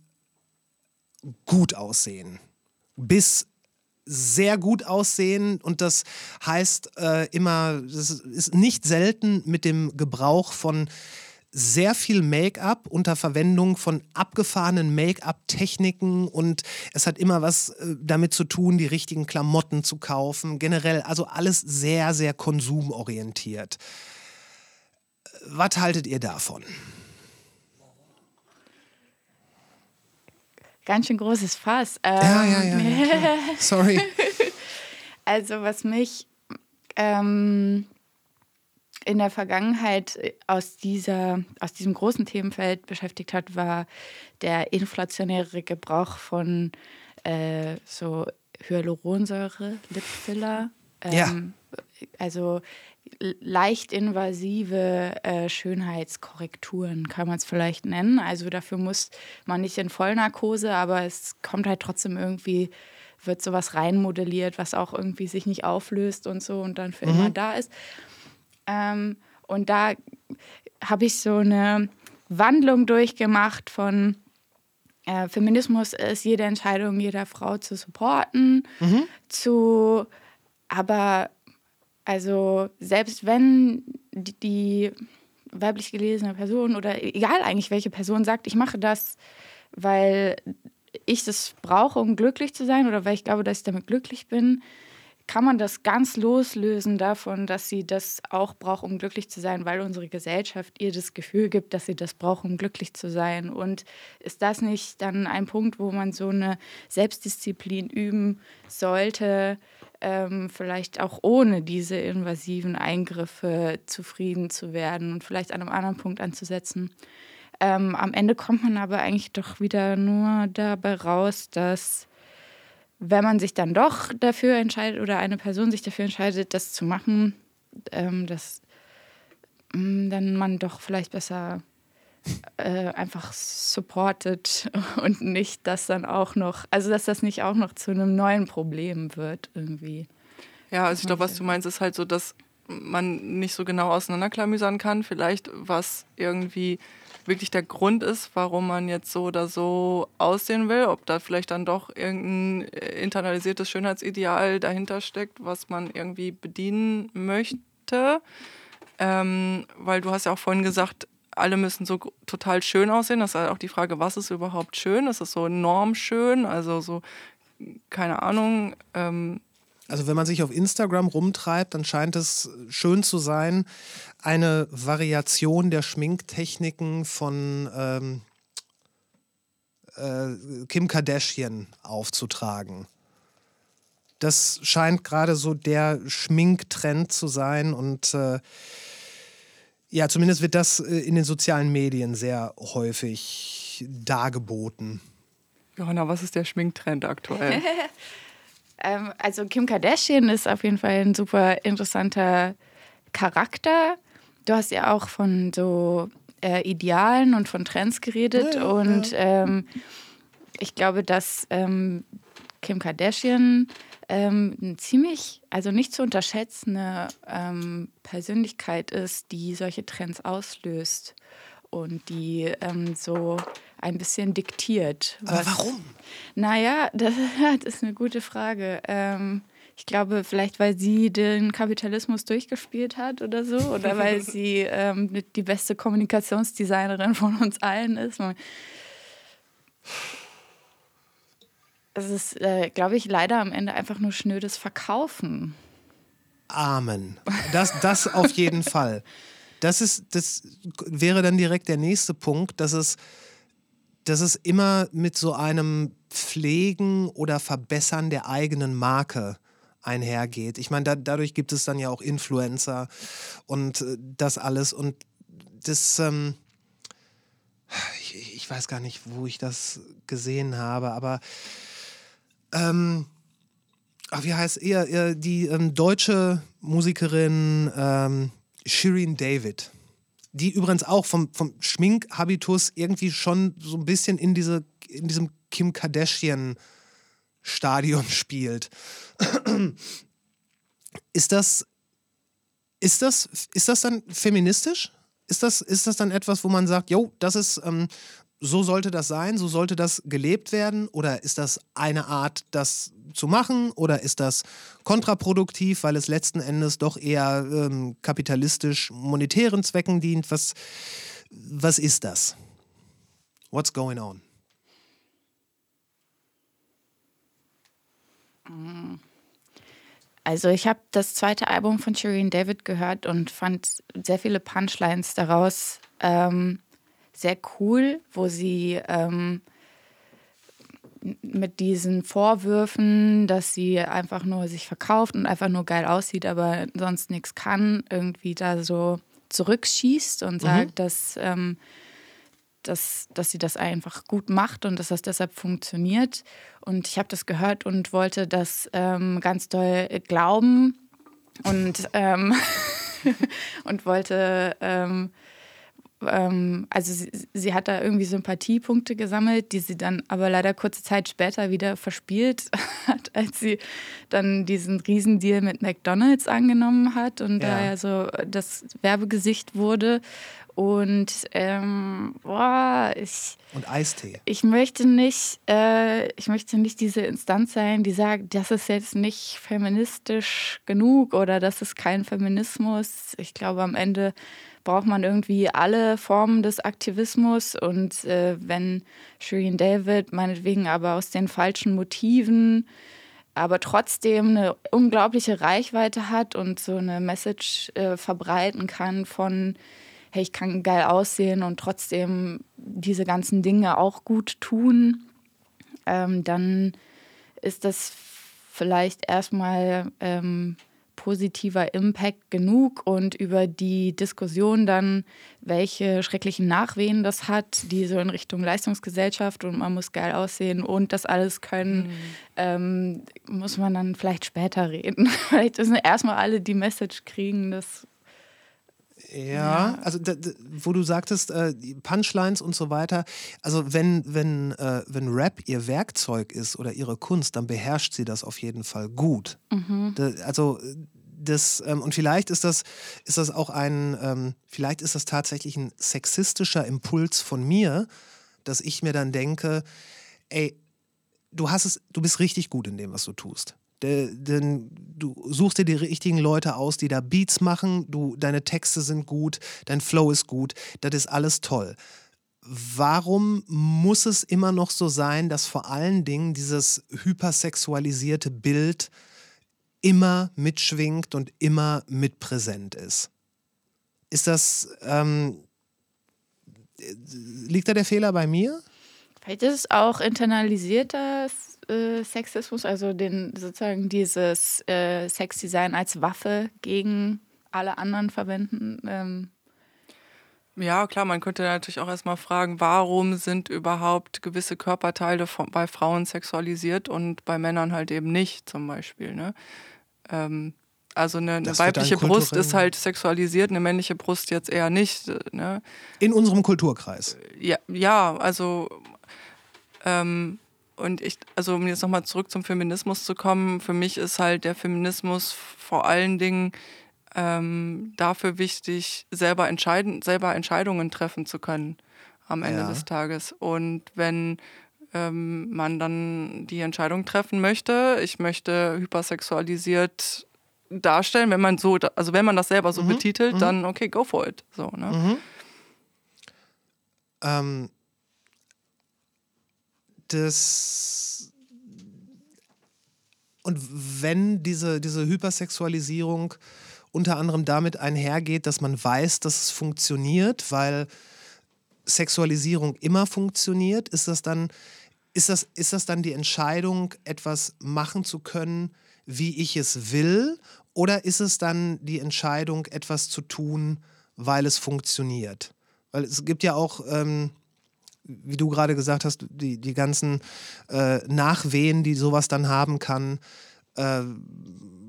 gut aussehen. Bis sehr gut aussehen und das heißt äh, immer, das ist nicht selten mit dem Gebrauch von sehr viel Make-up unter Verwendung von abgefahrenen Make-up-Techniken und es hat immer was äh, damit zu tun, die richtigen Klamotten zu kaufen. Generell, also alles sehr, sehr konsumorientiert. Was haltet ihr davon? Ganz schön großes Fass. Ähm, Ja, ja, ja. ja. Sorry. Also was mich ähm, in der Vergangenheit äh, aus, dieser, aus diesem großen Themenfeld beschäftigt hat, war der inflationäre Gebrauch von äh, so Hyaluronsäure, Lipfiller. Ähm, ja. Also leicht invasive äh, Schönheitskorrekturen kann man es vielleicht nennen. Also dafür muss man nicht in Vollnarkose, aber es kommt halt trotzdem irgendwie, wird sowas reinmodelliert, was auch irgendwie sich nicht auflöst und so und dann für mhm. immer da ist. Ähm, und da habe ich so eine Wandlung durchgemacht von äh, Feminismus ist jede Entscheidung jeder Frau zu supporten, mhm. zu aber also selbst wenn die, die weiblich gelesene Person oder egal eigentlich welche Person sagt, ich mache das, weil ich das brauche, um glücklich zu sein oder weil ich glaube, dass ich damit glücklich bin, kann man das ganz loslösen davon, dass sie das auch braucht, um glücklich zu sein, weil unsere Gesellschaft ihr das Gefühl gibt, dass sie das braucht, um glücklich zu sein. Und ist das nicht dann ein Punkt, wo man so eine Selbstdisziplin üben sollte, ähm, vielleicht auch ohne diese invasiven Eingriffe zufrieden zu werden und vielleicht an einem anderen Punkt anzusetzen? Ähm, am Ende kommt man aber eigentlich doch wieder nur dabei raus, dass wenn man sich dann doch dafür entscheidet oder eine Person sich dafür entscheidet, das zu machen, ähm, dass ähm, dann man doch vielleicht besser äh, einfach supportet und nicht, dass dann auch noch, also dass das nicht auch noch zu einem neuen Problem wird irgendwie. Ja, also ich glaube, was du meinst, ist halt so, dass man nicht so genau auseinanderklamüsern kann, vielleicht was irgendwie wirklich der Grund ist, warum man jetzt so oder so aussehen will, ob da vielleicht dann doch irgendein äh, internalisiertes Schönheitsideal dahinter steckt, was man irgendwie bedienen möchte. Ähm, weil du hast ja auch vorhin gesagt, alle müssen so total schön aussehen. Das ist halt auch die Frage, was ist überhaupt schön? Ist es so enorm schön? Also so, keine Ahnung. Ähm, also wenn man sich auf Instagram rumtreibt, dann scheint es schön zu sein, eine Variation der Schminktechniken von ähm, äh, Kim Kardashian aufzutragen. Das scheint gerade so der Schminktrend zu sein und äh, ja, zumindest wird das äh, in den sozialen Medien sehr häufig dargeboten. Johanna, was ist der Schminktrend aktuell? Ähm, also Kim Kardashian ist auf jeden Fall ein super interessanter Charakter. Du hast ja auch von so äh, Idealen und von Trends geredet. Ja, und ja. Ähm, ich glaube, dass ähm, Kim Kardashian ähm, eine ziemlich, also nicht zu unterschätzende ähm, Persönlichkeit ist, die solche Trends auslöst und die ähm, so ein bisschen diktiert. Aber warum? Naja, das, das ist eine gute Frage. Ähm, ich glaube, vielleicht weil sie den Kapitalismus durchgespielt hat oder so, oder weil sie ähm, die beste Kommunikationsdesignerin von uns allen ist. Es ist, äh, glaube ich, leider am Ende einfach nur schnödes Verkaufen. Amen. Das, das auf jeden Fall. Das ist, das wäre dann direkt der nächste Punkt, dass es dass es immer mit so einem Pflegen oder Verbessern der eigenen Marke einhergeht. Ich meine, da, dadurch gibt es dann ja auch Influencer und äh, das alles. Und das, ähm, ich, ich, weiß gar nicht, wo ich das gesehen habe, aber ähm, ach, wie heißt er? Die ähm, deutsche Musikerin ähm, Shirin David die übrigens auch vom, vom Schminkhabitus irgendwie schon so ein bisschen in, diese, in diesem Kim Kardashian-Stadion spielt. Ist das, ist, das, ist das dann feministisch? Ist das, ist das dann etwas, wo man sagt, jo, das ist ähm, so sollte das sein, so sollte das gelebt werden? Oder ist das eine Art, das zu machen? Oder ist das kontraproduktiv, weil es letzten Endes doch eher ähm, kapitalistisch monetären Zwecken dient? Was, was ist das? What's going on? Also ich habe das zweite Album von Shireen David gehört und fand sehr viele Punchlines daraus ähm, sehr cool, wo sie ähm, mit diesen Vorwürfen, dass sie einfach nur sich verkauft und einfach nur geil aussieht, aber sonst nichts kann, irgendwie da so zurückschießt und sagt, dass, ähm, dass, dass sie das einfach gut macht und dass das deshalb funktioniert. Und ich habe das gehört und wollte das ähm, ganz doll glauben und, ähm, und wollte ähm, also sie, sie, hat da irgendwie Sympathiepunkte gesammelt, die sie dann aber leider kurze Zeit später wieder verspielt hat, als sie dann diesen Riesendeal mit McDonalds angenommen hat und ja. da ja so das Werbegesicht wurde. Und ähm, boah, ich. Und Eistee. Ich möchte nicht, äh, ich möchte nicht diese Instanz sein, die sagt, das ist jetzt nicht feministisch genug oder das ist kein Feminismus. Ich glaube, am Ende braucht man irgendwie alle Formen des Aktivismus. Und äh, wenn Shireen David meinetwegen aber aus den falschen Motiven, aber trotzdem eine unglaubliche Reichweite hat und so eine Message äh, verbreiten kann von, hey, ich kann geil aussehen und trotzdem diese ganzen Dinge auch gut tun, ähm, dann ist das vielleicht erstmal ähm, positiver Impact genug und über die Diskussion dann, welche schrecklichen Nachwehen das hat, die so in Richtung Leistungsgesellschaft und man muss geil aussehen und das alles können, mhm. ähm, muss man dann vielleicht später reden. vielleicht müssen erstmal alle die Message kriegen, dass ja, also da, da, wo du sagtest, äh, Punchlines und so weiter. Also wenn, wenn, äh, wenn Rap ihr Werkzeug ist oder ihre Kunst, dann beherrscht sie das auf jeden Fall gut. Mhm. Da, also das, ähm, und vielleicht ist das, ist das auch ein, ähm, vielleicht ist das tatsächlich ein sexistischer Impuls von mir, dass ich mir dann denke, ey, du hast es, du bist richtig gut in dem, was du tust. Denn du suchst dir die richtigen Leute aus, die da Beats machen, du, deine Texte sind gut, dein Flow ist gut, das ist alles toll. Warum muss es immer noch so sein, dass vor allen Dingen dieses hypersexualisierte Bild immer mitschwingt und immer mitpräsent ist? Ist das, ähm, liegt da der Fehler bei mir? Vielleicht ist es auch internalisierter äh, Sexismus, also den, sozusagen dieses äh, Sexdesign als Waffe gegen alle anderen verwenden. Ähm. Ja, klar, man könnte natürlich auch erstmal fragen, warum sind überhaupt gewisse Körperteile von, bei Frauen sexualisiert und bei Männern halt eben nicht, zum Beispiel. Ne? Ähm, also eine, eine weibliche Brust ist halt sexualisiert, eine männliche Brust jetzt eher nicht. Ne? In unserem Kulturkreis. Ja, ja also ähm, und ich, also um jetzt nochmal zurück zum Feminismus zu kommen, für mich ist halt der Feminismus vor allen Dingen ähm, dafür wichtig, selber, entscheiden, selber Entscheidungen treffen zu können am Ende ja. des Tages. Und wenn ähm, man dann die Entscheidung treffen möchte, ich möchte hypersexualisiert darstellen, wenn man so, also wenn man das selber so mhm. betitelt, mhm. dann okay, go for it. So, ne? Mhm. Ähm, das und wenn diese, diese Hypersexualisierung unter anderem damit einhergeht, dass man weiß, dass es funktioniert, weil Sexualisierung immer funktioniert, ist das dann, ist das, ist das dann die Entscheidung, etwas machen zu können, wie ich es will? Oder ist es dann die Entscheidung, etwas zu tun, weil es funktioniert? Weil es gibt ja auch ähm, wie du gerade gesagt hast, die, die ganzen äh, Nachwehen, die sowas dann haben kann. Äh,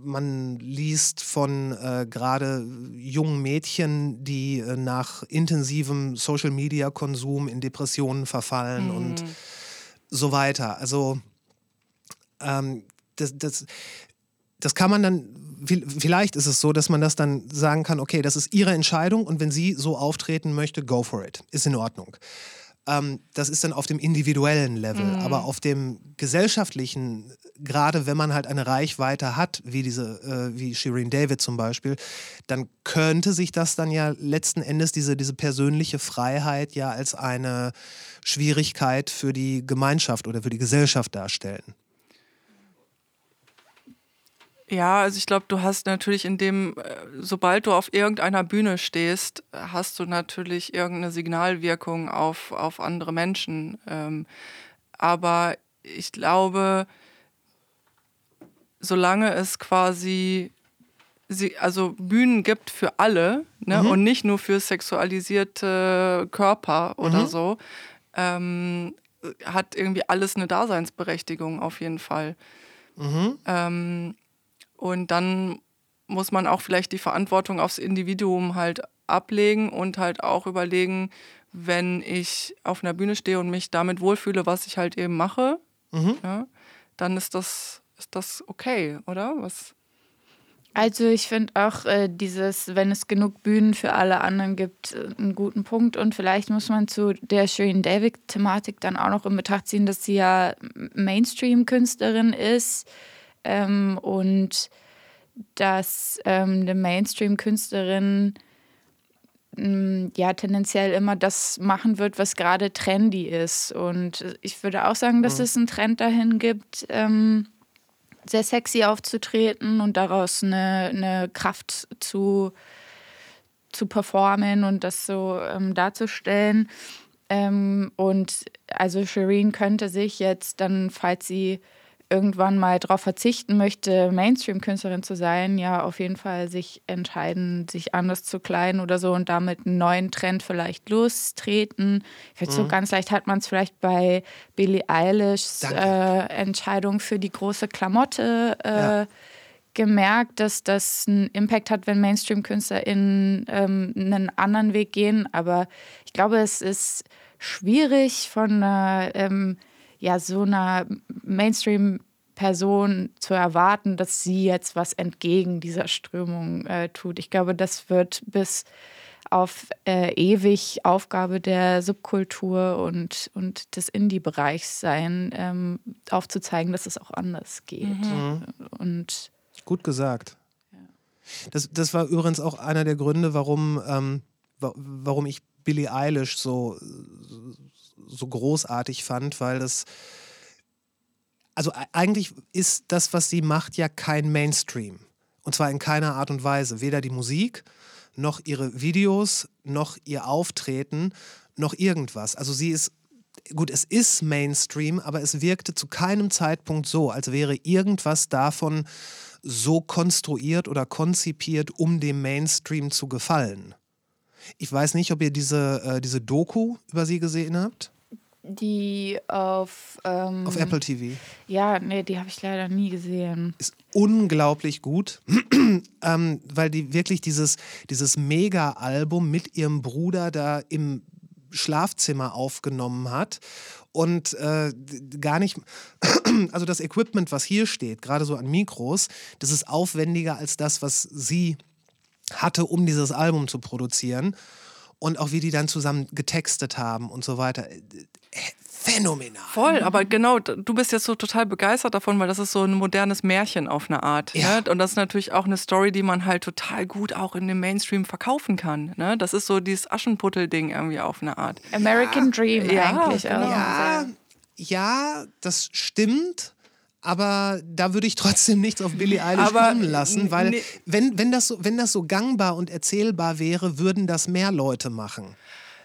man liest von äh, gerade jungen Mädchen, die äh, nach intensivem Social-Media-Konsum in Depressionen verfallen mhm. und so weiter. Also ähm, das, das, das kann man dann, vielleicht ist es so, dass man das dann sagen kann, okay, das ist ihre Entscheidung und wenn sie so auftreten möchte, go for it. Ist in Ordnung. Ähm, das ist dann auf dem individuellen Level, mhm. aber auf dem gesellschaftlichen, gerade wenn man halt eine Reichweite hat, wie diese, äh, wie Shireen David zum Beispiel, dann könnte sich das dann ja letzten Endes diese, diese persönliche Freiheit ja als eine Schwierigkeit für die Gemeinschaft oder für die Gesellschaft darstellen. Ja, also ich glaube, du hast natürlich in dem, äh, sobald du auf irgendeiner Bühne stehst, hast du natürlich irgendeine Signalwirkung auf, auf andere Menschen. Ähm, aber ich glaube, solange es quasi sie, also Bühnen gibt für alle ne? Mhm. und nicht nur für sexualisierte Körper oder Mhm. so, ähm, hat irgendwie alles eine Daseinsberechtigung auf jeden Fall. Mhm. Ähm, und dann muss man auch vielleicht die Verantwortung aufs Individuum halt ablegen und halt auch überlegen, wenn ich auf einer Bühne stehe und mich damit wohlfühle, was ich halt eben mache, Mhm. ja, dann ist das, ist das okay, oder? Was? Also ich finde auch äh, dieses, wenn es genug Bühnen für alle anderen gibt, äh, einen guten Punkt. Und vielleicht muss man zu der Shirin David-Thematik dann auch noch in Betracht ziehen, dass sie ja Mainstream-Künstlerin ist ähm, und dass ähm, eine Mainstream-Künstlerin mh, ja tendenziell immer das machen wird, was gerade trendy ist. Und ich würde auch sagen, dass es einen Trend dahin gibt. Ähm, sehr sexy aufzutreten und daraus eine, eine Kraft zu, zu performen und das so ähm, darzustellen. Ähm, und also Shireen könnte sich jetzt dann, falls sie irgendwann mal darauf verzichten möchte, Mainstream-Künstlerin zu sein, ja auf jeden Fall sich entscheiden, sich anders zu kleiden oder so und damit einen neuen Trend vielleicht lostreten. Jetzt so ganz leicht hat man es vielleicht bei Billie Eilishs äh, Entscheidung für die große Klamotte äh, Ja. gemerkt, dass das einen Impact hat, wenn Mainstream-KünstlerInnen ähm, einen anderen Weg gehen. Aber ich glaube, es ist schwierig von einer, ähm, ja, so einer Mainstream-Person zu erwarten, dass sie jetzt was entgegen dieser Strömung äh, tut. Ich glaube, das wird bis auf äh, ewig Aufgabe der Subkultur und, und des Indie-Bereichs sein, ähm, aufzuzeigen, dass es auch anders geht. Und Gut gesagt. Das, das war übrigens auch einer der Gründe, warum, ähm, wa warum ich Billie Eilish so, so großartig fand, weil das. Also e- eigentlich ist das, was sie macht, ja kein Mainstream. Und zwar in keiner Art und Weise. Weder die Musik, noch ihre Videos, noch ihr Auftreten, noch irgendwas. Also sie ist gut, es ist Mainstream, aber es wirkte zu keinem Zeitpunkt so, als wäre irgendwas davon so konstruiert oder konzipiert, um dem Mainstream zu gefallen. Ich weiß nicht, ob ihr diese, äh, diese Doku über sie gesehen habt. die auf, ähm, Auf Apple TV. Ja, nee, die habe ich leider nie gesehen. Ist unglaublich gut, ähm, weil die wirklich dieses, dieses Mega-Album mit ihrem Bruder da im Schlafzimmer aufgenommen hat und äh, gar nicht, also das Equipment, was hier steht, gerade so an Mikros, das ist aufwendiger als das, was sie hatte, um dieses Album zu produzieren. Und auch wie die dann zusammen getextet haben und so weiter. Äh, Phänomenal. Voll, aber genau, du bist jetzt so total begeistert davon, weil das ist so ein modernes Märchen auf eine Art. Ja. Ne? Und das ist natürlich auch eine Story, die man halt total gut auch in dem Mainstream verkaufen kann. Ne? Das ist so dieses Aschenputtel-Ding irgendwie auf eine Art. American Dream Ja, eigentlich genau. Ja, ja, das stimmt. Aber da würde ich trotzdem nichts auf Billie Eilish Aber, kommen lassen, weil nee. wenn, wenn, das so, wenn das so gangbar und erzählbar wäre, würden das mehr Leute machen.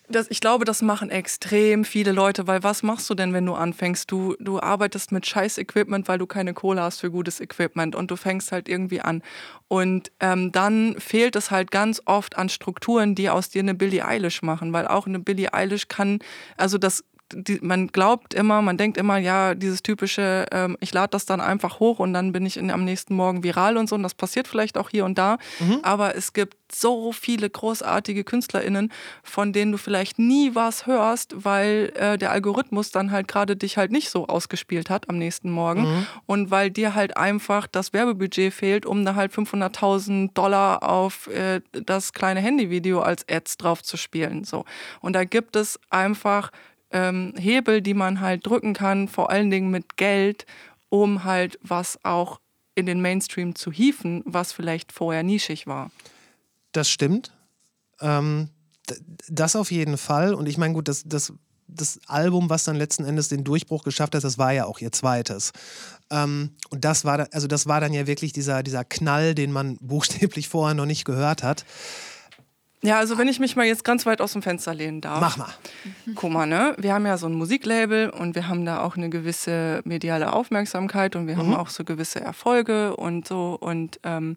Das, ich glaube, das machen extrem viele Leute, weil was machst du denn, wenn du anfängst? Du, du arbeitest mit scheiß Equipment, weil du keine Kohle hast für gutes Equipment und du fängst halt irgendwie an. Und ähm, dann fehlt es halt ganz oft an Strukturen, die aus dir eine Billie Eilish machen, weil auch eine Billie Eilish kann, also das die, man glaubt immer, man denkt immer, ja, dieses typische, ähm, ich lade das dann einfach hoch und dann bin ich in, am nächsten Morgen viral und so. Und das passiert vielleicht auch hier und da. Aber es gibt so viele großartige KünstlerInnen, von denen du vielleicht nie was hörst, weil äh, der Algorithmus dann halt gerade dich halt nicht so ausgespielt hat am nächsten Morgen. Und weil dir halt einfach das Werbebudget fehlt, um da halt 500.000 Dollar auf äh, das kleine Handyvideo als Ads drauf zu spielen. So. Und da gibt es einfach ähm, Hebel, die man halt drücken kann, vor allen Dingen mit Geld, um halt was auch in den Mainstream zu hieven, was vielleicht vorher nischig war. Das stimmt. Ähm, das auf jeden Fall. Und ich meine, gut, das, das, das Album, was dann letzten Endes den Durchbruch geschafft hat, das war ja auch ihr zweites. Ähm, und das war, also das war dann ja wirklich dieser, dieser Knall, den man buchstäblich vorher noch nicht gehört hat. Ja, also wenn ich mich mal jetzt ganz weit aus dem Fenster lehnen darf. Mach mal. Guck mal, ne? Wir haben ja so ein Musiklabel und wir haben da auch eine gewisse mediale Aufmerksamkeit und wir haben auch so gewisse Erfolge und so. Und ähm,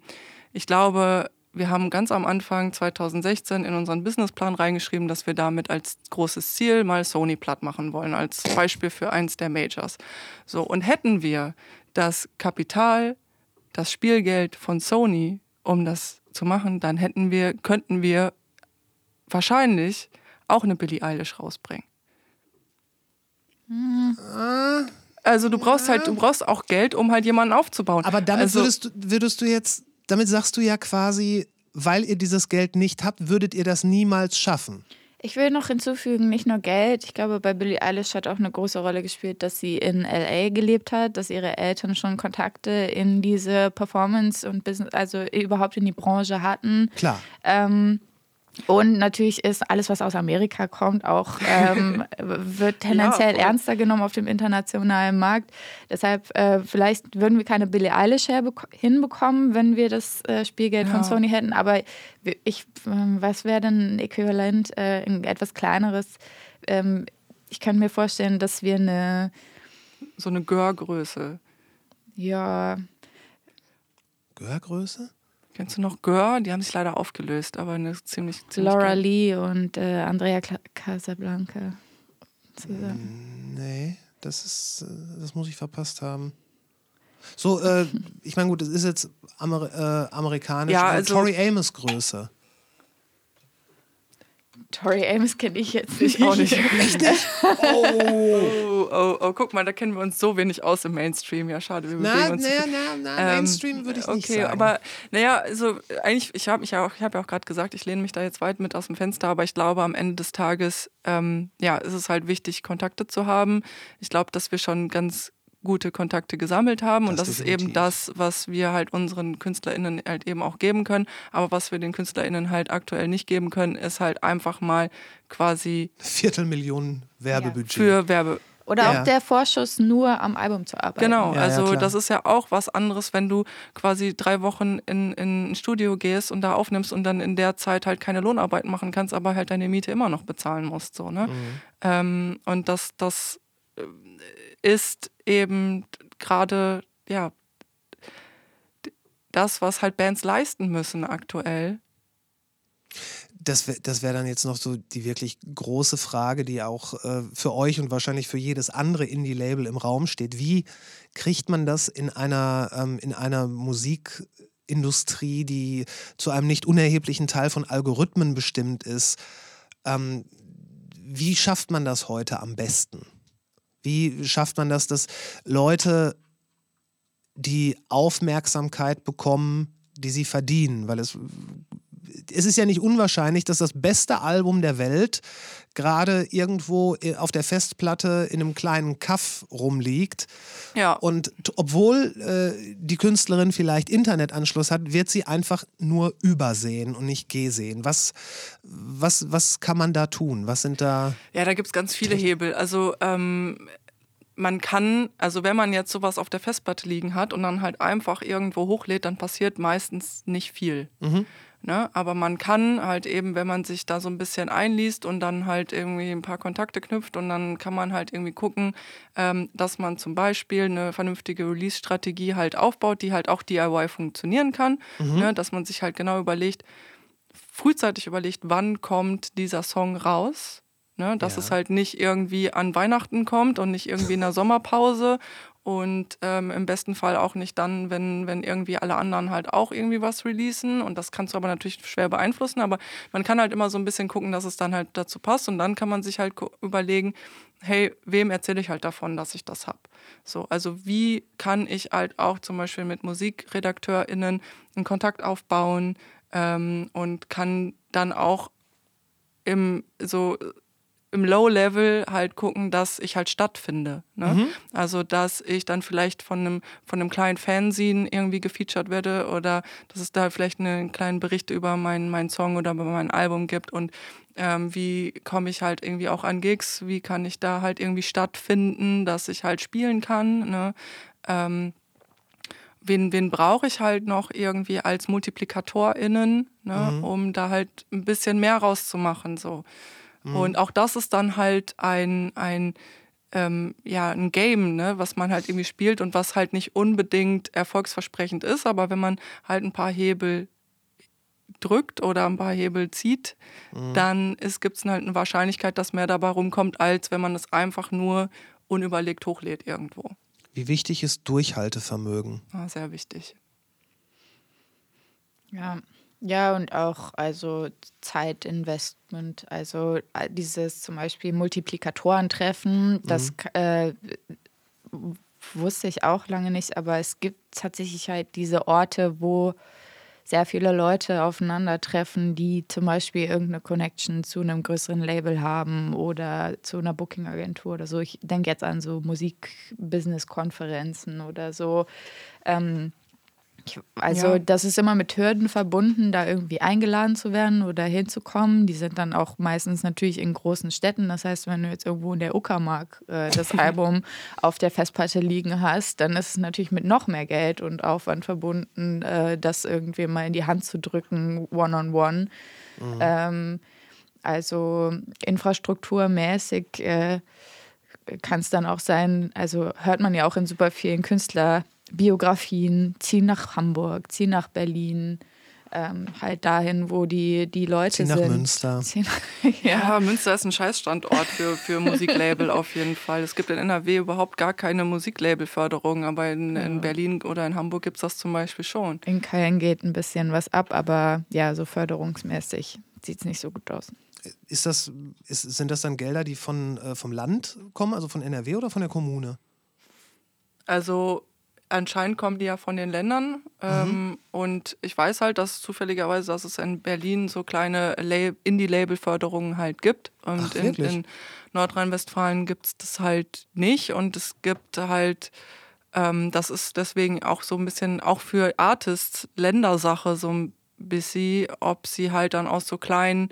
ich glaube, wir haben ganz am Anfang 2016 in unseren Businessplan reingeschrieben, dass wir damit als großes Ziel mal Sony platt machen wollen, als Beispiel für eins der Majors. So, und hätten wir das Kapital, das Spielgeld von Sony, um das zu machen, dann hätten wir, könnten wir wahrscheinlich auch eine Billie Eilish rausbringen. Also du brauchst halt, du brauchst auch Geld, um halt jemanden aufzubauen. Aber damit also, würdest, du, würdest du jetzt, damit sagst du ja quasi, weil ihr dieses Geld nicht habt, würdet ihr das niemals schaffen. Ich will noch hinzufügen, nicht nur Geld. Ich glaube, bei Billie Eilish hat auch eine große Rolle gespielt, dass sie in LA gelebt hat, dass ihre Eltern schon Kontakte in diese Performance und Business, also überhaupt in die Branche hatten. Klar. Ähm, und natürlich ist alles, was aus Amerika kommt, auch ähm, wird tendenziell voll. ernster genommen auf dem internationalen Markt. Deshalb äh, vielleicht würden wir keine Billie Eilish hinbekommen, wenn wir das äh, Spielgeld Ja. von Sony hätten. Aber ich, ähm, was wäre denn ein Äquivalent, äh, ein etwas kleineres? Ähm, ich kann mir vorstellen, dass wir eine, so eine Gör-Größe. ja, Gehörgröße? Kennst du noch Gör? Die haben sich leider aufgelöst, aber eine ziemlich, ziemlich Laura geil. Lee und äh, Andrea Cla- Casablanca zusammen. Nee, das ist, äh, das muss ich verpasst haben. So, äh, ich meine, gut, das ist jetzt Amer äh, amerikanisch. Ja, aber also- Tori Amos Größe. Tori Amos kenne ich jetzt nicht. Ich auch nicht. Oh, oh, oh, guck mal, da kennen wir uns so wenig aus im Mainstream. Ja, schade, wir bewegen Na, uns. na, na, na, Ähm, Mainstream würde ich nicht okay, sagen. aber naja, also eigentlich, ich habe mich ja auch, ich habe ja auch gerade gesagt, ich lehne mich da jetzt weit mit aus dem Fenster, aber ich glaube, am Ende des Tages, ähm, ja, ist es halt wichtig, Kontakte zu haben. Ich glaube, dass wir schon ganz gute Kontakte gesammelt haben und Das das ist definitiv. eben das, was wir halt unseren KünstlerInnen halt eben auch geben können. Aber was wir den KünstlerInnen halt aktuell nicht geben können, ist halt einfach mal quasi Viertelmillionen Werbebudget. für Werbe, Oder Ja. auch der Vorschuss, nur am Album zu arbeiten. Genau, Ja, ja, also klar. das ist ja auch was anderes, wenn du quasi drei Wochen in, in ein Studio gehst und da aufnimmst und dann in der Zeit halt keine Lohnarbeit machen kannst, aber halt deine Miete immer noch bezahlen musst. So, ne? Ähm, und das, das äh, ist eben gerade, ja, das, was halt Bands leisten müssen aktuell. Das wäre das wär dann jetzt noch so die wirklich große Frage, die auch äh, für euch und wahrscheinlich für jedes andere Indie-Label im Raum steht. Wie kriegt man das in einer, ähm, in einer Musikindustrie, die zu einem nicht unerheblichen Teil von Algorithmen bestimmt ist? Ähm, wie schafft man das heute am besten? Wie schafft man das, dass Leute die Aufmerksamkeit bekommen, die sie verdienen? Weil es es ist ja nicht unwahrscheinlich, dass das beste Album der Welt gerade irgendwo i- auf der Festplatte in einem kleinen Kaff rumliegt. Ja. Und obwohl äh, die Künstlerin vielleicht Internetanschluss hat, wird sie einfach nur übersehen und nicht gesehen. Was, was, was kann man da tun? Was sind da. Ja, da gibt es ganz viele Hebel. Also ähm, man kann, also wenn man jetzt sowas auf der Festplatte liegen hat und dann halt einfach irgendwo hochlädt, dann passiert meistens nicht viel. Ne? Aber man kann halt eben, wenn man sich da so ein bisschen einliest und dann halt irgendwie ein paar Kontakte knüpft und dann kann man halt irgendwie gucken, ähm, dass man zum Beispiel eine vernünftige Release-Strategie halt aufbaut, die halt auch DIY funktionieren kann. Ne? Dass man sich halt genau überlegt, frühzeitig überlegt, wann kommt dieser Song raus. Ne, dass Ja. es halt nicht irgendwie an Weihnachten kommt und nicht irgendwie in der Sommerpause und ähm, im besten Fall auch nicht dann, wenn, wenn irgendwie alle anderen halt auch irgendwie was releasen. Und das kannst du aber natürlich schwer beeinflussen, aber man kann halt immer so ein bisschen gucken, dass es dann halt dazu passt und dann kann man sich halt überlegen, hey, wem erzähle ich halt davon, dass ich das habe? So, also wie kann ich halt auch zum Beispiel mit MusikredakteurInnen einen Kontakt aufbauen ähm, und kann dann auch im so im Low-Level halt gucken, dass ich halt stattfinde. Ne? Also dass ich dann vielleicht von einem von einem kleinen Fanzine irgendwie gefeatured werde oder dass es da vielleicht einen kleinen Bericht über meinen meinen Song oder über mein Album gibt und ähm, wie komme ich halt irgendwie auch an Gigs, wie kann ich da halt irgendwie stattfinden, dass ich halt spielen kann. Ne? Ähm, wen, wen brauche ich halt noch irgendwie als MultiplikatorInnen, ne, Mhm. um da halt ein bisschen mehr rauszumachen. So. Mhm. Und auch das ist dann halt ein, ein, ähm, ja, ein Game, ne, was man halt irgendwie spielt und was halt nicht unbedingt erfolgsversprechend ist, aber wenn man halt ein paar Hebel drückt oder ein paar Hebel zieht, Mhm. dann gibt es halt eine Wahrscheinlichkeit, dass mehr dabei rumkommt, als wenn man es einfach nur unüberlegt hochlädt irgendwo. Wie wichtig ist Durchhaltevermögen? Ja, sehr wichtig. Ja. Ja, und auch also Zeitinvestment, also dieses zum Beispiel Multiplikatorentreffen, das äh, wusste ich auch lange nicht, aber es gibt tatsächlich halt diese Orte, wo sehr viele Leute aufeinandertreffen, die zum Beispiel irgendeine Connection zu einem größeren Label haben oder zu einer Booking-Agentur oder so. Ich denke jetzt an so Musik-Business-Konferenzen oder so. Ähm, ich, also Ja. das ist immer mit Hürden verbunden, da irgendwie eingeladen zu werden oder hinzukommen. Die sind dann auch meistens natürlich in großen Städten. Das heißt, wenn du jetzt irgendwo in der Uckermark äh, das Album auf der Festplatte liegen hast, dann ist es natürlich mit noch mehr Geld und Aufwand verbunden, äh, das irgendwie mal in die Hand zu drücken, one-on-one. Ähm, also infrastrukturmäßig äh, kann es dann auch sein, also hört man ja auch in super vielen Künstlerbiografien, ziehen nach Hamburg, ziehen nach Berlin, ähm, halt dahin, wo die, die Leute Zieh nach sind. Münster. Ziehen nach, Ja, Münster ist ein Scheißstandort für, für Musiklabel auf jeden Fall. Es gibt in NRW überhaupt gar keine Musiklabelförderung, aber in, in Berlin oder in Hamburg gibt es das zum Beispiel schon. in Köln geht ein bisschen was ab, aber ja, so förderungsmäßig sieht es nicht so gut aus. Ist das, ist, sind das dann Gelder, die von, äh, vom Land kommen, also von NRW oder von der Kommune? Also anscheinend kommen die ja von den Ländern. Ähm, und ich weiß halt, dass zufälligerweise, dass es in Berlin so kleine La- Indie-Label-Förderungen halt gibt. Und Ach, in, in Nordrhein-Westfalen gibt es das halt nicht. Und es gibt halt, ähm, das ist deswegen auch so ein bisschen, auch für Artists Ländersache so ein bisschen, ob sie halt dann aus so kleinen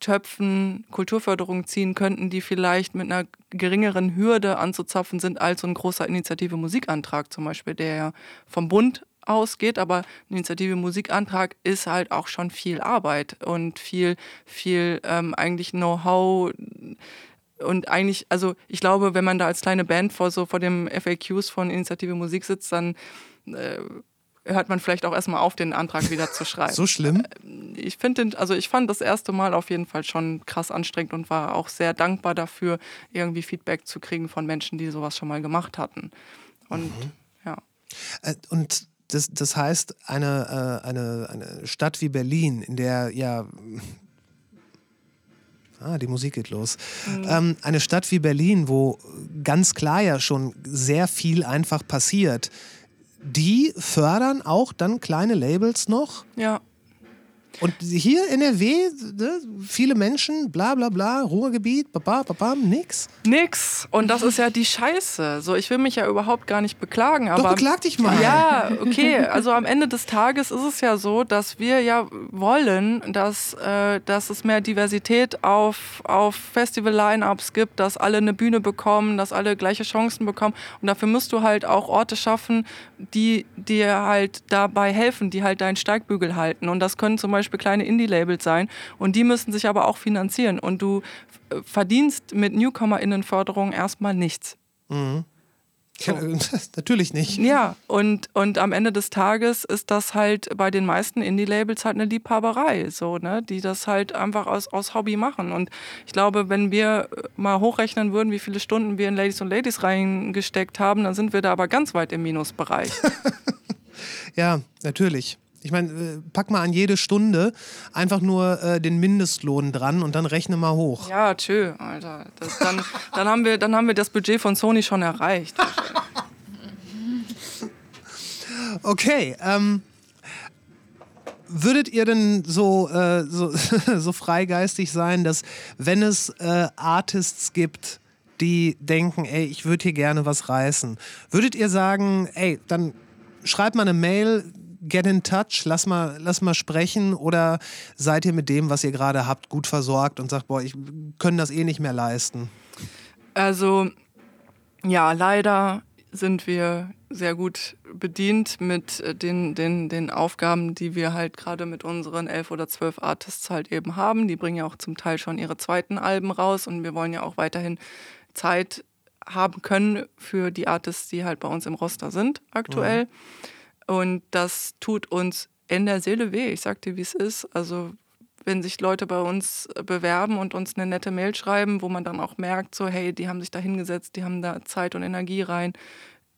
Töpfen Kulturförderung ziehen könnten, die vielleicht mit einer geringeren Hürde anzuzapfen sind als so ein großer Initiative Musikantrag zum Beispiel, der vom Bund ausgeht, aber Initiative Musikantrag ist halt auch schon viel Arbeit und viel, viel ähm, eigentlich Know-how. Und eigentlich, also ich glaube, wenn man da als kleine Band vor so vor dem FAQs von Initiative Musik sitzt, dann äh, hört man vielleicht auch erstmal auf, den Antrag wieder zu schreiben So schlimm? ich finde, den- also ich fand das erste Mal auf jeden Fall schon krass anstrengend und war auch sehr dankbar dafür, irgendwie Feedback zu kriegen von Menschen, die sowas schon mal gemacht hatten. Und ja. Äh, Und das, das heißt, eine, äh, eine, eine Stadt wie Berlin, in der ja. Ah, die Musik geht los. Ähm, eine Stadt wie Berlin, wo ganz klar ja schon sehr viel einfach passiert, die fördern auch dann kleine Labels noch. Ja, Und hier NRW, ne, viele Menschen, bla bla bla, Ruhrgebiet, baba, babam, nix. nix. Und das ist ja die Scheiße. So, ich will mich ja überhaupt gar nicht beklagen. Doch, Aber beklag dich mal. Ja, okay. Also am Ende des Tages ist es ja so, dass wir ja wollen, dass, äh, dass es mehr Diversität auf, auf Festival-Line-Ups gibt, dass alle eine Bühne bekommen, dass alle gleiche Chancen bekommen. Und dafür musst du halt auch Orte schaffen, die dir halt dabei helfen, die halt deinen Steigbügel halten. Und das können zum Beispiel kleine Indie-Labels sein. Und die müssen sich aber auch finanzieren. Und du äh, verdienst mit NewcomerInnenförderung erstmal nichts. Ja, natürlich nicht. Ja, und, und am Ende des Tages ist das halt bei den meisten Indie-Labels halt eine Liebhaberei, so, ne, die das halt einfach aus, aus Hobby machen. Und ich glaube, wenn wir mal hochrechnen würden, wie viele Stunden wir in Ladies und Ladies reingesteckt haben, dann sind wir da aber ganz weit im Minusbereich. Ja, natürlich. Ich meine, äh, pack mal an jede Stunde einfach nur äh, den Mindestlohn dran und dann rechne mal hoch. ja, tschö, Alter. Das, dann, dann, haben wir, dann haben wir das Budget von Sony schon erreicht. Okay, ähm, würdet ihr denn so, äh, so, so freigeistig sein, dass wenn es äh, Artists gibt, die denken, ey, ich würde hier gerne was reißen, würdet ihr sagen, ey, dann schreibt mal eine Mail, get in touch, lass mal, lass mal sprechen oder seid ihr mit dem, was ihr gerade habt, gut versorgt und sagt, boah, ich können das eh nicht mehr leisten? Also, ja, leider sind wir sehr gut bedient mit äh, den, den, den Aufgaben, die wir halt gerade mit unseren elf oder zwölf Artists halt eben haben. Die bringen ja auch zum Teil schon ihre zweiten Alben raus und wir wollen ja auch weiterhin Zeit haben können für die Artists, die halt bei uns im Roster sind aktuell. Mhm. Und das tut uns in der Seele weh. Ich sag dir, wie es ist. Also wenn sich Leute bei uns bewerben und uns eine nette Mail schreiben, wo man dann auch merkt, so hey, die haben sich da hingesetzt, die haben da Zeit und Energie rein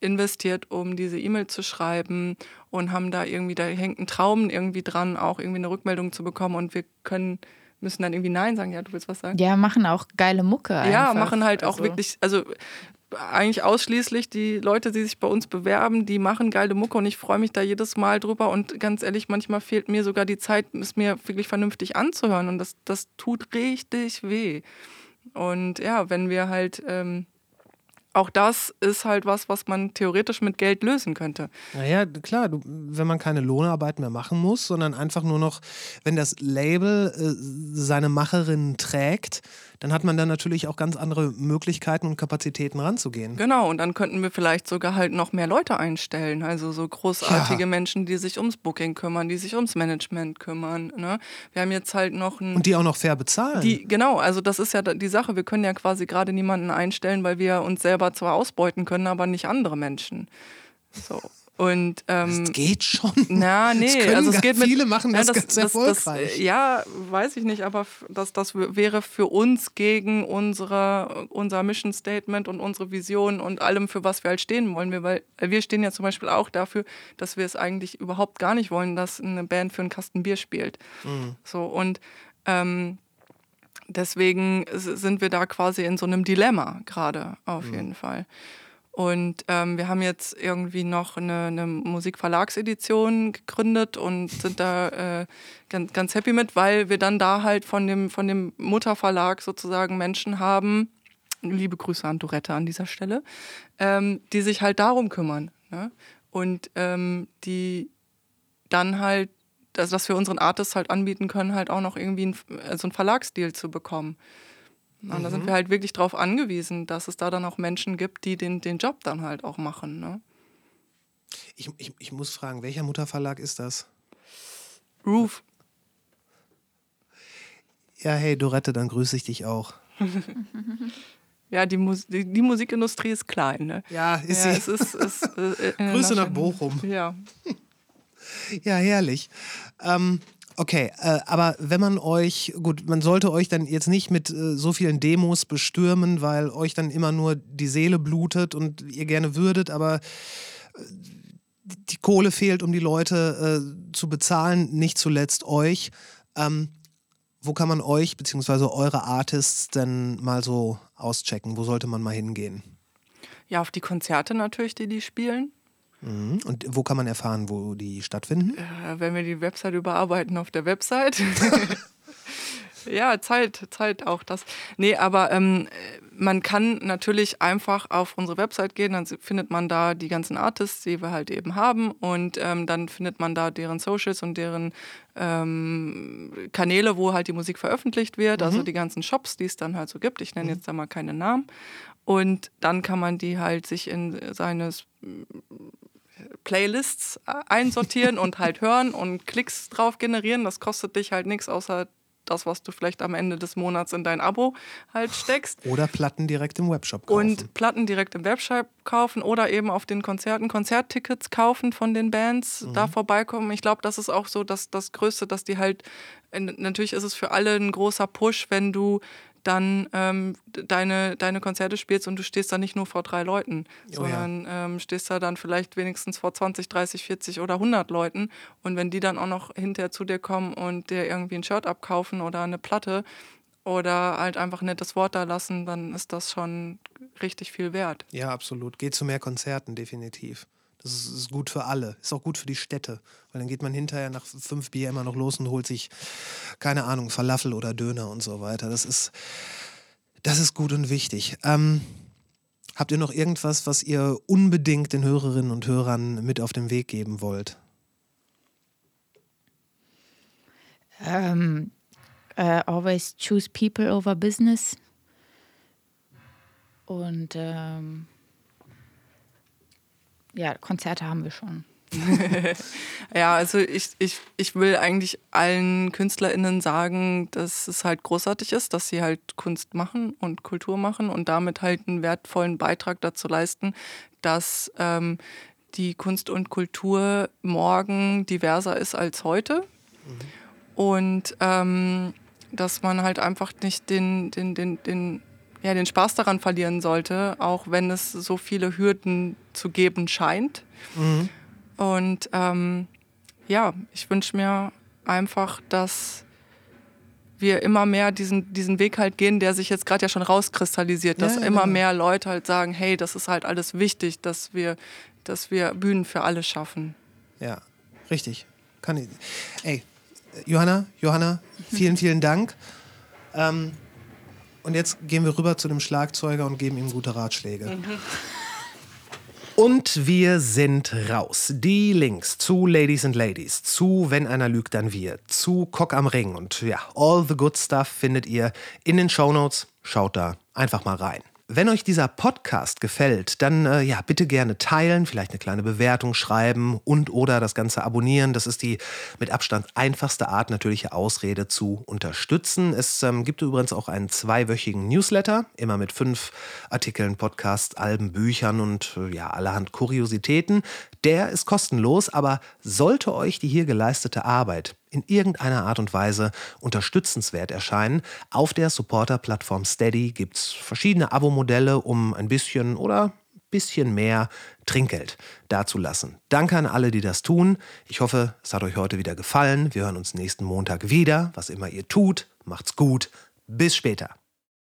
investiert, um diese E-Mail zu schreiben und haben da irgendwie, da hängt ein Traum irgendwie dran, auch irgendwie eine Rückmeldung zu bekommen und wir können müssen dann irgendwie Nein sagen. Ja, du willst was sagen? Ja, machen auch geile Mucke. Einfach. Ja, machen halt auch also. wirklich, also eigentlich ausschließlich die Leute, die sich bei uns bewerben, die machen geile Mucke und ich freue mich da jedes Mal drüber. Und ganz ehrlich, manchmal fehlt mir sogar die Zeit, es mir wirklich vernünftig anzuhören. Und das, das tut richtig weh. Und ja, wenn wir halt ähm, auch das ist halt was, was man theoretisch mit Geld lösen könnte. Naja, klar, du, wenn man keine Lohnarbeit mehr machen muss, sondern einfach nur noch, wenn das Label äh, seine Macherinnen trägt, dann hat man dann natürlich auch ganz andere Möglichkeiten und Kapazitäten ranzugehen. Genau, und dann könnten wir vielleicht sogar halt noch mehr Leute einstellen. Also so großartige ja. Menschen, die sich ums Booking kümmern, die sich ums Management kümmern. Ne? Wir haben jetzt halt noch ein, Und die auch noch fair bezahlen. Die, genau, also das ist ja die Sache. Wir können ja quasi gerade niemanden einstellen, weil wir uns selber zwar ausbeuten können, aber nicht andere Menschen. So. Und, ähm, das geht schon. Na, nee, das also es geht mit, viele machen das, ja, das ganz das, erfolgreich. Das, ja, weiß ich nicht, aber das, das wäre für uns gegen unsere, unser Mission Statement und unsere Vision und allem, für was wir halt stehen wollen. Wir, weil wir stehen ja zum Beispiel auch dafür, dass wir es eigentlich überhaupt gar nicht wollen, dass eine Band für einen Kasten Bier spielt. Mhm. So und ähm, deswegen sind wir da quasi in so einem Dilemma gerade auf mhm. jeden Fall. Und ähm, wir haben jetzt irgendwie noch eine, eine Musikverlagsedition gegründet und sind da äh, ganz, ganz happy mit, weil wir dann da halt von dem, von dem Mutterverlag sozusagen Menschen haben, liebe Grüße an Dorette an dieser Stelle, ähm, die sich halt darum kümmern. Ne? Und ähm, die dann halt, also dass wir unseren Artists halt anbieten können, halt auch noch irgendwie ein, also einen Verlagsdeal zu bekommen. Und mhm. da sind mhm. wir halt wirklich darauf angewiesen, dass es da dann auch Menschen gibt, die den, den Job dann halt auch machen. Ne? Ich, ich, ich muss fragen, welcher Mutterverlag ist das? Roof. Ja, hey Dorette, dann grüße ich dich auch. ja, die, Mus die, die, Musikindustrie ist klein. Ne? Ja, ist ja, sie. Es ist, es, äh, Grüße nach Bochum. Ja. ja, herrlich. Ähm, Okay, äh, aber wenn man euch, gut, man sollte euch dann jetzt nicht mit äh, so vielen Demos bestürmen, weil euch dann immer nur die Seele blutet und ihr gerne würdet, aber äh, die Kohle fehlt, um die Leute äh, zu bezahlen, nicht zuletzt euch. Ähm, wo kann man euch bzw. eure Artists denn mal so auschecken? Wo sollte man mal hingehen? Ja, auf die Konzerte natürlich, die die spielen. Mhm. Und wo kann man erfahren, wo die stattfinden? Äh, wenn wir die Website überarbeiten auf der Website. ja, Zeit, Zeit auch das. Nee, aber ähm, man kann natürlich einfach auf unsere Website gehen, dann findet man da die ganzen Artists, die wir halt eben haben und ähm, dann findet man da deren Socials und deren ähm, Kanäle, wo halt die Musik veröffentlicht wird, also mhm. also die ganzen Shops, die es dann halt so gibt. Ich nenne mhm. jetzt da mal keine Namen. Und dann kann man die halt sich in seines Playlists äh, einsortieren und halt hören und Klicks drauf generieren. Das kostet dich halt nichts, außer das, was du vielleicht am Ende des Monats in dein Abo halt steckst. Oder Platten direkt im Webshop kaufen. Und Platten direkt im Webshop kaufen oder eben auf den Konzerten Konzerttickets kaufen von den Bands, mhm. da vorbeikommen. Ich glaube, das ist auch so das, das Größte, dass die halt, natürlich ist es für alle ein großer Push, wenn du dann ähm, deine, deine Konzerte spielst und du stehst da nicht nur vor drei Leuten, oh, sondern ja. ähm, stehst da dann vielleicht wenigstens vor 20, 30, 40 oder 100 Leuten. Und wenn die dann auch noch hinterher zu dir kommen und dir irgendwie ein Shirt abkaufen oder eine Platte oder halt einfach ein nettes Wort da lassen, dann ist das schon richtig viel wert. Ja, absolut. Geht zu mehr Konzerten, definitiv. Das ist, ist, gut für alle. Ist auch gut für die Städte. Weil dann geht man hinterher nach fünf Bier immer noch los und holt sich, keine Ahnung, Falafel oder Döner und so weiter. Das ist, das ist gut und wichtig. Ähm, habt ihr noch irgendwas, was ihr unbedingt den Hörerinnen und Hörern mit auf den Weg geben wollt? Um, ähm, uh, always choose people over business. Und um ja, Konzerte haben wir schon. ja, also ich, ich, ich will eigentlich allen KünstlerInnen sagen, dass es halt großartig ist, dass sie halt Kunst machen und Kultur machen und damit halt einen wertvollen Beitrag dazu leisten, dass ähm, die Kunst und Kultur morgen diverser ist als heute. Mhm. Und ähm, dass man halt einfach nicht den, den, den, den, ja, den Spaß daran verlieren sollte, auch wenn es so viele Hürden zu geben scheint. Mhm. Und ähm, ja, ich wünsche mir einfach, dass wir immer mehr diesen, diesen Weg halt gehen, der sich jetzt gerade ja schon rauskristallisiert, dass ja, ja, immer genau. mehr Leute halt sagen, hey, das ist halt alles wichtig, dass wir, dass wir Bühnen für alle schaffen. Ja, richtig. Kann ich. Ey, Johanna, Johanna, vielen, vielen Dank. Ähm, und jetzt gehen wir rüber zu dem Schlagzeuger und geben ihm gute Ratschläge. Mhm. Und wir sind raus. Die Links zu Ladies and Ladies, zu Wenn einer lügt, dann wir, zu Cock am Ring und ja, all the good stuff findet ihr in den Shownotes. Schaut da einfach mal rein. Wenn euch dieser Podcast gefällt, dann äh, ja, bitte gerne teilen, vielleicht eine kleine Bewertung schreiben und oder das Ganze abonnieren. Das ist die mit Abstand einfachste Art, natürliche Ausrede zu unterstützen. Es ähm, gibt übrigens auch einen zweiwöchigen Newsletter, immer mit fünf Artikeln, Podcasts, Alben, Büchern und äh, ja, allerhand Kuriositäten. Der ist kostenlos, aber sollte euch die hier geleistete Arbeit in irgendeiner Art und Weise unterstützenswert erscheinen. Auf der Supporter-Plattform Steady gibt es verschiedene Abo-Modelle, um ein bisschen oder bisschen mehr Trinkgeld dazulassen. Danke an alle, die das tun. Ich hoffe, es hat euch heute wieder gefallen. Wir hören uns nächsten Montag wieder. Was immer ihr tut, macht's gut. Bis später.